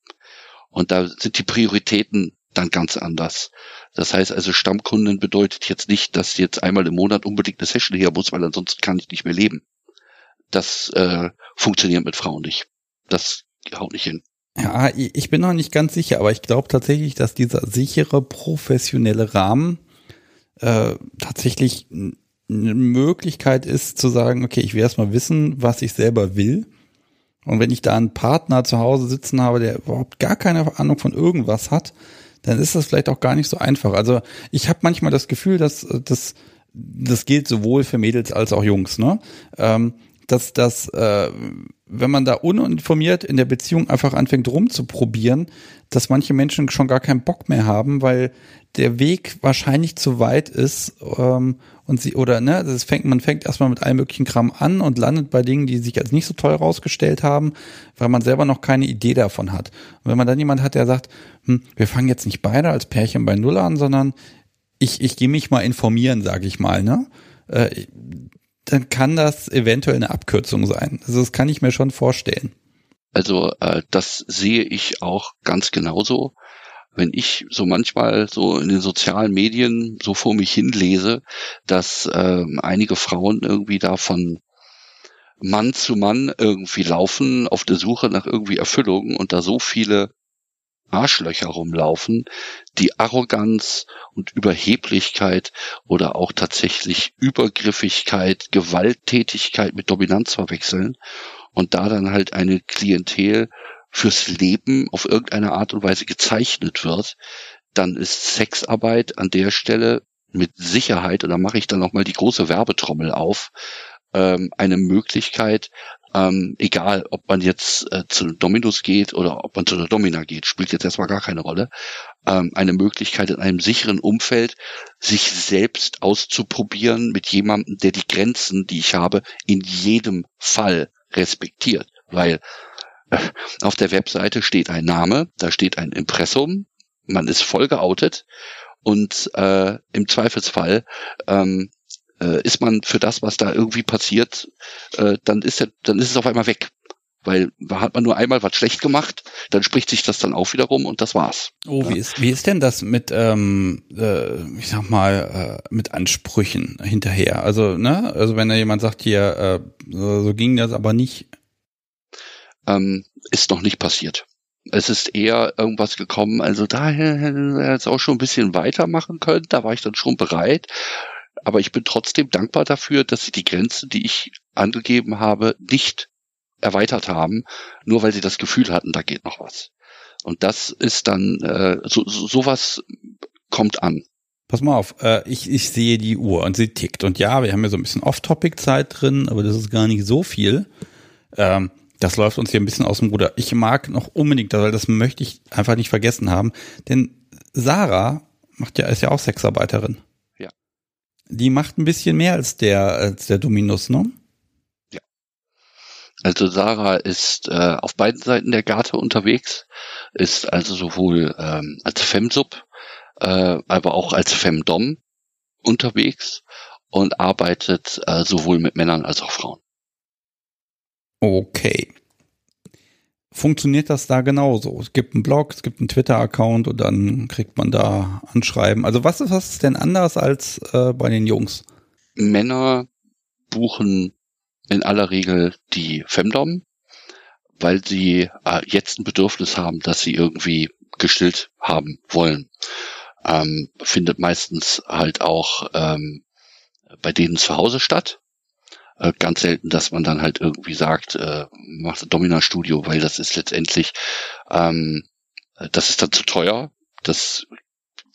Und da sind die Prioritäten dann ganz anders. Das heißt also, Stammkunden bedeutet jetzt nicht, dass jetzt einmal im Monat unbedingt eine Session her muss, weil ansonsten kann ich nicht mehr leben. Das äh, funktioniert mit Frauen nicht. Das haut nicht hin. Ja, ich bin noch nicht ganz sicher, aber ich glaube tatsächlich, dass dieser sichere, professionelle Rahmen äh, tatsächlich eine Möglichkeit ist zu sagen, okay, ich will erstmal wissen, was ich selber will und wenn ich da einen Partner zu Hause sitzen habe, der überhaupt gar keine Ahnung von irgendwas hat, dann ist das vielleicht auch gar nicht so einfach. Also ich habe manchmal das Gefühl, dass das das gilt sowohl für Mädels als auch Jungs, ne? Ähm, dass das, äh, wenn man da uninformiert in der Beziehung einfach anfängt rumzuprobieren, dass manche Menschen schon gar keinen Bock mehr haben, weil der Weg wahrscheinlich zu weit ist ähm, und sie oder ne, das fängt man fängt erstmal mit allem möglichen Kram an und landet bei Dingen, die sich als nicht so toll rausgestellt haben, weil man selber noch keine Idee davon hat. Und wenn man dann jemand hat, der sagt, hm, wir fangen jetzt nicht beide als Pärchen bei Null an, sondern ich ich gehe mich mal informieren, sage ich mal, ne? Äh, dann kann das eventuell eine Abkürzung sein. Also das kann ich mir schon vorstellen. Also äh, das sehe ich auch ganz genauso wenn ich so manchmal so in den sozialen Medien so vor mich hinlese, dass ähm, einige Frauen irgendwie da von Mann zu Mann irgendwie laufen auf der Suche nach irgendwie Erfüllung und da so viele Arschlöcher rumlaufen, die Arroganz und Überheblichkeit oder auch tatsächlich Übergriffigkeit, Gewalttätigkeit mit Dominanz verwechseln und da dann halt eine Klientel fürs Leben auf irgendeine Art und Weise gezeichnet wird, dann ist Sexarbeit an der Stelle mit Sicherheit, und da mache ich dann nochmal die große Werbetrommel auf, ähm, eine Möglichkeit, Ähm, egal, ob man jetzt äh, zu Dominus geht oder ob man zu der Domina geht, spielt jetzt erstmal gar keine Rolle. Ähm, eine Möglichkeit in einem sicheren Umfeld, sich selbst auszuprobieren mit jemandem, der die Grenzen, die ich habe, in jedem Fall respektiert. Weil äh, auf der Webseite steht ein Name, da steht ein Impressum, man ist voll geoutet und äh, im Zweifelsfall ähm, äh, ist man für das, was da irgendwie passiert, äh, dann ist er, dann ist es auf einmal weg. Weil hat man nur einmal was schlecht gemacht, dann spricht sich das dann auch wieder rum und das war's. Oh, ja. wie ist wie ist denn das mit, ähm, äh, ich sag mal, äh, mit Ansprüchen hinterher? Also ne, also wenn da jemand sagt hier, äh, so, ging das aber nicht. Ähm, ist noch nicht passiert. Es ist eher irgendwas gekommen, also daher hätte er jetzt auch schon ein bisschen weitermachen können, da war ich dann schon bereit. Aber ich bin trotzdem dankbar dafür, dass sie die Grenzen, die ich angegeben habe, nicht erweitert haben, nur weil sie das Gefühl hatten, da geht noch was. Und das ist dann, äh, so, so, sowas kommt an. Pass mal auf, äh, ich, ich sehe die Uhr und sie tickt. Und ja, wir haben ja so ein bisschen Off-Topic-Zeit drin, aber das ist gar nicht so viel. Ähm, das läuft uns hier ein bisschen aus dem Ruder. Ich mag noch unbedingt, weil das möchte ich einfach nicht vergessen haben, denn Sarah macht ja, ist ja auch Sexarbeiterin. Die macht ein bisschen mehr als der, als der Dominus, ne? Ja. Also Sarah ist äh, auf beiden Seiten der Garte unterwegs, ist also sowohl ähm, als Femsub, äh, aber auch als Femdom unterwegs und arbeitet äh, sowohl mit Männern als auch Frauen. Okay funktioniert das da genauso. Es gibt einen Blog, es gibt einen Twitter-Account und dann kriegt man da Anschreiben. Also was ist, was ist denn anders als äh, bei den Jungs? Männer buchen in aller Regel die Femdom, weil sie äh, jetzt ein Bedürfnis haben, dass sie irgendwie gestillt haben wollen. Ähm, findet meistens halt auch ähm, bei denen zu Hause statt. Äh, ganz selten, dass man dann halt irgendwie sagt, äh, macht ein Domina-Studio, weil das ist letztendlich, ähm, das ist dann zu teuer. Das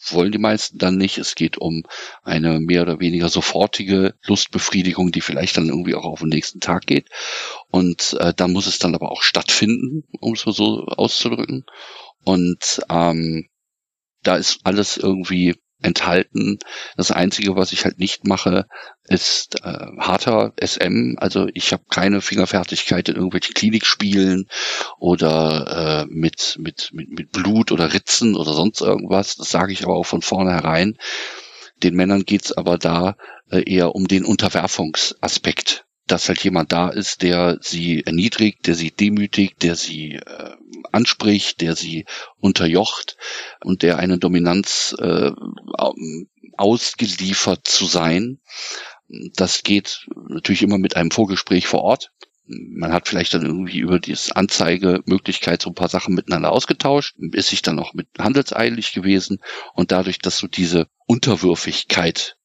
wollen die meisten dann nicht. Es geht um eine mehr oder weniger sofortige Lustbefriedigung, die vielleicht dann irgendwie auch auf den nächsten Tag geht. Und äh, da muss es dann aber auch stattfinden, um es mal so auszudrücken. Und ähm, da ist alles irgendwie enthalten. Das Einzige, was ich halt nicht mache, ist äh, harter SM. Also ich habe keine Fingerfertigkeit in irgendwelchen Klinikspielen oder äh, mit, mit, mit, mit Blut oder Ritzen oder sonst irgendwas. Das sage ich aber auch von vornherein. Den Männern geht's aber da äh, eher um den Unterwerfungsaspekt dass halt jemand da ist, der sie erniedrigt, der sie demütigt, der sie äh, anspricht, der sie unterjocht und der eine Dominanz äh, ausgeliefert zu sein. Das geht natürlich immer mit einem Vorgespräch vor Ort. Man hat vielleicht dann irgendwie über die Anzeigemöglichkeit so ein paar Sachen miteinander ausgetauscht, ist sich dann auch mit handelseilig gewesen und dadurch, dass so diese Unterwürfigkeit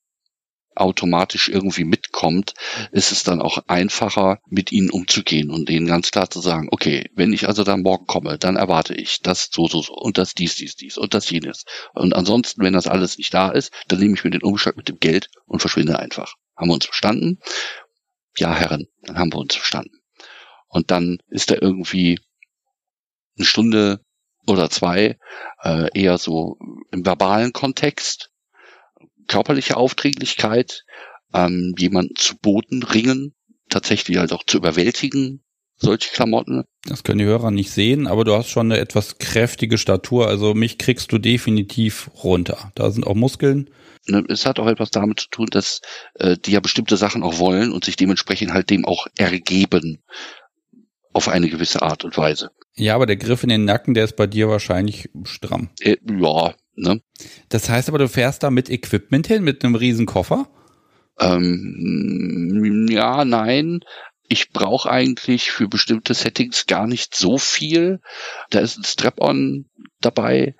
automatisch irgendwie mitkommt, ist es dann auch einfacher, mit ihnen umzugehen und ihnen ganz klar zu sagen, okay, wenn ich also dann morgen komme, dann erwarte ich das so, so, so und das dies, dies, dies und das jenes. Und ansonsten, wenn das alles nicht da ist, dann nehme ich mir den Umschlag mit dem Geld und verschwinde einfach. Haben wir uns verstanden? Ja, Herren, dann haben wir uns verstanden. Und dann ist da irgendwie eine Stunde oder zwei äh, eher so im verbalen Kontext körperliche Aufdringlichkeit, ähm, jemanden zu Boden ringen, tatsächlich halt auch zu überwältigen, solche Klamotten. Das können die Hörer nicht sehen, aber du hast schon eine etwas kräftige Statur, also mich kriegst du definitiv runter. Da sind auch Muskeln. Ne, es hat auch etwas damit zu tun, dass äh, die ja bestimmte Sachen auch wollen und sich dementsprechend halt dem auch ergeben auf eine gewisse Art und Weise. Ja, aber der Griff in den Nacken, der ist bei dir wahrscheinlich stramm. Äh, ja, Ne? Das heißt aber, du fährst da mit Equipment hin, mit einem riesen Koffer? Ähm, ja, nein. Ich brauche eigentlich für bestimmte Settings gar nicht so viel. Da ist ein Strap-on dabei,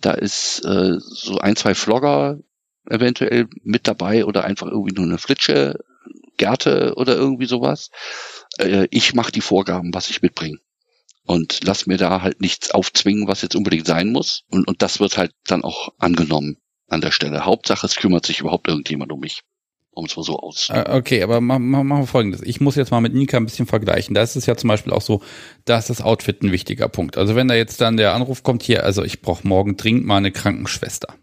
da ist äh, so ein, zwei Flogger eventuell mit dabei oder einfach irgendwie nur eine Flitsche, Gerte oder irgendwie sowas. Äh, ich mache die Vorgaben, was ich mitbringe und lass mir da halt nichts aufzwingen, was jetzt unbedingt sein muss. Und, und das wird halt dann auch angenommen an der Stelle. Hauptsache, es kümmert sich überhaupt irgendjemand um mich. um es mal so auszudrücken. Äh, okay, aber machen wir mal folgendes. Ich muss jetzt mal mit Nika ein bisschen vergleichen. Da ist es ja zum Beispiel auch so, da ist das Outfit ein wichtiger Punkt. Also wenn da jetzt dann der Anruf kommt hier, also ich brauche morgen dringend mal eine Krankenschwester.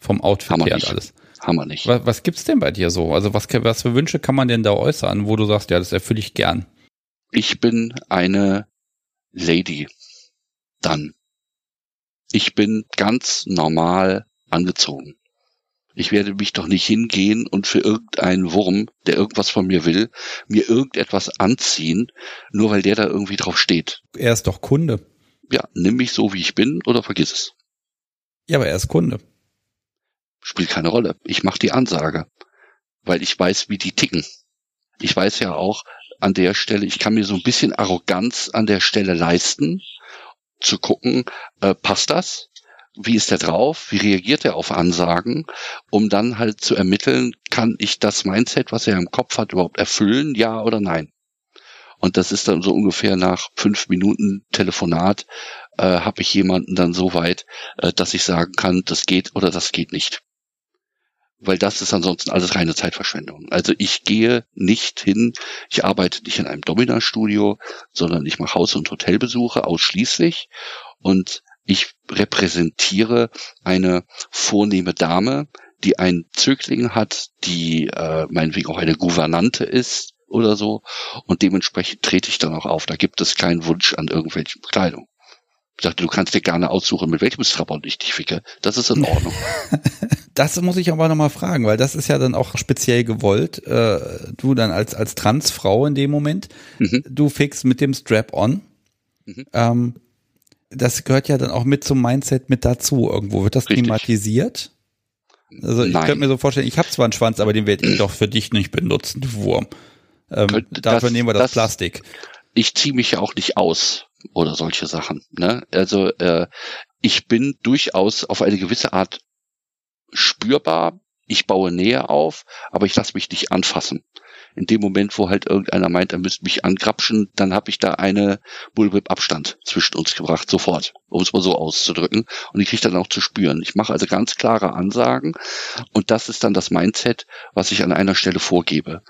Vom Outfit Hammer her nicht. und alles. Hammer nicht. Was, was gibt's denn bei dir so? Also was, was für Wünsche kann man denn da äußern, wo du sagst, ja, das erfülle ich gern? Ich bin eine Lady. Dann. Ich bin ganz normal angezogen. Ich werde mich doch nicht hingehen und für irgendeinen Wurm, der irgendwas von mir will, mir irgendetwas anziehen, nur weil der da irgendwie drauf steht. Er ist doch Kunde. Ja, nimm mich so, wie ich bin oder vergiss es. Ja, aber er ist Kunde. Spielt keine Rolle. Ich mache die Ansage, weil ich weiß, wie die ticken. Ich weiß ja auch an der Stelle, ich kann mir so ein bisschen Arroganz an der Stelle leisten, zu gucken, äh, passt das? wie ist er drauf, wie reagiert er auf Ansagen, um dann halt zu ermitteln, kann ich das Mindset, was er im Kopf hat, überhaupt erfüllen, ja oder nein. Und das ist dann so ungefähr nach fünf Minuten Telefonat, äh, habe ich jemanden dann so weit, äh, dass ich sagen kann, das geht oder das geht nicht. Weil das ist ansonsten alles reine Zeitverschwendung. Also ich gehe nicht hin, ich arbeite nicht in einem Domina-Studio, sondern ich mache Haus- und Hotelbesuche ausschließlich. Und ich repräsentiere eine vornehme Dame, die einen Zögling hat, die äh, meinetwegen auch eine Gouvernante ist oder so. Und dementsprechend trete ich dann auch auf. Da gibt es keinen Wunsch an irgendwelche Bekleidung. Ich dachte, du kannst dir gerne aussuchen, mit welchem Strapon ich dich ficke. Das ist in Ordnung. das muss ich aber nochmal fragen, weil das ist ja dann auch speziell gewollt. Äh, du dann als, als Transfrau in dem Moment, mhm. du fickst mit dem Strap-on. Mhm. Ähm, das gehört ja dann auch mit zum Mindset mit dazu. Irgendwo wird das Richtig. thematisiert. Also ich Nein. könnte mir so vorstellen, ich habe zwar einen Schwanz, aber den werde ich doch für dich nicht benutzen, du Wurm. Ähm, das, dafür nehmen wir das, das Plastik. Ich ziehe mich ja auch nicht aus oder solche Sachen. Ne? Also äh, ich bin durchaus auf eine gewisse Art spürbar. Ich baue Nähe auf, aber ich lasse mich nicht anfassen in dem Moment, wo halt irgendeiner meint, er müsste mich angrapschen, dann habe ich da eine Bullwhip-Abstand zwischen uns gebracht, sofort, um es mal so auszudrücken. Und ich kriege dann auch zu spüren. Ich mache also ganz klare Ansagen und das ist dann das Mindset, was ich an einer Stelle vorgebe.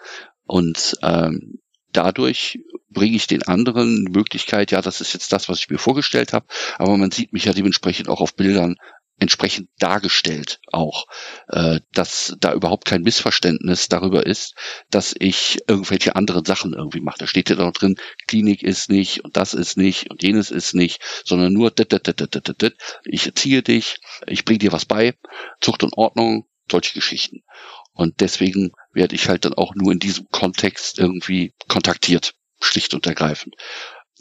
Und ähm, dadurch bringe ich den anderen die Möglichkeit, ja, das ist jetzt das, was ich mir vorgestellt habe, aber man sieht mich ja dementsprechend auch auf Bildern entsprechend dargestellt auch, äh, dass da überhaupt kein Missverständnis darüber ist, dass ich irgendwelche anderen Sachen irgendwie mache. Da steht ja noch drin, Klinik ist nicht und das ist nicht und jenes ist nicht, sondern nur dit, dit, dit, dit, dit, dit. ich erziehe dich, ich bringe dir was bei, Zucht und Ordnung, solche Geschichten. Und deswegen werde ich halt dann auch nur in diesem Kontext irgendwie kontaktiert, schlicht und ergreifend.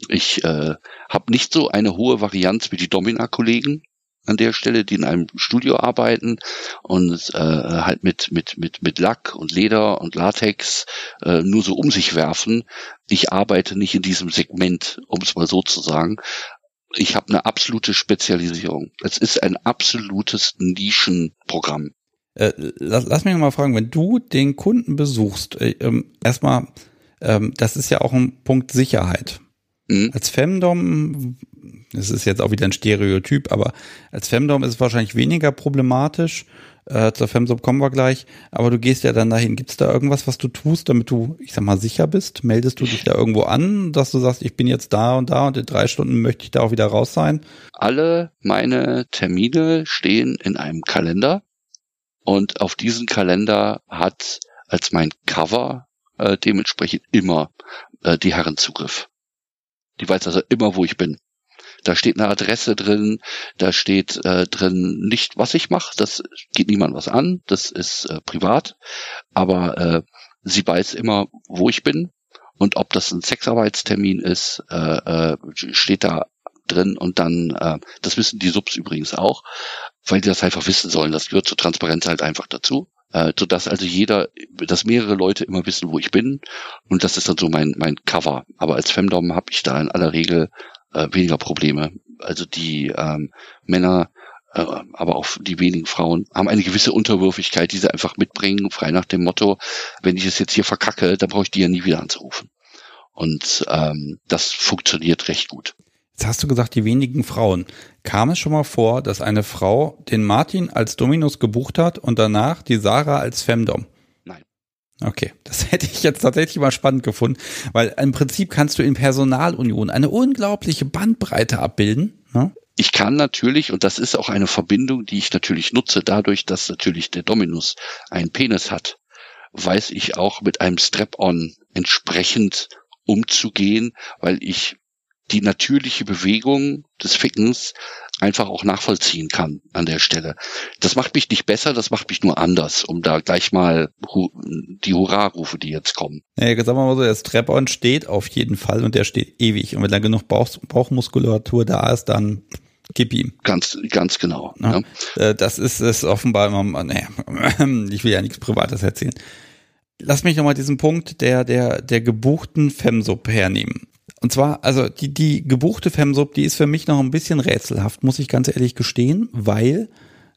Ich äh, habe nicht so eine hohe Varianz wie die Domina-Kollegen, an der Stelle, die in einem Studio arbeiten und äh, halt mit mit mit mit Lack und Leder und Latex äh, nur so um sich werfen. Ich arbeite nicht in diesem Segment, um es mal so zu sagen. Ich habe eine absolute Spezialisierung. Es ist ein absolutes Nischenprogramm. Äh, lass, lass mich mal fragen, wenn du den Kunden besuchst, äh, ähm, erstmal, ähm, das ist ja auch ein Punkt Sicherheit. Mhm. Als Femdom das ist jetzt auch wieder ein Stereotyp, aber als Femdom ist es wahrscheinlich weniger problematisch. Äh, zur Femdom kommen wir gleich. Aber du gehst ja dann dahin. Gibt es da irgendwas, was du tust, damit du, ich sag mal, sicher bist? Meldest du dich da irgendwo an, dass du sagst, ich bin jetzt da und da und in drei Stunden möchte ich da auch wieder raus sein? Alle meine Termine stehen in einem Kalender. Und auf diesen Kalender hat als mein Cover äh, dementsprechend immer äh, die Herren Zugriff. Die weiß also immer, wo ich bin. Da steht eine Adresse drin, da steht äh, drin nicht, was ich mache, das geht niemand was an, das ist äh, privat, aber äh, sie weiß immer, wo ich bin und ob das ein Sexarbeitstermin ist, äh, äh, steht da drin und dann, äh, das wissen die Subs übrigens auch, weil die das einfach wissen sollen. Das gehört zur Transparenz halt einfach dazu, äh, so dass also jeder, dass mehrere Leute immer wissen, wo ich bin und das ist dann so mein mein Cover. Aber als Femdom habe ich da in aller Regel äh, weniger Probleme. Also die ähm, Männer, äh, aber auch die wenigen Frauen haben eine gewisse Unterwürfigkeit, die sie einfach mitbringen, frei nach dem Motto, wenn ich es jetzt hier verkacke, dann brauche ich die ja nie wieder anzurufen. Und ähm, das funktioniert recht gut. Jetzt hast du gesagt, die wenigen Frauen. Kam es schon mal vor, dass eine Frau den Martin als Dominus gebucht hat und danach die Sarah als Femdom? Nein. Okay, das hätte ich jetzt tatsächlich mal spannend gefunden, weil im Prinzip kannst du in Personalunion eine unglaubliche Bandbreite abbilden. Ne? Ich kann natürlich, und das ist auch eine Verbindung, die ich natürlich nutze, dadurch, dass natürlich der Dominus einen Penis hat, weiß ich auch mit einem Strap-on entsprechend umzugehen, weil ich die natürliche Bewegung des Fickens einfach auch nachvollziehen kann an der Stelle. Das macht mich nicht besser, das macht mich nur anders, um da gleich mal die Hurra-Rufe, die jetzt kommen. Ja, sagen wir mal so, der Strap-on steht auf jeden Fall und der steht ewig. Und wenn da genug Bauch, Bauchmuskulatur da ist, dann gib ihm. Ganz, ganz genau. Ja. ja. Äh, das ist es offenbar immer, naja, ich will ja nichts Privates erzählen. Lass mich nochmal diesen Punkt der, der, der gebuchten Femsub hernehmen. Und zwar, also die, die gebuchte Femsub, die ist für mich noch ein bisschen rätselhaft, muss ich ganz ehrlich gestehen, weil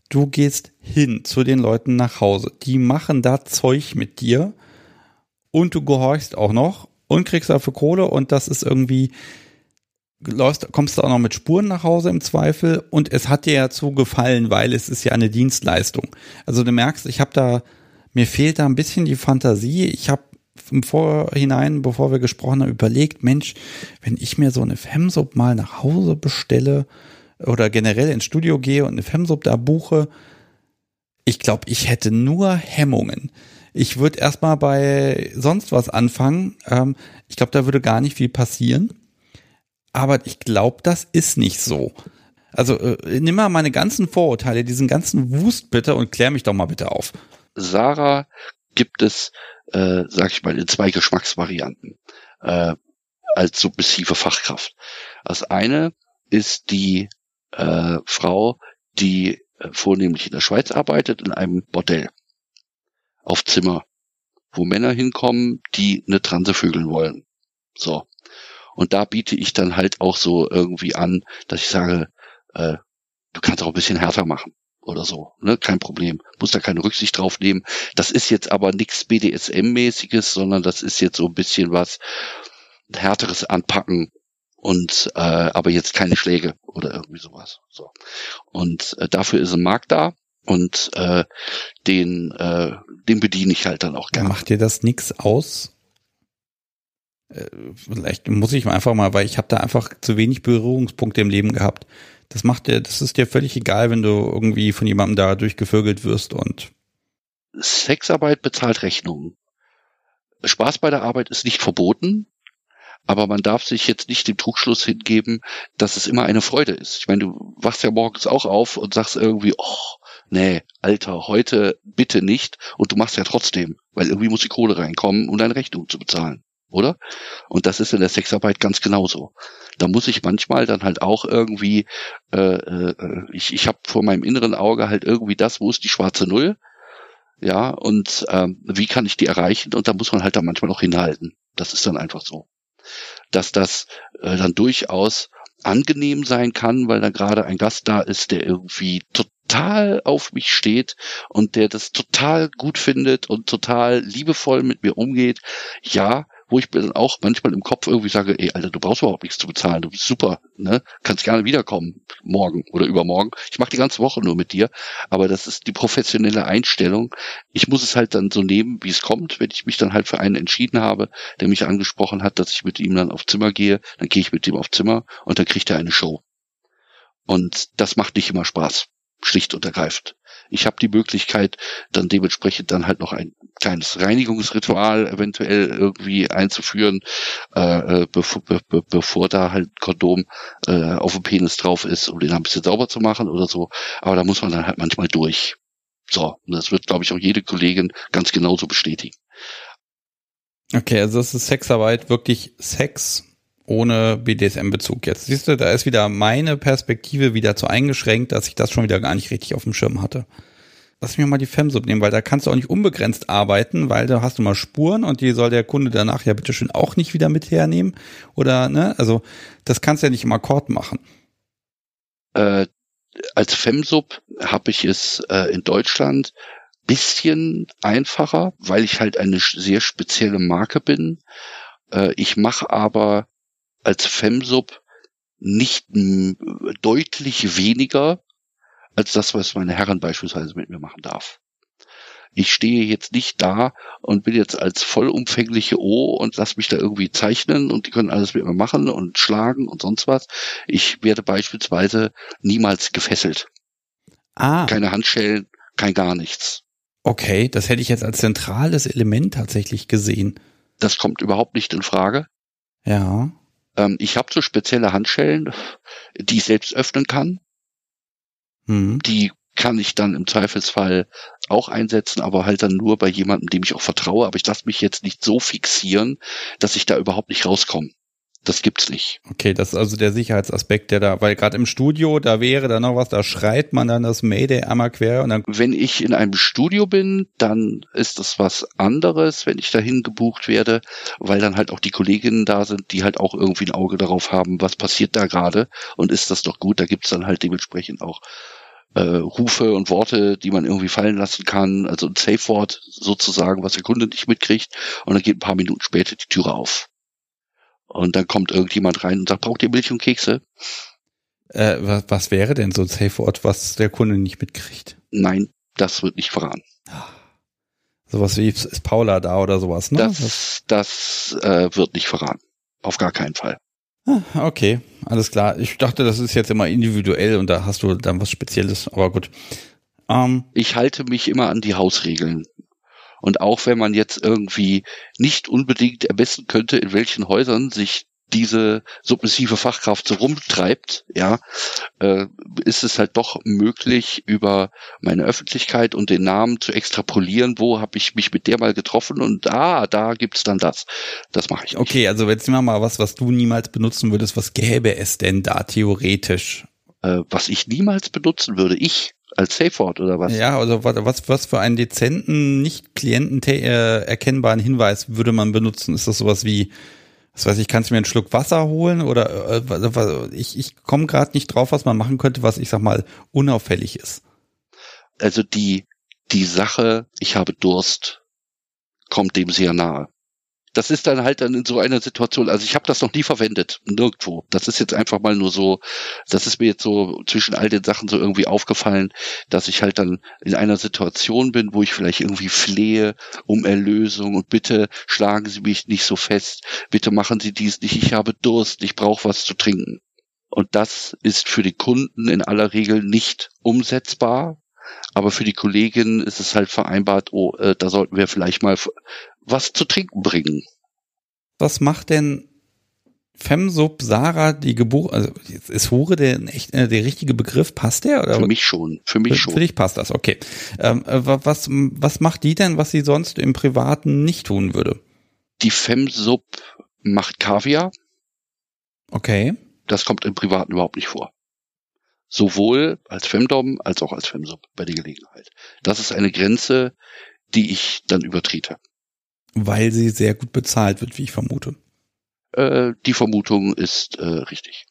du gehst hin zu den Leuten nach Hause. Die machen da Zeug mit dir und du gehorchst auch noch und kriegst dafür Kohle und das ist irgendwie, läufst, kommst du auch noch mit Spuren nach Hause im Zweifel und es hat dir ja zu gefallen, weil es ist ja eine Dienstleistung. Also du merkst, ich habe da mir fehlt da ein bisschen die Fantasie. Ich habe im Vorhinein, bevor wir gesprochen haben, überlegt, Mensch, wenn ich mir so eine Femsub mal nach Hause bestelle oder generell ins Studio gehe und eine Femsub da buche, ich glaube, ich hätte nur Hemmungen. Ich würde erstmal bei sonst was anfangen. Ähm, ich glaube, da würde gar nicht viel passieren. Aber ich glaube, das ist nicht so. Also äh, nimm mal meine ganzen Vorurteile, diesen ganzen Wust bitte und klär mich doch mal bitte auf. Sarah gibt es, äh, sag ich mal, in zwei Geschmacksvarianten äh, als submissive Fachkraft. Das eine ist die äh, Frau, die äh, vornehmlich in der Schweiz arbeitet, in einem Bordell auf Zimmer, wo Männer hinkommen, die eine Transe vögeln wollen. So. Und da biete ich dann halt auch so irgendwie an, dass ich sage, äh, du kannst auch ein bisschen härter machen oder so, ne? Kein Problem. Muss da keine Rücksicht drauf nehmen. Das ist jetzt aber nichts BDSM-mäßiges, sondern das ist jetzt so ein bisschen was härteres anpacken und äh, aber jetzt keine Schläge oder irgendwie sowas. So. Und äh, dafür ist ein Markt da und äh, den, äh, den bediene ich halt dann auch gerne. Macht dir das nix aus? Äh, vielleicht muss ich einfach mal, weil ich habe da einfach zu wenig Berührungspunkte im Leben gehabt. Das macht dir, das ist dir völlig egal, wenn du irgendwie von jemandem da durchgevögelt wirst und. Sexarbeit bezahlt Rechnungen. Spaß bei der Arbeit ist nicht verboten, aber man darf sich jetzt nicht dem Trugschluss hingeben, dass es immer eine Freude ist. Ich meine, du wachst ja morgens auch auf und sagst irgendwie, oh, nee, Alter, heute bitte nicht. Und du machst ja trotzdem, weil irgendwie muss die Kohle reinkommen, um deine Rechnung zu bezahlen oder? Und das ist in der Sexarbeit ganz genauso. Da muss ich manchmal dann halt auch irgendwie, äh, äh, ich, ich habe vor meinem inneren Auge halt irgendwie das, wo ist die schwarze Null, ja, und ähm, wie kann ich die erreichen? Und da muss man halt dann manchmal auch hinhalten. Das ist dann einfach so. Dass das äh, dann durchaus angenehm sein kann, weil da gerade ein Gast da ist, der irgendwie total auf mich steht und der das total gut findet und total liebevoll mit mir umgeht. Ja, wo ich dann auch manchmal im Kopf irgendwie sage, ey, Alter, du brauchst überhaupt nichts zu bezahlen, du bist super, ne? Kannst gerne wiederkommen, morgen oder übermorgen. Ich mache die ganze Woche nur mit dir, aber das ist die professionelle Einstellung. Ich muss es halt dann so nehmen, wie es kommt. Wenn ich mich dann halt für einen entschieden habe, der mich angesprochen hat, dass ich mit ihm dann auf Zimmer gehe, dann gehe ich mit ihm auf Zimmer und dann kriegt er eine Show. Und das macht nicht immer Spaß, schlicht und ergreifend. Ich habe die Möglichkeit, dann dementsprechend dann halt noch ein kleines Reinigungsritual eventuell irgendwie einzuführen, äh, äh bevor, be, bevor da halt Kondom äh, auf dem Penis drauf ist, um den ein bisschen sauber zu machen oder so. Aber da muss man dann halt manchmal durch. So, und das wird, glaube ich, auch jede Kollegin ganz genauso bestätigen. Okay, also das ist Sexarbeit wirklich Sex ohne BDSM-Bezug jetzt. Siehst du, da ist wieder meine Perspektive wieder zu eingeschränkt, dass ich das schon wieder gar nicht richtig auf dem Schirm hatte. Lass mich mal die Femsub nehmen, weil da kannst du auch nicht unbegrenzt arbeiten, weil da hast du mal Spuren und die soll der Kunde danach ja bitteschön auch nicht wieder mit hernehmen. Oder, ne? Also, das kannst du ja nicht im Akkord machen. Äh, als Femsub habe ich es äh, in Deutschland bisschen einfacher, weil ich halt eine sehr spezielle Marke bin. Äh, ich mache aber als Femsub nicht deutlich weniger als das, was meine Herren beispielsweise mit mir machen darf. Ich stehe jetzt nicht da und bin jetzt als vollumfängliche O und lass mich da irgendwie zeichnen und die können alles mit mir machen und schlagen und sonst was. Ich werde beispielsweise niemals gefesselt. Ah. Keine Handschellen, kein gar nichts. Okay, das hätte ich jetzt als zentrales Element tatsächlich gesehen. Das kommt überhaupt nicht in Frage. Ja. Ähm, ich habe so spezielle Handschellen, die ich selbst öffnen kann. Mhm. Die kann ich dann im Zweifelsfall auch einsetzen, aber halt dann nur bei jemandem, dem ich auch vertraue. Aber ich lasse mich jetzt nicht so fixieren, dass ich da überhaupt nicht rauskomme. Das gibt's nicht. Okay, das ist also der Sicherheitsaspekt, der da, weil gerade im Studio, da wäre da noch was, da schreit man dann das Mayday einmal quer und dann. Wenn ich in einem Studio bin, dann ist das was anderes, wenn ich dahin gebucht werde, weil dann halt auch die Kolleginnen da sind, die halt auch irgendwie ein Auge darauf haben, was passiert da gerade und ist das doch gut, da gibt's dann halt dementsprechend auch äh, Rufe und Worte, die man irgendwie fallen lassen kann, also ein Safe-Wort sozusagen, was der Kunde nicht mitkriegt und dann geht ein paar Minuten später die Türe auf. Und dann kommt irgendjemand rein und sagt, braucht ihr Milch und Kekse? Äh, was, was wäre denn so ein Safe-Wort, was der Kunde nicht mitkriegt? Nein, das wird nicht verraten. Sowas wie ist Paula da oder sowas, ne? Das, das äh, wird nicht verraten. Auf gar keinen Fall. Ah, okay, alles klar. Ich dachte, das ist jetzt immer individuell und da hast du dann was Spezielles, aber gut. Ähm, ich halte mich immer an die Hausregeln. Und auch wenn man jetzt irgendwie nicht unbedingt ermessen könnte, in welchen Häusern sich diese submissive Fachkraft so rumtreibt, ja, äh, ist es halt doch möglich, über meine Öffentlichkeit und den Namen zu extrapolieren, wo habe ich mich mit der mal getroffen und ah, da gibt's dann das. Das mache ich nicht. Okay, also jetzt nehmen wir mal was, was du niemals benutzen würdest. Was gäbe es denn da theoretisch? Äh, was ich niemals benutzen würde, ich als Safeword oder was? Ja, also was, was für einen dezenten, nicht Klienten äh, erkennbaren Hinweis würde man benutzen? Ist das sowas wie was weiß ich, kannst du mir einen Schluck Wasser holen oder äh, ich, ich komme gerade nicht drauf, was man machen könnte, was ich sag mal unauffällig ist. Also die die Sache, ich habe Durst, kommt dem sehr nahe das ist dann halt dann in so einer Situation, also ich habe das noch nie verwendet, nirgendwo. Das ist jetzt einfach mal nur so, das ist mir jetzt so zwischen all den Sachen so irgendwie aufgefallen, dass ich halt dann in einer Situation bin, wo ich vielleicht irgendwie flehe um Erlösung und bitte schlagen Sie mich nicht so fest, bitte machen Sie dies nicht, ich habe Durst, ich brauche was zu trinken. Und das ist für die Kunden in aller Regel nicht umsetzbar, aber für die Kollegin ist es halt vereinbart, oh, äh, da sollten wir vielleicht mal was zu trinken bringen. Was macht denn Femsub Sarah die Geburt, also ist Hure der, echt, äh, der richtige Begriff? Passt der? Oder? Für mich schon, für mich für, schon. Für dich passt das, okay. Ähm, äh, was, was macht die denn, was sie sonst im Privaten nicht tun würde? Die Femsub macht Kaviar. Okay. Das kommt im Privaten überhaupt nicht vor. Sowohl als Femdom als auch als Femsub bei der Gelegenheit. Das ist eine Grenze, die ich dann übertrete. Weil sie sehr gut bezahlt wird, wie ich vermute. Äh, die Vermutung ist äh, richtig.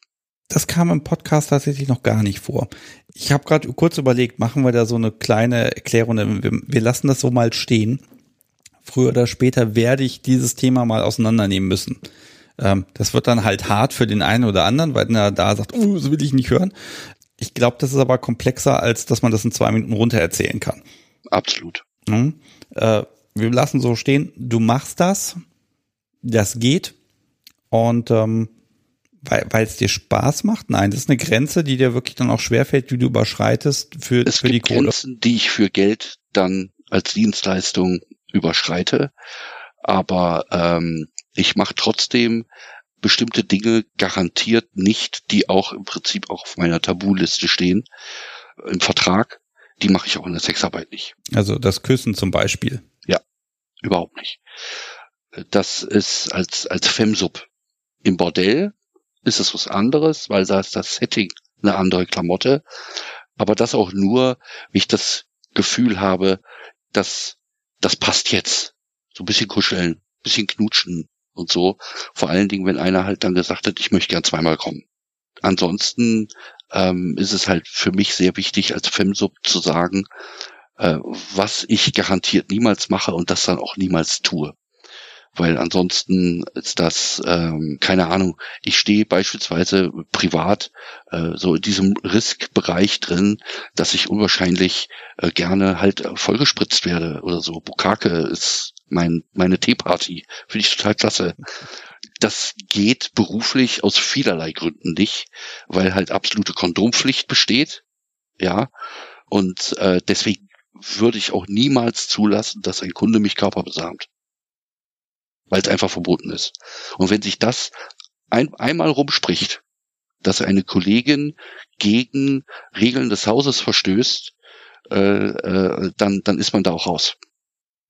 Das kam im Podcast tatsächlich noch gar nicht vor. Ich habe gerade kurz überlegt, machen wir da so eine kleine Erklärung. Wir, wir lassen das so mal stehen. Früher oder später werde ich dieses Thema mal auseinandernehmen müssen. Ähm, das wird dann halt hart für den einen oder anderen, weil er da sagt, oh, das will ich nicht hören. Ich glaube, das ist aber komplexer, als dass man das in zwei Minuten runter erzählen kann. Absolut. Mhm. Äh, wir lassen so stehen, du machst das, das geht und ähm, weil es dir Spaß macht? Nein, das ist eine Grenze, die dir wirklich dann auch schwerfällt, die du überschreitest für, es für die Kohle. Grenzen, die ich für Geld dann als Dienstleistung überschreite, aber ähm, ich mache trotzdem bestimmte Dinge garantiert nicht, die auch im Prinzip auch auf meiner Tabuliste stehen im Vertrag. Die mache ich auch in der Sexarbeit nicht. Also das Küssen zum Beispiel. Ja, überhaupt nicht. Das ist als, als Femsub. Im Bordell ist es was anderes, weil da ist das Setting eine andere Klamotte. Aber das auch nur, wie ich das Gefühl habe, dass das passt jetzt. So ein bisschen kuscheln, bisschen knutschen und so. Vor allen Dingen, wenn einer halt dann gesagt hat, ich möchte gern zweimal kommen. Ansonsten ähm, ist es halt für mich sehr wichtig, als Femsub zu sagen, äh, was ich garantiert niemals mache und das dann auch niemals tue. weil ansonsten ist das, ähm, keine Ahnung, ich stehe beispielsweise privat äh, so in diesem Riskbereich drin, dass ich unwahrscheinlich äh, gerne halt vollgespritzt werde oder so. Bukake ist mein, meine Teeparty, finde ich total klasse. Das geht beruflich aus vielerlei Gründen nicht, weil halt absolute Kondompflicht besteht. Ja. Und äh, deswegen würde ich auch niemals zulassen, dass ein Kunde mich körperbesamt. Weil es einfach verboten ist. Und wenn sich das ein, einmal rumspricht, dass eine Kollegin gegen Regeln des Hauses verstößt, äh, äh, dann, dann ist man da auch raus.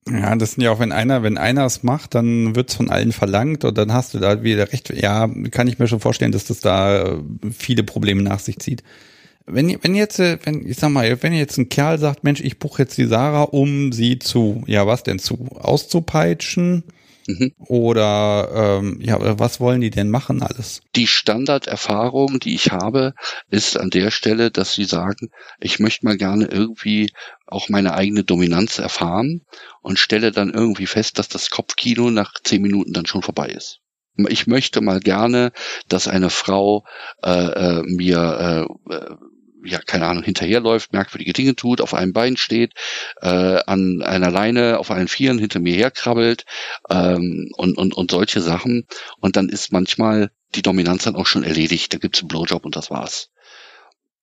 Ja, das sind ja auch, wenn einer, wenn einer es macht, dann wird es von allen verlangt und dann hast du da wieder recht. Ja, kann ich mir schon vorstellen, dass das da äh, viele Probleme nach sich zieht. Wenn, wenn jetzt, äh, wenn, ich sag mal, wenn jetzt ein Kerl sagt, Mensch, ich buche jetzt die Sarah, um sie zu, ja, was denn zu, auszupeitschen, Mhm. Oder ähm, ja, was wollen die denn machen alles? Die Standarderfahrung, die ich habe, ist an der Stelle, dass sie sagen, ich möchte mal gerne irgendwie auch meine eigene Dominanz erfahren und stelle dann irgendwie fest, dass das Kopfkino nach zehn Minuten dann schon vorbei ist. Ich möchte mal gerne, dass eine Frau äh, äh, mir äh, äh ja, keine Ahnung, hinterherläuft, merkwürdige Dinge tut, auf einem Bein steht, äh, an einer Leine auf allen Vieren hinter mir herkrabbelt ähm, und, und, und solche Sachen. Und dann ist manchmal die Dominanz dann auch schon erledigt. Da gibt's einen Blowjob und das war's.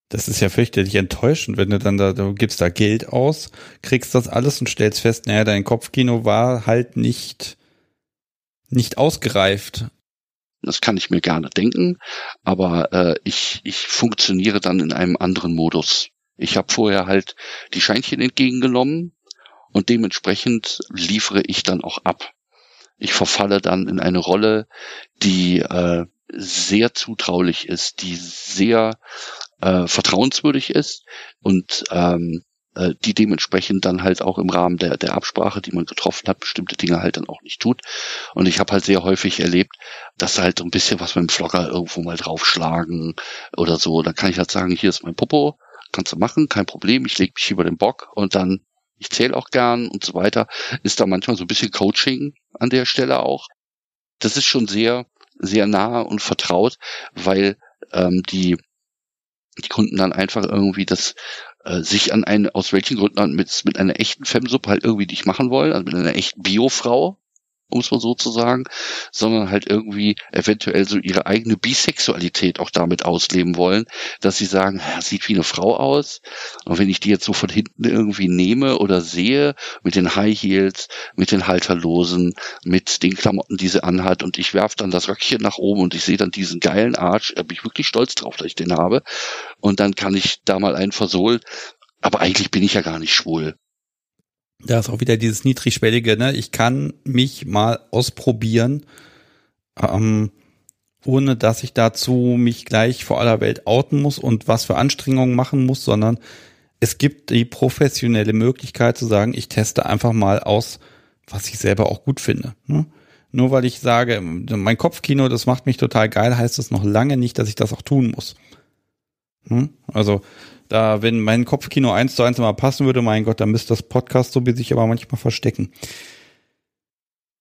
Das ist ja fürchterlich enttäuschend, wenn du dann da, du gibst da Geld aus, kriegst das alles und stellst fest, naja, dein Kopfkino war halt nicht, nicht ausgereift. Das kann ich mir gerne denken, aber äh, ich, ich funktioniere dann in einem anderen Modus. Ich habe vorher halt die Scheinchen entgegengenommen und dementsprechend liefere ich dann auch ab. Ich verfalle dann in eine Rolle, die äh, sehr zutraulich ist, die sehr äh, vertrauenswürdig ist und ähm, äh, die dementsprechend dann halt auch im Rahmen der, der Absprache, die man getroffen hat, bestimmte Dinge halt dann auch nicht tut. Und ich habe halt sehr häufig erlebt, dass halt so ein bisschen was mit dem Vlogger irgendwo mal draufschlagen oder so. Dann kann ich halt sagen, hier ist mein Popo, kannst du machen, kein Problem, ich lege mich über den Bock und dann, ich zähle auch gern und so weiter. Ist da manchmal so ein bisschen Coaching an der Stelle auch. Das ist schon sehr, sehr nah und vertraut, weil ähm, die die Kunden dann einfach irgendwie das äh, sich an eine, aus welchen Gründen mit, mit einer echten Femsuppe halt irgendwie nicht machen wollen, also mit einer echten Biofrau, um es mal so zu sagen, sondern halt irgendwie eventuell so ihre eigene Bisexualität auch damit ausleben wollen, dass sie sagen, sieht wie eine Frau aus. Und wenn ich die jetzt so von hinten irgendwie nehme oder sehe, mit den High Heels, mit den Halterlosen, mit den Klamotten, die sie anhat, und ich werfe dann das Röckchen nach oben und ich sehe dann diesen geilen Arsch, da bin ich wirklich stolz drauf, dass ich den habe. Und dann kann ich da mal einen versohlen. Aber eigentlich bin ich ja gar nicht schwul. Da ist auch wieder dieses niedrigschwellige, ne? Ich kann mich mal ausprobieren, ähm, ohne dass ich dazu mich gleich vor aller Welt outen muss und was für Anstrengungen machen muss, sondern es gibt die professionelle Möglichkeit zu sagen, ich teste einfach mal aus, was ich selber auch gut finde. Ne? Nur weil ich sage, mein Kopfkino, das macht mich total geil, heißt das noch lange nicht, dass ich das auch tun muss. Hm? Also da, wenn mein Kopfkino eins zu eins mal passen würde, mein Gott, dann müsste das Podcast so wie sich aber manchmal verstecken.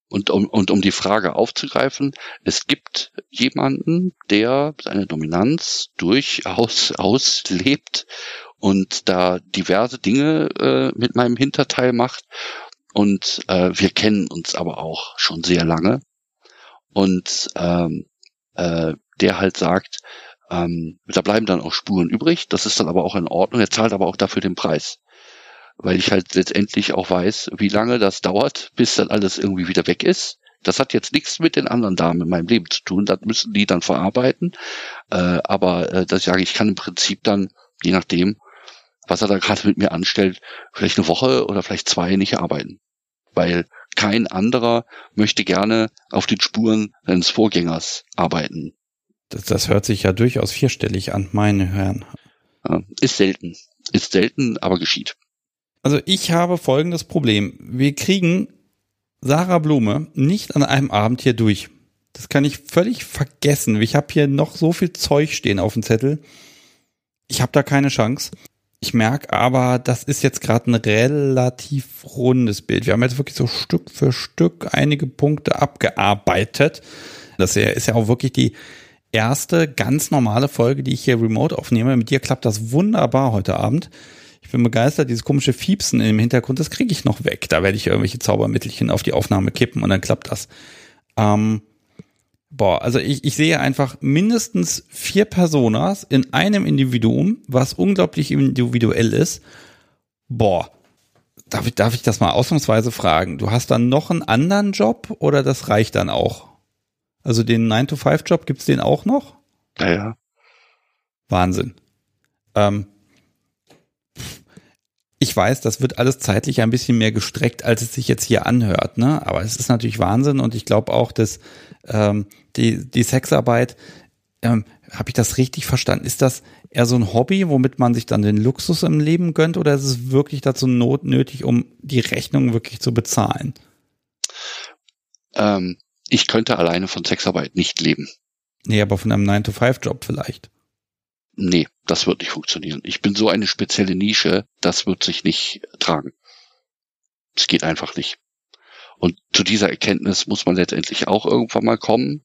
Und um, und um die Frage aufzugreifen, es gibt jemanden, der seine Dominanz durchaus auslebt und da diverse Dinge äh, mit meinem Hinterteil macht. Und äh, wir kennen uns aber auch schon sehr lange. Und ähm, äh, der halt sagt, ähm, da bleiben dann auch Spuren übrig. Das ist dann aber auch in Ordnung. Er zahlt aber auch dafür den Preis. Weil ich halt letztendlich auch weiß, wie lange das dauert, bis dann alles irgendwie wieder weg ist. Das hat jetzt nichts mit den anderen Damen in meinem Leben zu tun. Das müssen die dann verarbeiten. Äh, aber äh, das sage ich, kann im Prinzip dann, je nachdem, was er da gerade mit mir anstellt, vielleicht eine Woche oder vielleicht zwei nicht arbeiten. Weil kein anderer möchte gerne auf den Spuren seines Vorgängers arbeiten. Das, das hört sich ja durchaus vierstellig an, meine Herren. Ist selten. Ist selten, aber geschieht. Also ich habe folgendes Problem. Wir kriegen Sarah Blume nicht an einem Abend hier durch. Das kann ich völlig vergessen. Ich habe hier noch so viel Zeug stehen auf dem Zettel. Ich habe da keine Chance. Ich merke aber, das ist jetzt gerade ein relativ rundes Bild. Wir haben jetzt wirklich so Stück für Stück einige Punkte abgearbeitet. Das ist ja auch wirklich die erste ganz normale Folge, die ich hier remote aufnehme. Mit dir klappt das wunderbar heute Abend. Ich bin begeistert, dieses komische Fiepsen im Hintergrund, das kriege ich noch weg. Da werde ich irgendwelche Zaubermittelchen auf die Aufnahme kippen und dann klappt das. Ähm, boah, also ich, ich sehe einfach mindestens vier Personas in einem Individuum, was unglaublich individuell ist. Boah, darf ich, darf ich das mal ausnahmsweise fragen? Du hast dann noch einen anderen Job oder das reicht dann auch? Also den 9-to-5-Job, gibt's den auch noch? Ja, ja. Wahnsinn. Ähm, ich weiß, das wird alles zeitlich ein bisschen mehr gestreckt, als es sich jetzt hier anhört, ne? Aber es ist natürlich Wahnsinn und ich glaube auch, dass ähm, die, die Sexarbeit, ähm, habe ich das richtig verstanden? Ist das eher so ein Hobby, womit man sich dann den Luxus im Leben gönnt, oder ist es wirklich dazu not nötig, um die Rechnung wirklich zu bezahlen? Ähm, ich könnte alleine von Sexarbeit nicht leben. Nee, aber von einem 9-to-5-Job vielleicht nee, das wird nicht funktionieren. Ich bin so eine spezielle Nische, das wird sich nicht tragen. Es geht einfach nicht. Und zu dieser Erkenntnis muss man letztendlich auch irgendwann mal kommen.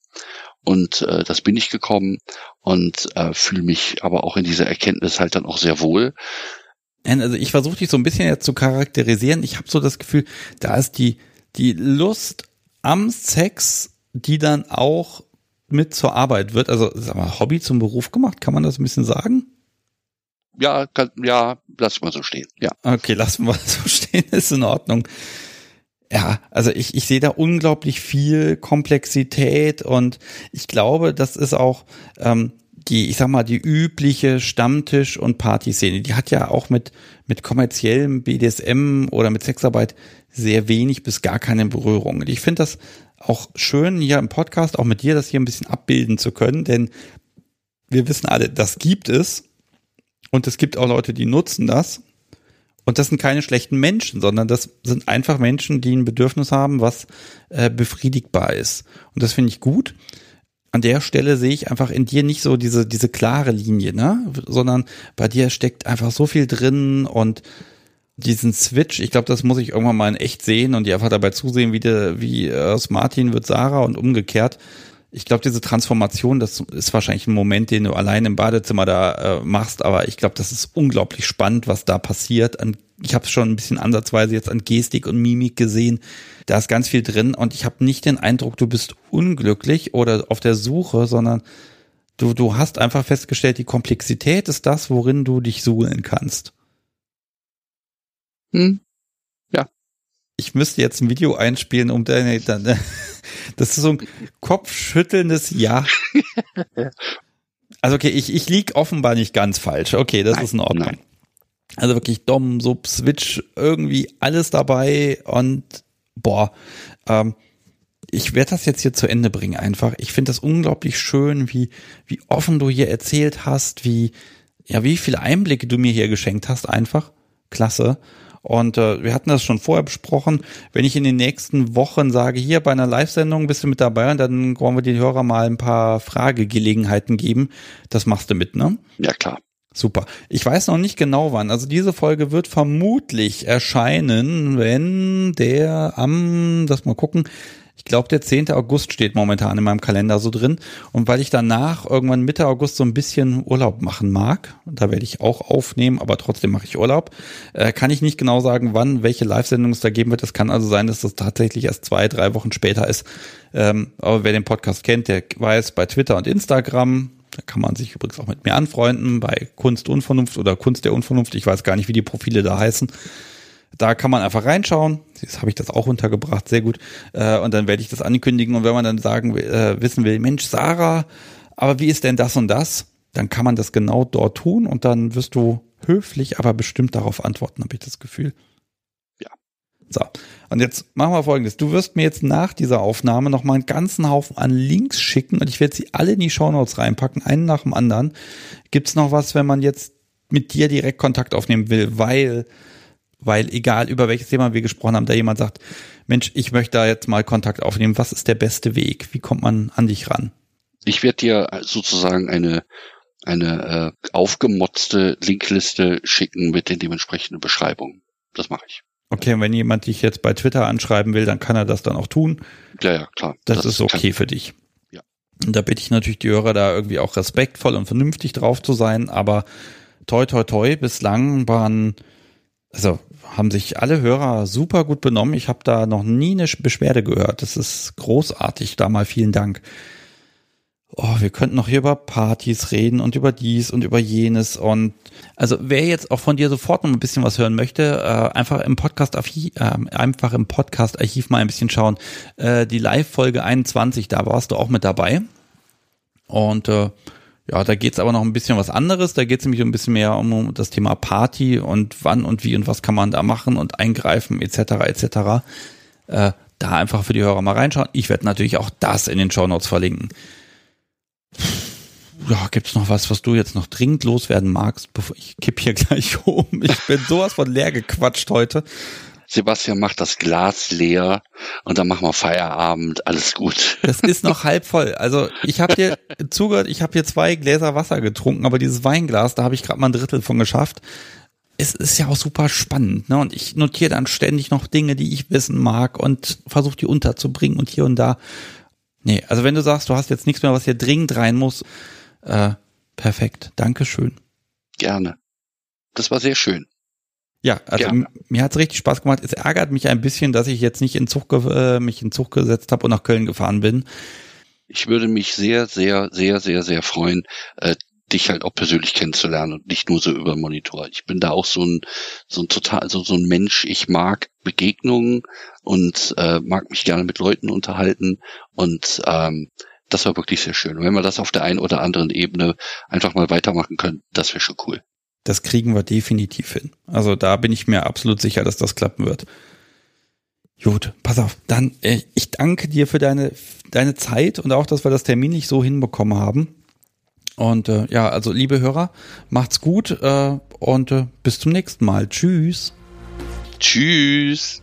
Und äh, das bin ich gekommen und äh, fühle mich aber auch in dieser Erkenntnis halt dann auch sehr wohl. Also ich versuche dich so ein bisschen jetzt zu charakterisieren. Ich habe so das Gefühl, da ist die, die Lust am Sex, die dann auch mit zur Arbeit wird. Also sag mal, Hobby zum Beruf gemacht, kann man das ein bisschen sagen? Ja, kann, ja, lass mal so stehen. Ja. Okay, lassen wir so stehen, ist in Ordnung. Ja, also ich, ich sehe da unglaublich viel Komplexität und ich glaube, das ist auch ähm, die, ich sag mal, die übliche Stammtisch- und Partyszene. Die hat ja auch mit, mit kommerziellem BDSM oder mit Sexarbeit sehr wenig bis gar keine Berührung. Und ich finde das auch schön hier im Podcast, auch mit dir, das hier ein bisschen abbilden zu können, denn wir wissen alle, das gibt es und es gibt auch Leute, die nutzen das. Und das sind keine schlechten Menschen, sondern das sind einfach Menschen, die ein Bedürfnis haben, was äh, befriedigbar ist. Und das finde ich gut. An der Stelle sehe ich einfach in dir nicht so diese, diese klare Linie, ne? Sondern bei dir steckt einfach so viel drin und diesen Switch, ich glaube, das muss ich irgendwann mal in echt sehen und die einfach dabei zusehen, wie, der, wie aus Martin wird Sarah und umgekehrt. Ich glaube, diese Transformation, das ist wahrscheinlich ein Moment, den du allein im Badezimmer da äh, machst, aber ich glaube, das ist unglaublich spannend, was da passiert. An, ich habe es schon ein bisschen ansatzweise jetzt an Gestik und Mimik gesehen. Da ist ganz viel drin und ich habe nicht den Eindruck, du bist unglücklich oder auf der Suche, sondern du, du hast einfach festgestellt, die Komplexität ist das, worin du dich suhlen kannst. Hm. Ja. Ich müsste jetzt ein Video einspielen, um deine, deine das ist so ein kopfschüttelndes Ja. Also okay, ich, ich lieg offenbar nicht ganz falsch. Okay, das nein, ist in Ordnung. Nein. Also wirklich Dom, Sub, Switch, irgendwie alles dabei und boah, ähm, ich werde das jetzt hier zu Ende bringen einfach. Ich finde das unglaublich schön, wie, wie offen du hier erzählt hast, wie, ja, wie viele Einblicke du mir hier geschenkt hast einfach. Klasse. Und äh, wir hatten das schon vorher besprochen. Wenn ich in den nächsten Wochen sage, hier bei einer Live-Sendung bist du mit dabei und dann wollen wir den Hörer mal ein paar Fragegelegenheiten geben. Das machst du mit, ne? Ja, klar. Super. Ich weiß noch nicht genau wann. Also diese Folge wird vermutlich erscheinen, wenn der am, das mal gucken, ich glaube, der 10. August steht momentan in meinem Kalender so drin. Und weil ich danach irgendwann Mitte August so ein bisschen Urlaub machen mag, da werde ich auch aufnehmen, aber trotzdem mache ich Urlaub, äh, kann ich nicht genau sagen, wann welche Live-Sendung es da geben wird. Es kann also sein, dass das tatsächlich erst zwei, drei Wochen später ist. Ähm, aber wer den Podcast kennt, der weiß, bei Twitter und Instagram, da kann man sich übrigens auch mit mir anfreunden, bei Kunst Unvernunft oder Kunst der Unvernunft, ich weiß gar nicht, wie die Profile da heißen. Da kann man einfach reinschauen. Jetzt habe ich das auch untergebracht, sehr gut. Äh, und dann werde ich das ankündigen. Und wenn man dann sagen äh, wissen will, Mensch, Sarah, aber wie ist denn das und das? Dann kann man das genau dort tun und dann wirst du höflich, aber bestimmt darauf antworten, habe ich das Gefühl. Ja. So, und jetzt machen wir folgendes. Du wirst mir jetzt nach dieser Aufnahme noch mal einen ganzen Haufen an Links schicken und ich werde sie alle in die Shownotes reinpacken, einen nach dem anderen. Gibt's noch was, wenn man jetzt mit dir direkt Kontakt aufnehmen will, weil weil egal über welches Thema wir gesprochen haben, da jemand sagt, Mensch, ich möchte da jetzt mal Kontakt aufnehmen, was ist der beste Weg? Wie kommt man an dich ran? Ich werde dir sozusagen eine eine äh, aufgemotzte Linkliste schicken mit den dementsprechenden Beschreibungen. Das mache ich. Okay, und wenn jemand dich jetzt bei Twitter anschreiben will, dann kann er das dann auch tun. Ja, ja, klar. Das, das ist okay für dich. Ja. Und da bitte ich natürlich die Hörer da irgendwie auch respektvoll und vernünftig drauf zu sein, aber toi toi toi, bislang waren, also haben sich alle Hörer super gut benommen. Ich habe da noch nie eine Beschwerde gehört. Das ist großartig. Da mal vielen Dank oh, wir könnten noch hier über Partys reden und über dies und über jenes und also wer jetzt auch von dir sofort noch ein bisschen was hören möchte, äh, einfach im Podcast äh, einfach im Podcast Archiv mal ein bisschen schauen. Äh, die Live Folge 21, da warst du auch mit dabei und äh, ja, da geht's aber noch ein bisschen was anderes. Da geht's nämlich ein bisschen mehr um das Thema Party und wann und wie und was kann man da machen und eingreifen etc. etc. Äh, da einfach für die Hörer mal reinschauen. Ich werde natürlich auch das in den Show Notes verlinken. Ja, gibt's noch was, was du jetzt noch dringend loswerden magst, bevor ich kipp hier gleich um? Ich bin sowas von leer gequatscht heute. Sebastian macht das Glas leer und dann machen wir Feierabend, alles gut. Das ist noch halb voll. Also ich habe dir zugehört, ich habe hier zwei Gläser Wasser getrunken, aber dieses Weinglas, da habe ich gerade mal ein Drittel von geschafft. Es ist ja auch super spannend, ne? Und ich notiere dann ständig noch Dinge, die ich wissen mag und versuche die unterzubringen und hier und da. Nee, also wenn du sagst, du hast jetzt nichts mehr, was hier dringend rein muss, äh, perfekt. Dankeschön. Gerne. Das war sehr schön. Ja, also Gerne. mir hat's richtig Spaß gemacht. Es ärgert mich ein bisschen, dass ich jetzt nicht in Zug äh, mich in Zug gesetzt habe und nach Köln gefahren bin. Ich würde mich sehr, sehr, sehr, sehr, sehr freuen, äh, dich halt auch persönlich kennenzulernen und nicht nur so über Monitor. Ich bin da auch so ein, so ein total, also so ein Mensch. Ich mag Begegnungen und äh, mag mich gerne mit Leuten unterhalten und ähm, das war wirklich sehr schön. Und wenn wir das auf der einen oder anderen Ebene einfach mal weitermachen können, das wäre schon cool. Das kriegen wir definitiv hin. Also da bin ich mir absolut sicher, dass das klappen wird. Gut, pass auf. Dann, äh, ich danke dir für deine, deine Zeit und auch, dass wir das Termin nicht so hinbekommen haben. Und äh, ja, also liebe Hörer, macht's gut äh, und äh, bis zum nächsten Mal. Tschüss. Tschüss.